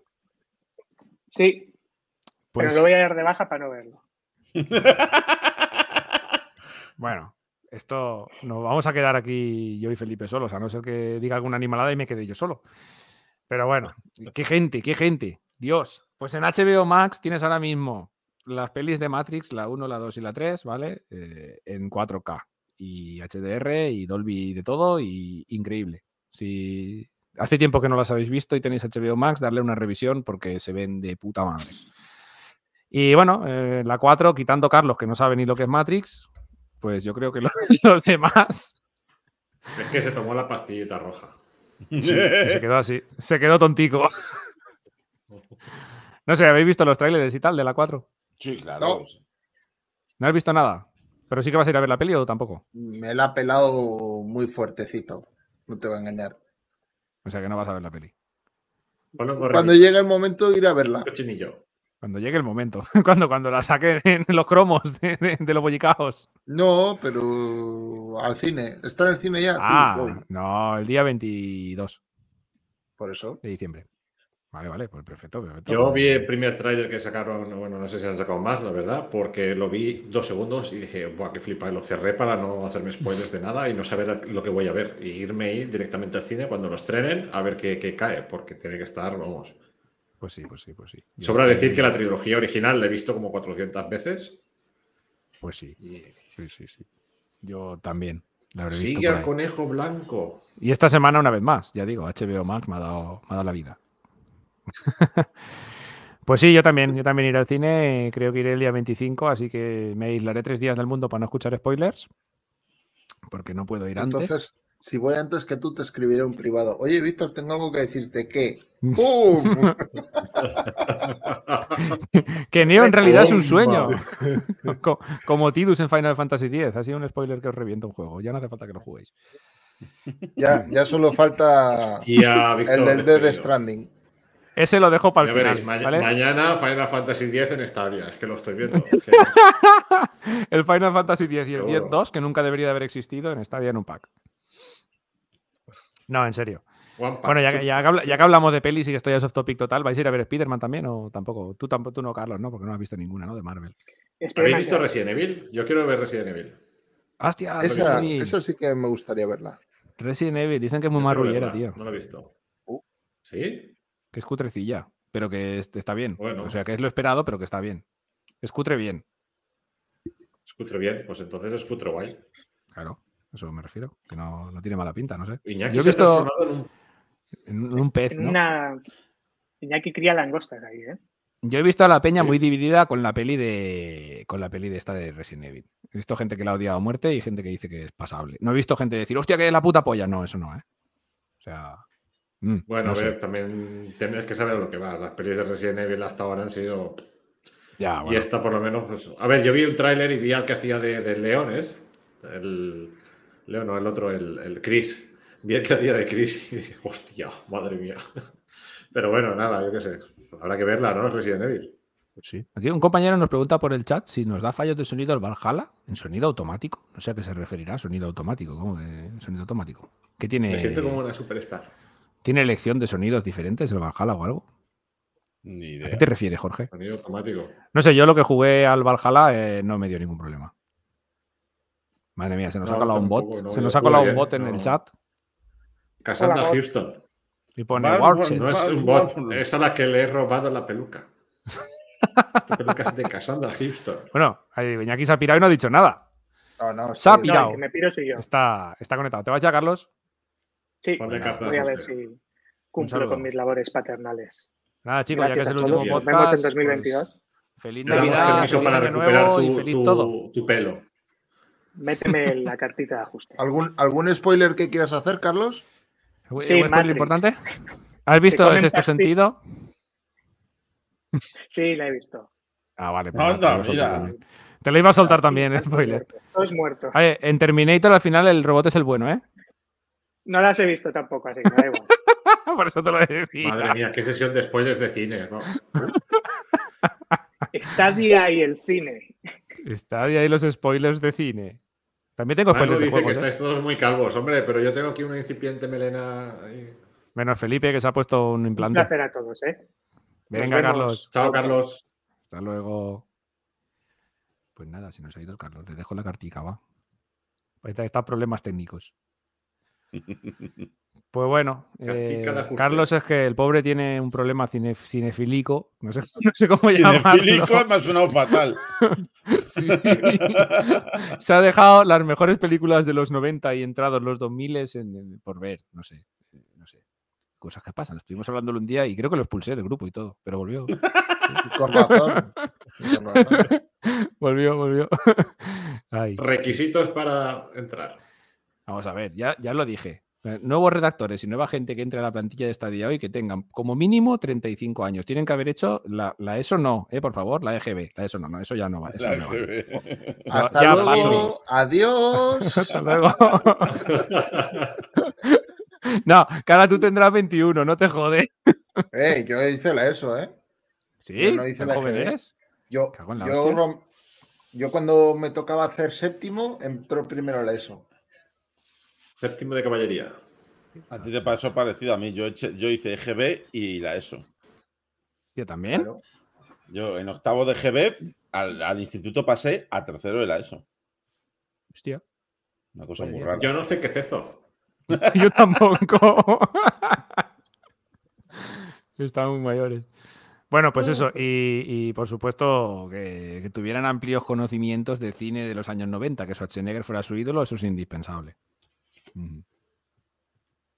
Sí, Pues, pero lo voy a dar de baja para no verlo. bueno, esto nos vamos a quedar aquí yo y Felipe solos, a no ser que diga alguna animalada y me quede yo solo. Pero bueno, qué gente, qué gente. Dios. Pues en HBO Max tienes ahora mismo las pelis de Matrix, la 1, la 2 y la 3, ¿vale? Eh, en 4K y HDR y Dolby de todo y increíble. Si hace tiempo que no las habéis visto y tenéis HBO Max, darle una revisión porque se ven de puta madre. Y bueno, eh, la 4, quitando Carlos, que no sabe ni lo que es Matrix, pues yo creo que lo- los demás Es que se tomó la pastillita roja. y se quedó así, se quedó tontico. No sé, ¿habéis visto los trailers y tal de la 4? Sí, claro. No. ¿No has visto nada? ¿Pero sí que vas a ir a ver la peli o tampoco? Me la ha pelado muy fuertecito, no te voy a engañar. O sea que no vas a ver la peli. Bueno, hemos Cuando llegue el momento, ir a verla. cochinillo. Cuando llegue el momento. Cuando, cuando la saquen en los cromos de, de- de los bollicaos. No, pero al cine. ¿Está en el cine ya? Ah, Uy, no, el día 22 Por eso. de diciembre. Vale, vale, pues perfecto. perfecto. Yo vi el primer tráiler que sacaron, bueno, no sé si han sacado más, la verdad, porque lo vi dos segundos y dije, buah, qué flipa, y lo cerré para no hacerme spoilers de nada y no saber lo que voy a ver. Y irme ahí directamente al cine cuando lo estrenen a ver qué, qué cae, porque tiene que estar, vamos. Pues sí, pues sí, pues sí. Yo Sobra estoy- decir que la trilogía original la he visto como 400 veces Pues sí, y sí, sí, sí. Yo también. La habré visto sigue por al conejo blanco. Y esta semana, una vez más, ya digo, HBO Max me ha dado, me ha dado la vida. pues sí, yo también, yo también iré al cine, creo que iré el día 25, así que me aislaré tres días del mundo para no escuchar spoilers, porque no puedo ir antes. Si voy antes que tú, te escribiré un privado. Oye, Víctor, tengo algo que decirte. ¿Qué? ¡Pum! que Neo en realidad es un Bomba. sueño. Co- Como Tidus en Final Fantasy X. Ha sido un spoiler que os revienta un juego. Ya no hace falta que lo juguéis. ya, ya solo falta el del Dead. Stranding. Ese lo dejo para Ya el final. veréis, ma- ¿vale? mañana Final Fantasy X en Stadia. Es que lo estoy viendo. Es que- El Final Fantasy X y el Seguro. 10-2, que nunca debería de haber existido en Stadia en un pack. No, en serio. Bueno, ya, que- ya, ya que hablamos de pelis y que estoy a soft topic total, ¿vais a ir a ver Spider-Man también o tampoco? Tú tampoco, tú no, Carlos, ¿no? Porque no has visto ninguna, ¿no? De Marvel. ¿Habéis visto Resident Evil? Yo quiero ver Resident Evil. ¡Hostia! Esa, sí que me gustaría verla. Resident Evil, dicen que es muy marrullera, tío. No lo he visto. Uh. ¿Sí? Que es cutrecilla, pero que es- está bien. Bueno. O sea, que es lo esperado, pero que está bien. Es cutre bien, Escucho bien. Pues entonces escucho guay. claro. Eso me refiero. Que no, no tiene mala pinta, no sé. Iñaki Yo he se ha visto- transformado en un En un, pez, En ¿no? una. Iñaki cría langostas ahí, ¿eh? Yo he visto a la peña Sí. muy dividida con la peli de. con la peli de esta de Resident Evil. He visto gente que la ha odiado a muerte y gente que dice que es pasable. No he visto gente decir, hostia, que es la puta polla. No, eso no, ¿eh? O sea. mm, Bueno, no a sé. ver, también tienes que saber lo que va. Las pelis de Resident Evil hasta ahora han sido. Ya, Y bueno. esta por lo menos. pues, A ver, yo vi un tráiler y vi al que hacía de, de Leones. El. León, no, el otro, el, el Chris. Vi el que hacía de Chris y dije, hostia, madre mía. Pero bueno, nada, yo qué sé. Habrá que verla, ¿no? Resident Evil. Sí. Aquí un compañero nos pregunta por el chat si nos da fallos de sonido el Valhalla en sonido automático. No sé a qué se referirá, sonido automático. ¿Cómo que sonido automático? ¿Qué tiene? Me siento como una superstar. ¿Tiene elección de sonidos diferentes el Valhalla o algo? Ni ¿A idea. qué te refieres, Jorge? Sonido automático. No sé, yo lo que jugué al Valhalla eh, no me dio ningún problema. Madre mía, se nos ha No, colado un bot. no, se nos ha colado un bot en No. el chat Cassandra Hola, Houston. y pone Warchet. No es un bot, es a la que le he robado la peluca. Esta peluca es de Cassandra Houston. Bueno, ahí Iñaki se ha pirado y no ha dicho nada. No, no, Se ha pirado. No, que me piro soy yo. Está, está conectado. ¿Te vas ya, Carlos? Sí, carta voy a ver si cumplo con mis labores paternales. Nada, chicos, ya que Gracias es a el último Nos podcast. vemos en pues, 2022. feliz Te damos Navidad, feliz para año nuevo y tu, feliz tu- todo. tu pelo. Méteme la cartita de ajuste. ¿Algún, ¿Algún spoiler que quieras hacer, Carlos? ¿Un Sí, spoiler importante? ¿Has visto sexto pasti- sentido? Sí, la he visto. Ah, vale. pues Anda, nada, te lo iba a soltar mira. también. Te lo iba a soltar también, el Todos spoiler. muertos, Todos muertos. Oye, en Terminator al final el robot es el bueno, ¿eh? No las he visto tampoco, así que da igual. Por eso te lo decía. Madre mía, qué sesión de spoilers de cine. ¿no? Stadia y el cine. Está ahí los spoilers de cine. También tengo Manu spoilers de dice que juegos, ¿eh? estáis todos muy calvos, hombre, pero yo tengo aquí una incipiente melena. ahí. Menos Felipe, que se ha puesto un Un implante. placer a todos, ¿eh? Venga. Carlos. Chao, Carlos. Hasta luego. Pues nada, se nos ha ido el Carlos. Le dejo la cartica, va. Pues está, está problemas técnicos. Pues bueno, eh. Carlos es que el pobre tiene un problema cine- cinefílico. No sé, no sé cómo Cinefílico llamarlo. me ha sonado fatal. Sí. Se ha dejado las mejores películas de los 90 y entrados los 2000 en- en- por ver. No sé, no sé. Cosas que pasan. Estuvimos hablándolo un día y creo que lo expulsé del grupo y todo, pero volvió. Con razón. Con razón. volvió, volvió. Ay. Requisitos para entrar. Vamos a ver, ya, ya lo dije. Eh, Nuevos redactores y nueva gente que entre a la plantilla de esta día hoy que tengan como mínimo 35 años. Tienen que haber hecho la, la ESO no, eh, por favor, la EGB. La ESO no, no, eso ya no va. eso La no vale. EGB. Hasta ya luego. paso. Adiós. Hasta luego. no, ahora tú tendrás 21, no te jode. Eh, yo hice la ESO, ¿eh? ¿Sí? Yo no hice ¿Tan la joven EGB. eres? Yo, yo, yo cuando me tocaba hacer séptimo, entró primero la ESO. Séptimo de caballería. A ti te pasó parecido a mí. Yo, yo hice EGB y la ESO. Yo también. Claro. Yo en octavo de GB al, al instituto pasé a tercero de la ESO. Hostia. Una cosa muy rara. Yo no sé qué cezo. Yo tampoco. Están muy mayores. Bueno, pues eso, y, y por supuesto que, que tuvieran amplios conocimientos de cine de los años 90, que Schwarzenegger fuera su ídolo, eso es indispensable. Ujú.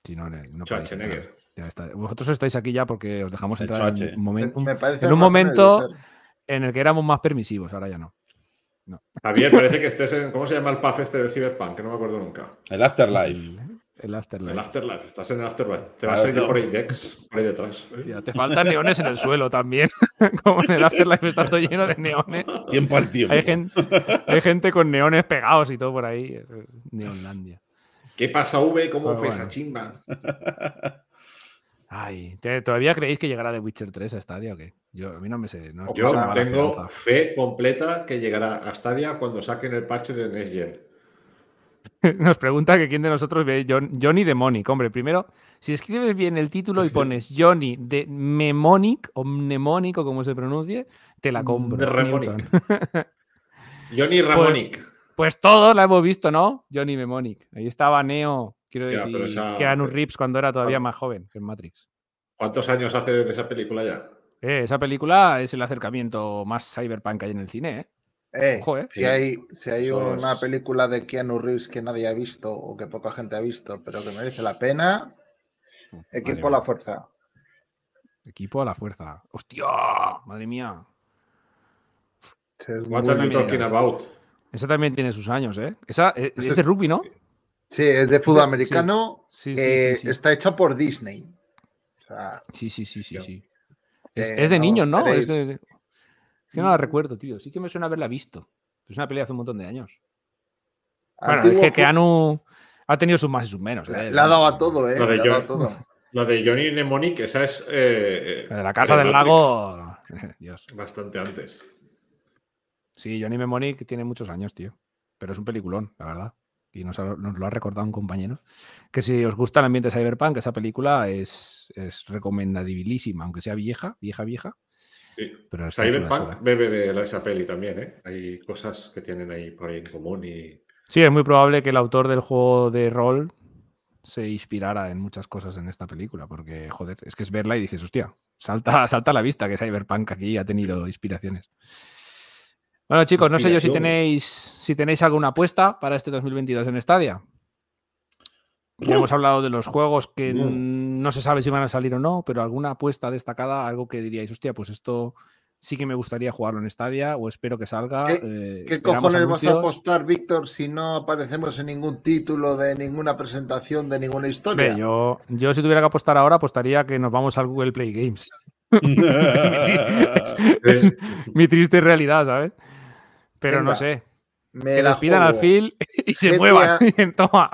Si no, no podéis Schwarzenegger. entrar. Ya está. Vosotros estáis aquí ya porque os dejamos entrar en un, momen- un- Me parece en un razonable momento en el que éramos más permisivos, ahora ya no. Javier, parece que estés en. ¿Cómo se llama el puff este de Cyberpunk? Que no me acuerdo nunca. El Afterlife. El Afterlife. El Afterlife, estás en el Afterlife. Te vas a ir por ahí, Dex, por ahí detrás. Te faltan neones en el suelo también. Como en el Afterlife está todo lleno de neones. Tiempo al tiempo. Hay gente, hay gente con neones pegados y todo por ahí. Neonlandia. ¿Qué pasa, V? ¿Cómo Pues fue bueno. esa chimba? Ay, ¿te- ¿todavía creéis que llegará The Witcher 3 a Stadia o qué? Yo, a mí no me sé. No, Yo no tengo fe completa que llegará a Stadia cuando saquen el parche de Next Gen. Nos pregunta que quién de nosotros ve John- Johnny Demonic. Hombre, primero, si escribes bien el título y pones Johnny de Mnemonic o Mnemonic o como se pronuncie, te la compro. De. Johnny Ramonic. Pues todos la hemos visto, ¿no? Johnny Mnemonic. Ahí estaba Neo, quiero Ya, decir, esa- Keanu Reeves cuando era todavía más joven que en Matrix. ¿Cuántos años hace de esa película ya? Eh, esa película es el acercamiento más cyberpunk que hay en el cine, ¿eh? Eh, Ojo, eh. Si hay, si hay una película de Keanu Reeves que nadie ha visto o que poca gente ha visto, pero que merece la pena, equipo Vale, a la fuerza. Equipo a la fuerza. ¡Hostia! Madre mía. What are you Muy talking about? Esa también tiene sus años, ¿eh? Esa eh, Ese es de es- rugby, ¿no? Sí, es de fútbol americano Sí, sí, sí. está hecha por Disney. O sea, Sí, sí, sí, sí, sí. Es, es de no niños, ¿no? Es esperéis. de- es que no la recuerdo, tío. Sí que me suena haberla visto. Es una pelea hace un montón de años. Bueno, es antiguo que Keanu ha tenido sus más y sus menos. ¿eh? le ha dado a todo, ¿eh? Lo de Le ha dado John- todo. La de Johnny Mnemonic, esa es. eh, La de la casa del lago. Dios. Bastante antes. Sí, Johnny Mnemonic tiene muchos años, tío. Pero es un peliculón, la verdad. Y nos, ha- nos lo ha recordado un compañero. Que si os gusta el ambiente cyberpunk, esa película es, es recomendabilísima, aunque sea vieja, vieja, vieja. Sí. Pero Cyberpunk bebe de esa peli también, ¿eh? Hay cosas que tienen ahí por ahí en común y. Sí, es muy probable que el autor del juego de rol se inspirara en muchas cosas en esta película, porque, joder, es que es verla y dices, hostia, salta, salta a la vista que Cyberpunk aquí ha tenido inspiraciones. Bueno, chicos, no sé yo si tenéis, si tenéis alguna apuesta para este 2022 en Stadia. Ya hemos hablado de los juegos que No. se sabe si van a salir o no, pero alguna apuesta destacada, algo que diríais, hostia, pues esto sí que me gustaría jugarlo en Stadia o espero que salga. ¿Qué- eh, ¿Qué esperamos cojones vas a apostar, Víctor, si no aparecemos en ningún título de ninguna presentación de ninguna historia? Yo, yo si tuviera que apostar ahora, apostaría que nos vamos al Google Play Games. Es, es mi triste realidad, ¿sabes? Pero no sé. Me Que la despidan al. Phil y se GTA muevan. Toma.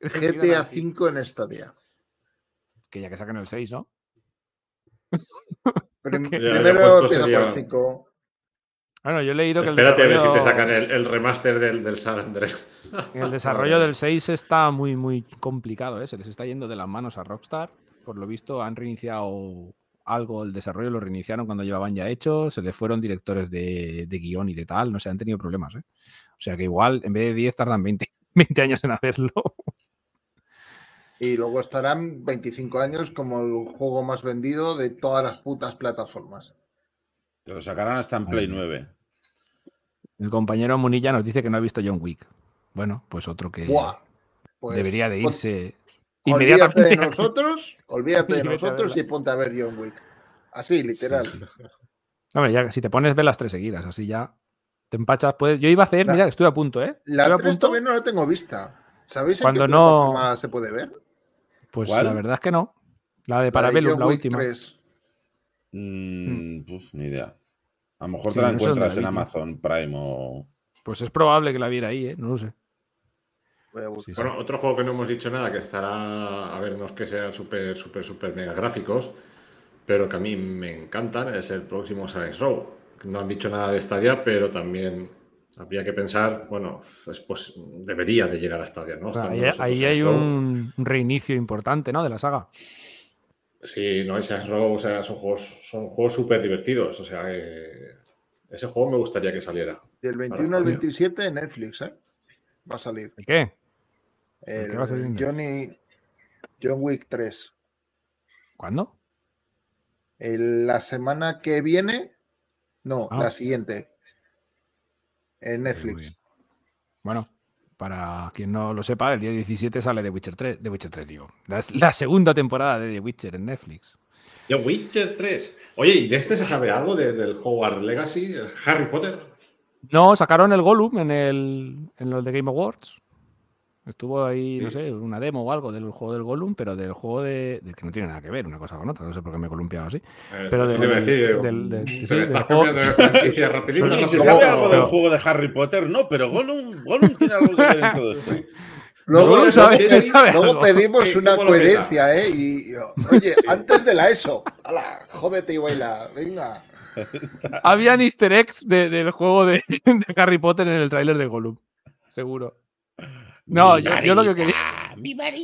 GTA al Phil. 5 en Stadia. Que ya que sacan el 6, ¿no? Prim- Ya, ya primero empieza sería- por el 5. Bueno, yo he leído que el Espérate a ver si te desarrollo- sacan el, el remaster del, del San Andrés. El desarrollo del 6 está muy, muy complicado, ¿eh? Se les está yendo de las manos a Rockstar. Por lo visto, han reiniciado algo, el desarrollo lo reiniciaron cuando llevaban ya hecho, se les fueron directores de, de guion y de tal, no sé, han tenido problemas, ¿eh? O sea que igual, en vez de 10, tardan 20, 20 años en hacerlo. Y luego estarán 25 años como el juego más vendido de todas las putas plataformas. Te lo sacarán hasta en Play mía. 9. El compañero Munilla nos dice que no ha visto John Wick. Bueno, pues otro que Buah, pues, debería de pon- irse Olvídate inmediatamente. de nosotros, olvídate de nosotros y ponte a ver John Wick. Así, literal. Hombre, ya si te pones, ve las tres seguidas, así ya te empachas. Puedes... Yo iba a hacer, La- mira, estoy a punto, ¿eh? La Estoy a 3 punto. todavía no la tengo vista. ¿Sabéis en Cuando qué no- plataforma se puede ver? Pues ¿Cuál? la verdad es que no. La de La de Parabellum, John la Wick última. 3. Mm, puf, ni idea. A lo mejor Sí, te la no encuentras en. Amazon Prime o. Pues es probable que la viera ahí, ¿eh? No lo sé. Sí. Bueno, otro juego que no hemos dicho nada, que estará, a ver, no es que sean súper, súper, súper mega gráficos, pero que a mí me encantan, es el próximo Science Row. No han dicho nada de Stadia, pero también habría que pensar, bueno, pues, pues debería de llegar a Stadia, ¿no? Ahí, ahí hay Row. un, reinicio importante, ¿no? De la saga. Sí, no, y Science Row, o sea, son juegos, son juegos súper divertidos, o sea, que ese juego me gustaría que saliera. Del 21 al Stadia. 27 en Netflix, ¿eh? Va a salir. ¿Y qué? El, qué va a salir en Johnny, John Wick 3. ¿Cuándo? El- la semana que viene, no, Ah. la siguiente. En Netflix. Bueno, para quien no lo sepa, el día 17 sale The Witcher 3. The Witcher 3, digo. La, la segunda temporada de The Witcher en Netflix. The Witcher 3. Oye, ¿y de este se sabe algo de- del Hogwarts Legacy, el Harry Potter? No, sacaron el Gollum en, el, en los de Game Awards. Estuvo ahí, no sé, una demo o algo del juego del Gollum, pero del juego de, de que no tiene nada que ver una cosa con otra. No sé por qué me he columpiado así. Eh, Pero del- te iba a decir, del- sí, sí, estás juego- cambiando de franquicia rapidito. Y se sabe algo pero- del juego de Harry Potter, no, pero Gollum, Gollum tiene algo que ver en todo esto. Luego, Gollum sabe- luego- sabe luego algo. pedimos ¿Qué- una coherencia, ¿eh? Y, y, oye, antes de la ESO, ala, jódete y baila, venga. Habían easter eggs de- del juego de, de Harry Potter en el tráiler de Gollum. Seguro. No, yo, yo lo que quería.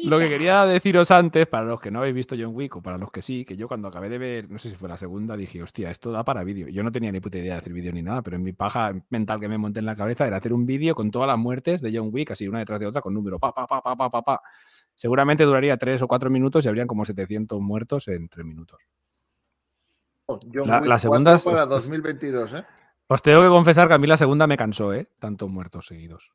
Lo que quería deciros antes, para los que no habéis visto John Wick o para los que sí, que yo cuando acabé de ver, no sé si fue la segunda, dije, hostia, esto da para vídeo. Yo no tenía ni puta idea de hacer vídeo ni nada, pero en mi paja mental que me monté en la cabeza era hacer un vídeo con todas las muertes de John Wick, así una detrás de otra, con número pa, pa, pa, pa, pa, pa, pa. Seguramente duraría tres o cuatro minutos y habrían como 700 muertos en tres minutos. John La- Wick la segunda 4 para es- 2022, ¿eh? Os tengo que confesar que a mí la segunda me cansó, ¿eh? Tantos muertos seguidos.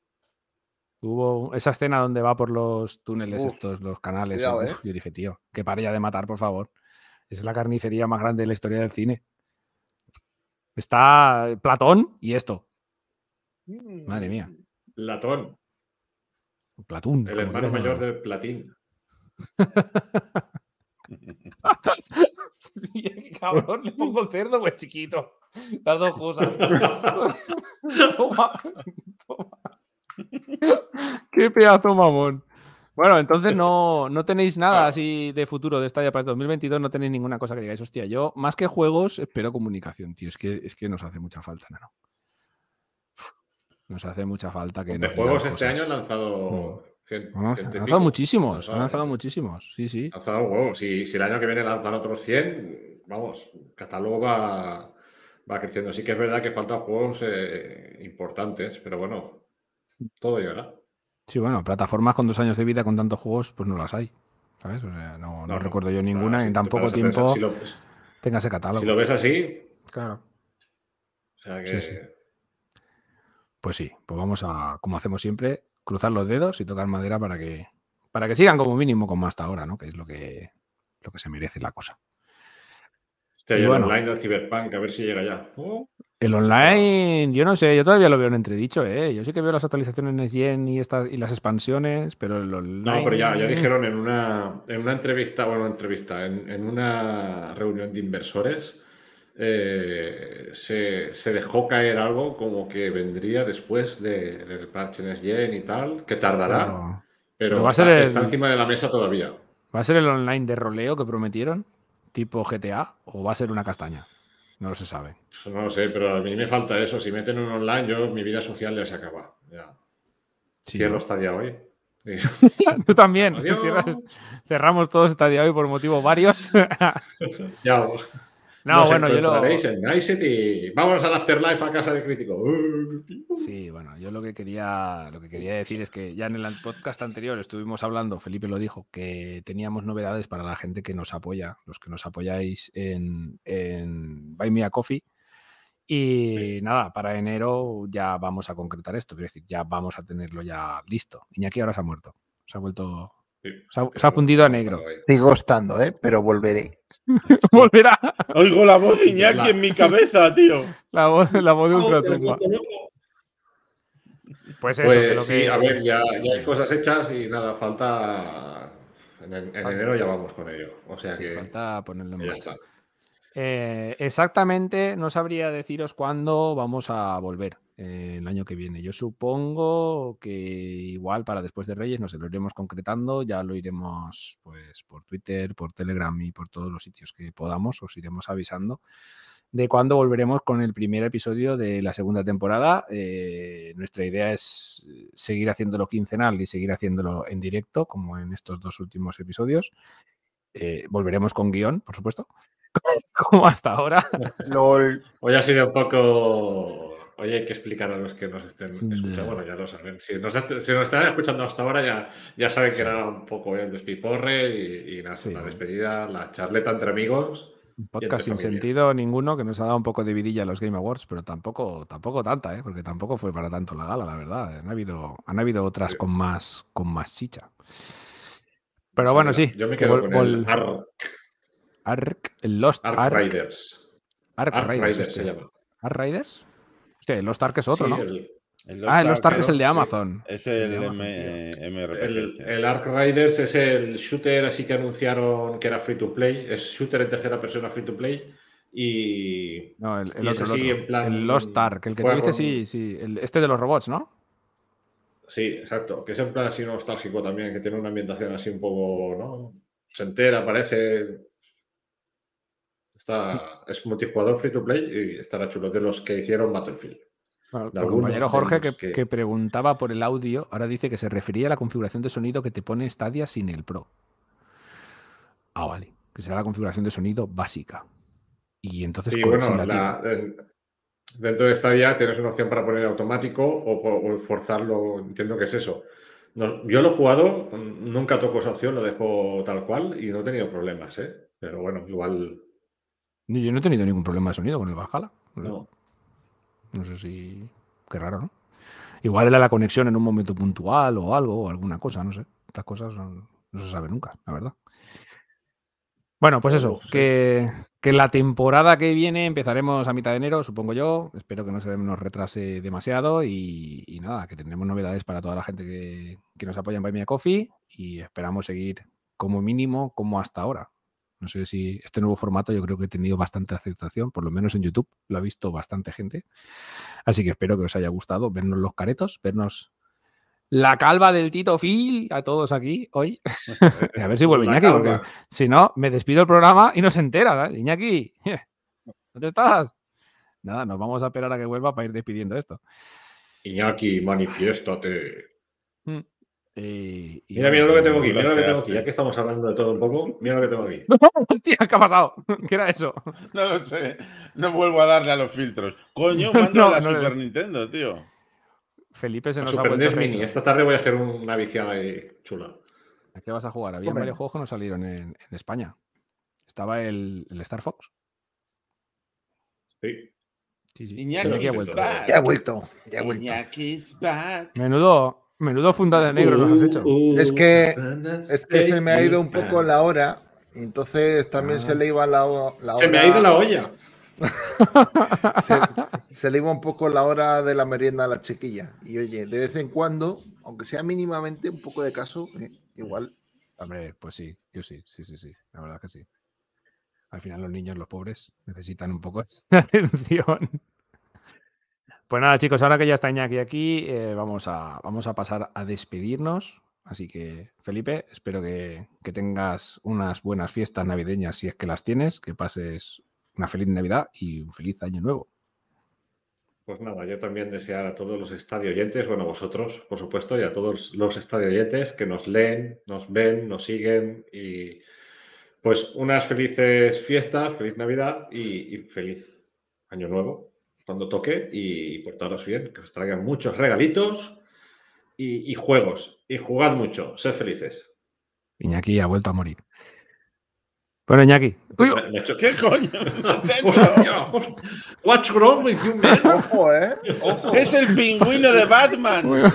Hubo esa escena donde va por los túneles Uf, estos, los canales. cuidado, uf, ¿eh? Yo dije, tío, que pare ya de matar, por favor. Es la carnicería más grande de la historia del cine. Está Platón y esto. Madre mía. Latón, Platón. el como hermano mayor del Platín. Qué Cabrón, le pongo cerdo, pues chiquito. Las dos cosas. toma, toma. Qué pedazo mamón. Bueno, entonces no, no tenéis nada así de futuro de Stadia para el 2022, no tenéis ninguna cosa que digáis, hostia, yo más que juegos espero comunicación, tío, es que, es que nos hace mucha falta, Nano. Nos hace mucha falta que De nos juegos este cosas. año han lanzado. lanzado- ciento y han lanzado pico. muchísimos, han Lanzado, ¿eh? muchísimos, sí, sí. Han lanzado huevos. Si, si el año que viene lanzan otros 100, vamos, el catálogo va, va creciendo. Sí que es verdad que faltan juegos eh, importantes, pero bueno, todo llegará. Sí, bueno, plataformas con dos años de vida con tantos juegos, pues no las hay. ¿Sabes? O sea, no, no No, no. recuerdo yo ninguna en tan poco a pensar, tiempo Si lo, ves- tenga ese catálogo. si lo ves así, Claro. o sea que. Sí, sí. Pues sí, pues vamos a, como hacemos siempre, cruzar los dedos y tocar madera para que, para que sigan como mínimo como hasta ahora, ¿no? Que es lo que, lo que se merece la cosa. Este, Y bueno. online del Cyberpunk, a ver si llega ya. Oh, El online, yo no sé, yo todavía lo veo en entredicho, ¿eh? Yo sí que veo las actualizaciones Next Gen y, estas, y las expansiones, pero el online... No, pero ya, ya dijeron en una, en una entrevista, bueno, entrevista, en, en una reunión de inversores, eh, se, se dejó caer algo como que vendría después de- del parche Next Gen y tal, que tardará, Pero- va a ser el- está encima de la mesa todavía. ¿Va a ser el online de roleo que prometieron? ¿Tipo GTA? ¿O va a ser una castaña? No lo se sabe. Pues No lo sé, pero a mí me falta eso. Si meten un online, yo mi vida social ya se acaba. Ya. Sí, Cierro día hoy. Tú también. Cerramos todos esta día hoy por motivos varios. ya no, nos bueno, yo lo. en Niceset y vámonos al Afterlife a casa de crítico. Sí, bueno, yo lo que quería, lo que quería decir es que ya en el podcast anterior estuvimos hablando, Felipe lo dijo, que teníamos novedades para la gente que nos apoya, los que nos apoyáis en, en Buy Me a Coffee. Y nada, para enero ya vamos a concretar esto, quiero decir, ya vamos a tenerlo ya listo. Iñaki ahora se ha muerto, se ha vuelto, Sí, se ha, se ha fundido a negro. Sigo estando, ¿eh? Pero volveré. Volverá Oigo la voz de Iñaki La- en mi cabeza, tío. la voz, la voz de Oh, Ultratumba. Pues eso, Pues sí, que- a ver, ya, ya hay cosas hechas y nada, falta. En, enero ya vamos con ello. O sea sí, que, falta ponerlo en marcha. Eh, exactamente, no sabría deciros cuándo vamos a volver eh, el año que viene. Yo supongo que igual para después de Reyes nos lo iremos concretando, ya lo iremos pues por Twitter, por Telegram y por todos los sitios que podamos, os iremos avisando de cuándo volveremos con el primer episodio de la segunda temporada. Eh, nuestra idea es seguir haciéndolo quincenal y seguir haciéndolo en directo, como en estos dos últimos episodios. Volveremos con guion, por supuesto, como hasta ahora. LOL. Hoy ha sido un poco. Hoy hay que explicar a los que nos estén escuchando. Bueno, ya lo saben. Si nos, est- si nos están escuchando hasta ahora, ya, ya saben Sí. que era un poco el despiporre y, y la, Sí. la despedida, la charleta entre amigos. Un podcast sin familia. sentido ninguno que nos ha dado un poco de vidilla a los Game Awards, pero tampoco, tampoco tanta, ¿eh? porque tampoco fue para tanto la gala, la verdad. Han habido, han habido otras Sí. con más, con más chicha. Pero bueno, sí. Yo me que quedo con el Ark, Lost Ark Ark. Riders. Ark Ark Riders, Riders este. se llama. ¿Ark Riders? Hostia, el Lost Ark es otro, Sí, ¿no? el- El Ah, el Lost Ark es el de sí. Amazon. Es El el de Amazon, M- MRPG. El, este. el Ark Riders es el shooter así que anunciaron que era free to play. Es shooter en tercera persona free to play. Y No, el, el Y es otro, en plan, el Lost Ark, el que dices, con- sí, sí. el- este de los robots, ¿no? sí, exacto. Que es en plan así nostálgico también, que tiene una ambientación así un poco, ¿no? Se entera, parece. Está, es multijugador free to play y estará chulo. De los que hicieron Battlefield. Bueno, el compañero Jorge que, que- que preguntaba por el audio, ahora dice que se refería a la configuración de sonido que te pone Stadia sin el Pro. Ah, vale. Que será la configuración de sonido básica. Y entonces con- bueno, la la- en- dentro de esta ya tienes una opción para poner automático o, forzarlo. Entiendo que es eso. No- yo lo he jugado, nunca toco esa opción, lo dejo tal cual y no he tenido problemas, ¿eh? Pero bueno, igual. Yo no he tenido ningún problema de sonido con el Valhalla. No, sé- No. sé si. Qué raro, ¿no? Igual era la conexión en un momento puntual o algo, o alguna cosa, no sé. Estas cosas no, no se sabe nunca, la verdad. Bueno, pues eso, sé. que, que la temporada que viene empezaremos a mitad de enero, supongo yo. Espero que no se nos retrase demasiado y, y nada, que tendremos novedades para toda la gente que, que nos apoya en Buy Me a Coffee y esperamos seguir como mínimo como hasta ahora. No sé si este nuevo formato yo creo que he tenido bastante aceptación, por lo menos en YouTube lo ha visto bastante gente. Así que espero que os haya gustado vernos los caretos, vernos la calva del Tito Phil a todos aquí hoy. a ver si vuelve Iñaki, porque si no, me despido el programa y no se entera. ¿sabes? Iñaki, ¿dónde estás? Nada, nos vamos a esperar a que vuelva para ir despidiendo esto. Iñaki, manifiéstate. Y- y Mira, mira lo que tengo aquí, mira lo que tengo aquí. Ya que estamos hablando de todo un poco, mira lo que tengo aquí. Hostia, ¿qué ha pasado? ¿Qué era eso? No lo sé. No vuelvo a darle a los filtros. Coño, mando No, de la no le- Super Nintendo, tío. Felipe se nos ha vuelto NES Mini. retro. Esta tarde voy a hacer una viciada chula. ¿A qué vas a jugar? Había Hombre. varios juegos que no salieron en, en España. Estaba el, el Star Fox. Sí. Sí, sí. Iñaki ha vuelto. Ya he vuelto, ya he vuelto. Iñaki's back. Menudo, menudo funda de negro nos has hecho. Es que- Es que se me ha ido un poco la hora, y entonces también se le iba la, la hora. Se me ha ido la olla. se, se le iba un poco la hora de la merienda a la chiquilla. Y oye, de vez en cuando, aunque sea mínimamente un poco de caso, eh, igual. Hombre, pues sí, yo sí, sí, sí, sí, la verdad que sí. Al final los niños, los pobres, necesitan un poco de atención. Pues nada, chicos, ahora que ya está Iñaki aquí, eh, vamos, a, vamos a pasar a despedirnos. Así que, Felipe, espero que, tengas unas buenas fiestas navideñas, si es que las tienes, que pases una feliz Navidad y un feliz año nuevo. Pues nada, yo también desear a todos los estadio oyentes, bueno, vosotros, por supuesto, y a todos los estadio oyentes que nos leen, nos ven, nos siguen y pues unas felices fiestas, feliz Navidad y feliz año nuevo cuando toque y portaros bien, que os traigan muchos regalitos y, y juegos y jugad mucho, sed felices. Iñaki ha vuelto a morir. Bueno, Iñaki. Uy, Me- hecho- ¿Qué coño? What's wrong with you, man? Ojo, ¿eh? Ojo. Es el pingüino de Batman.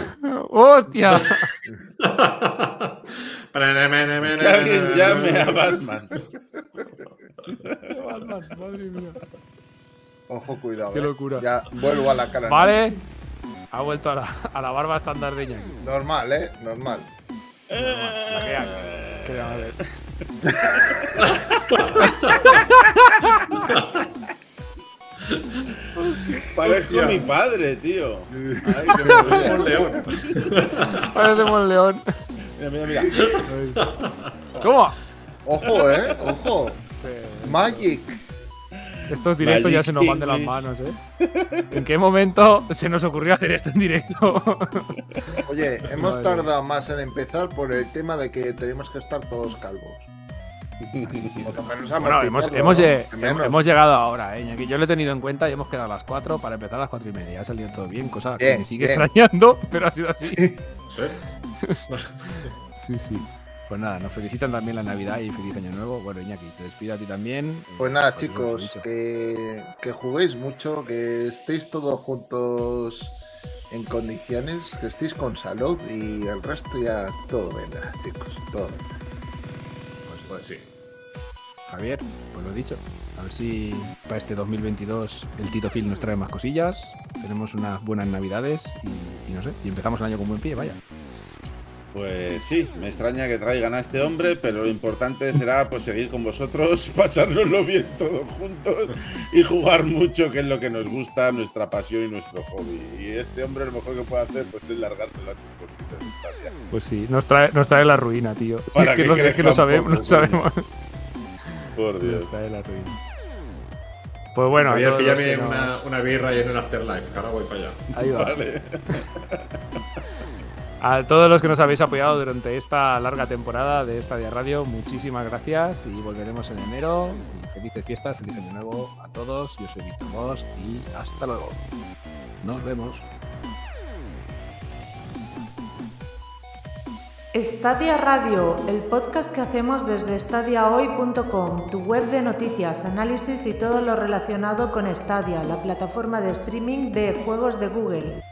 ¡Hostia! Que alguien llame a Batman. Madre mía. Ojo, cuidado. Qué eh. locura. Ya vuelvo a la cara. Vale. Ha vuelto a la, a la barba estándar de Iñaki. Normal, ¿eh? Normal. Que hay. ¿Qué le vamos a ver? Parezco mi padre, tío. Ay, Como maravilla. un león. Parecemos el león. Mira, mira, mira. ¿Cómo? Ojo, ¿eh? Ojo. Magic. Estos directos ya Magic se nos van de las manos, ¿eh? ¿En qué momento se nos ocurrió hacer esto en directo? Oye, hemos Vale. tardado más en empezar por el tema de que tenemos que estar todos calvos. Bueno, hemos, hemos, eh, llegado ahora, ¿eh? Yo lo he tenido en cuenta y hemos quedado a las 4 para empezar a las 4 y media. Ha salido todo bien, cosa que me sigue bien. extrañando, pero ha sido así. Sí. Sí. Sí, sí. Pues nada, nos felicitan también la Navidad y feliz año nuevo. Bueno, Iñaki, te despido a ti también. Pues nada, chicos, que, que juguéis mucho, que estéis todos juntos en condiciones, que estéis con salud y el resto ya todo venga, chicos, todo venga. Pues sí. Javier, pues lo he dicho. A ver si para este 2022 el Tito Phil nos trae más cosillas. Tenemos unas buenas navidades y, y no sé, y empezamos el año con buen pie, vaya. Pues sí, me extraña que traigan a este hombre, pero lo importante será pues seguir con vosotros, pasárnoslo bien todos juntos y jugar mucho, que es lo que nos gusta, nuestra pasión y nuestro hobby. Y este hombre lo mejor que puede hacer pues es largárselo a tus estadia. Pues sí, nos trae, nos trae la ruina, tío. Para es que, que lo, es que crezca lo un sabemos, poco, lo sabemos. Por Dios. Nos trae la ruina. Pues bueno, a que nos- una, una birra y en el afterlife, ahora voy para allá. Ahí va. Vale. A todos los que nos habéis apoyado durante esta larga temporada de Estadia Radio, muchísimas gracias y volveremos en enero. Felices fiestas, feliz año nuevo a todos. Yo soy Víctor y hasta luego. Nos vemos. Estadia Radio, el podcast que hacemos desde stadiahoy.com, tu web de noticias, análisis y todo lo relacionado con Stadia, la plataforma de streaming de juegos de Google.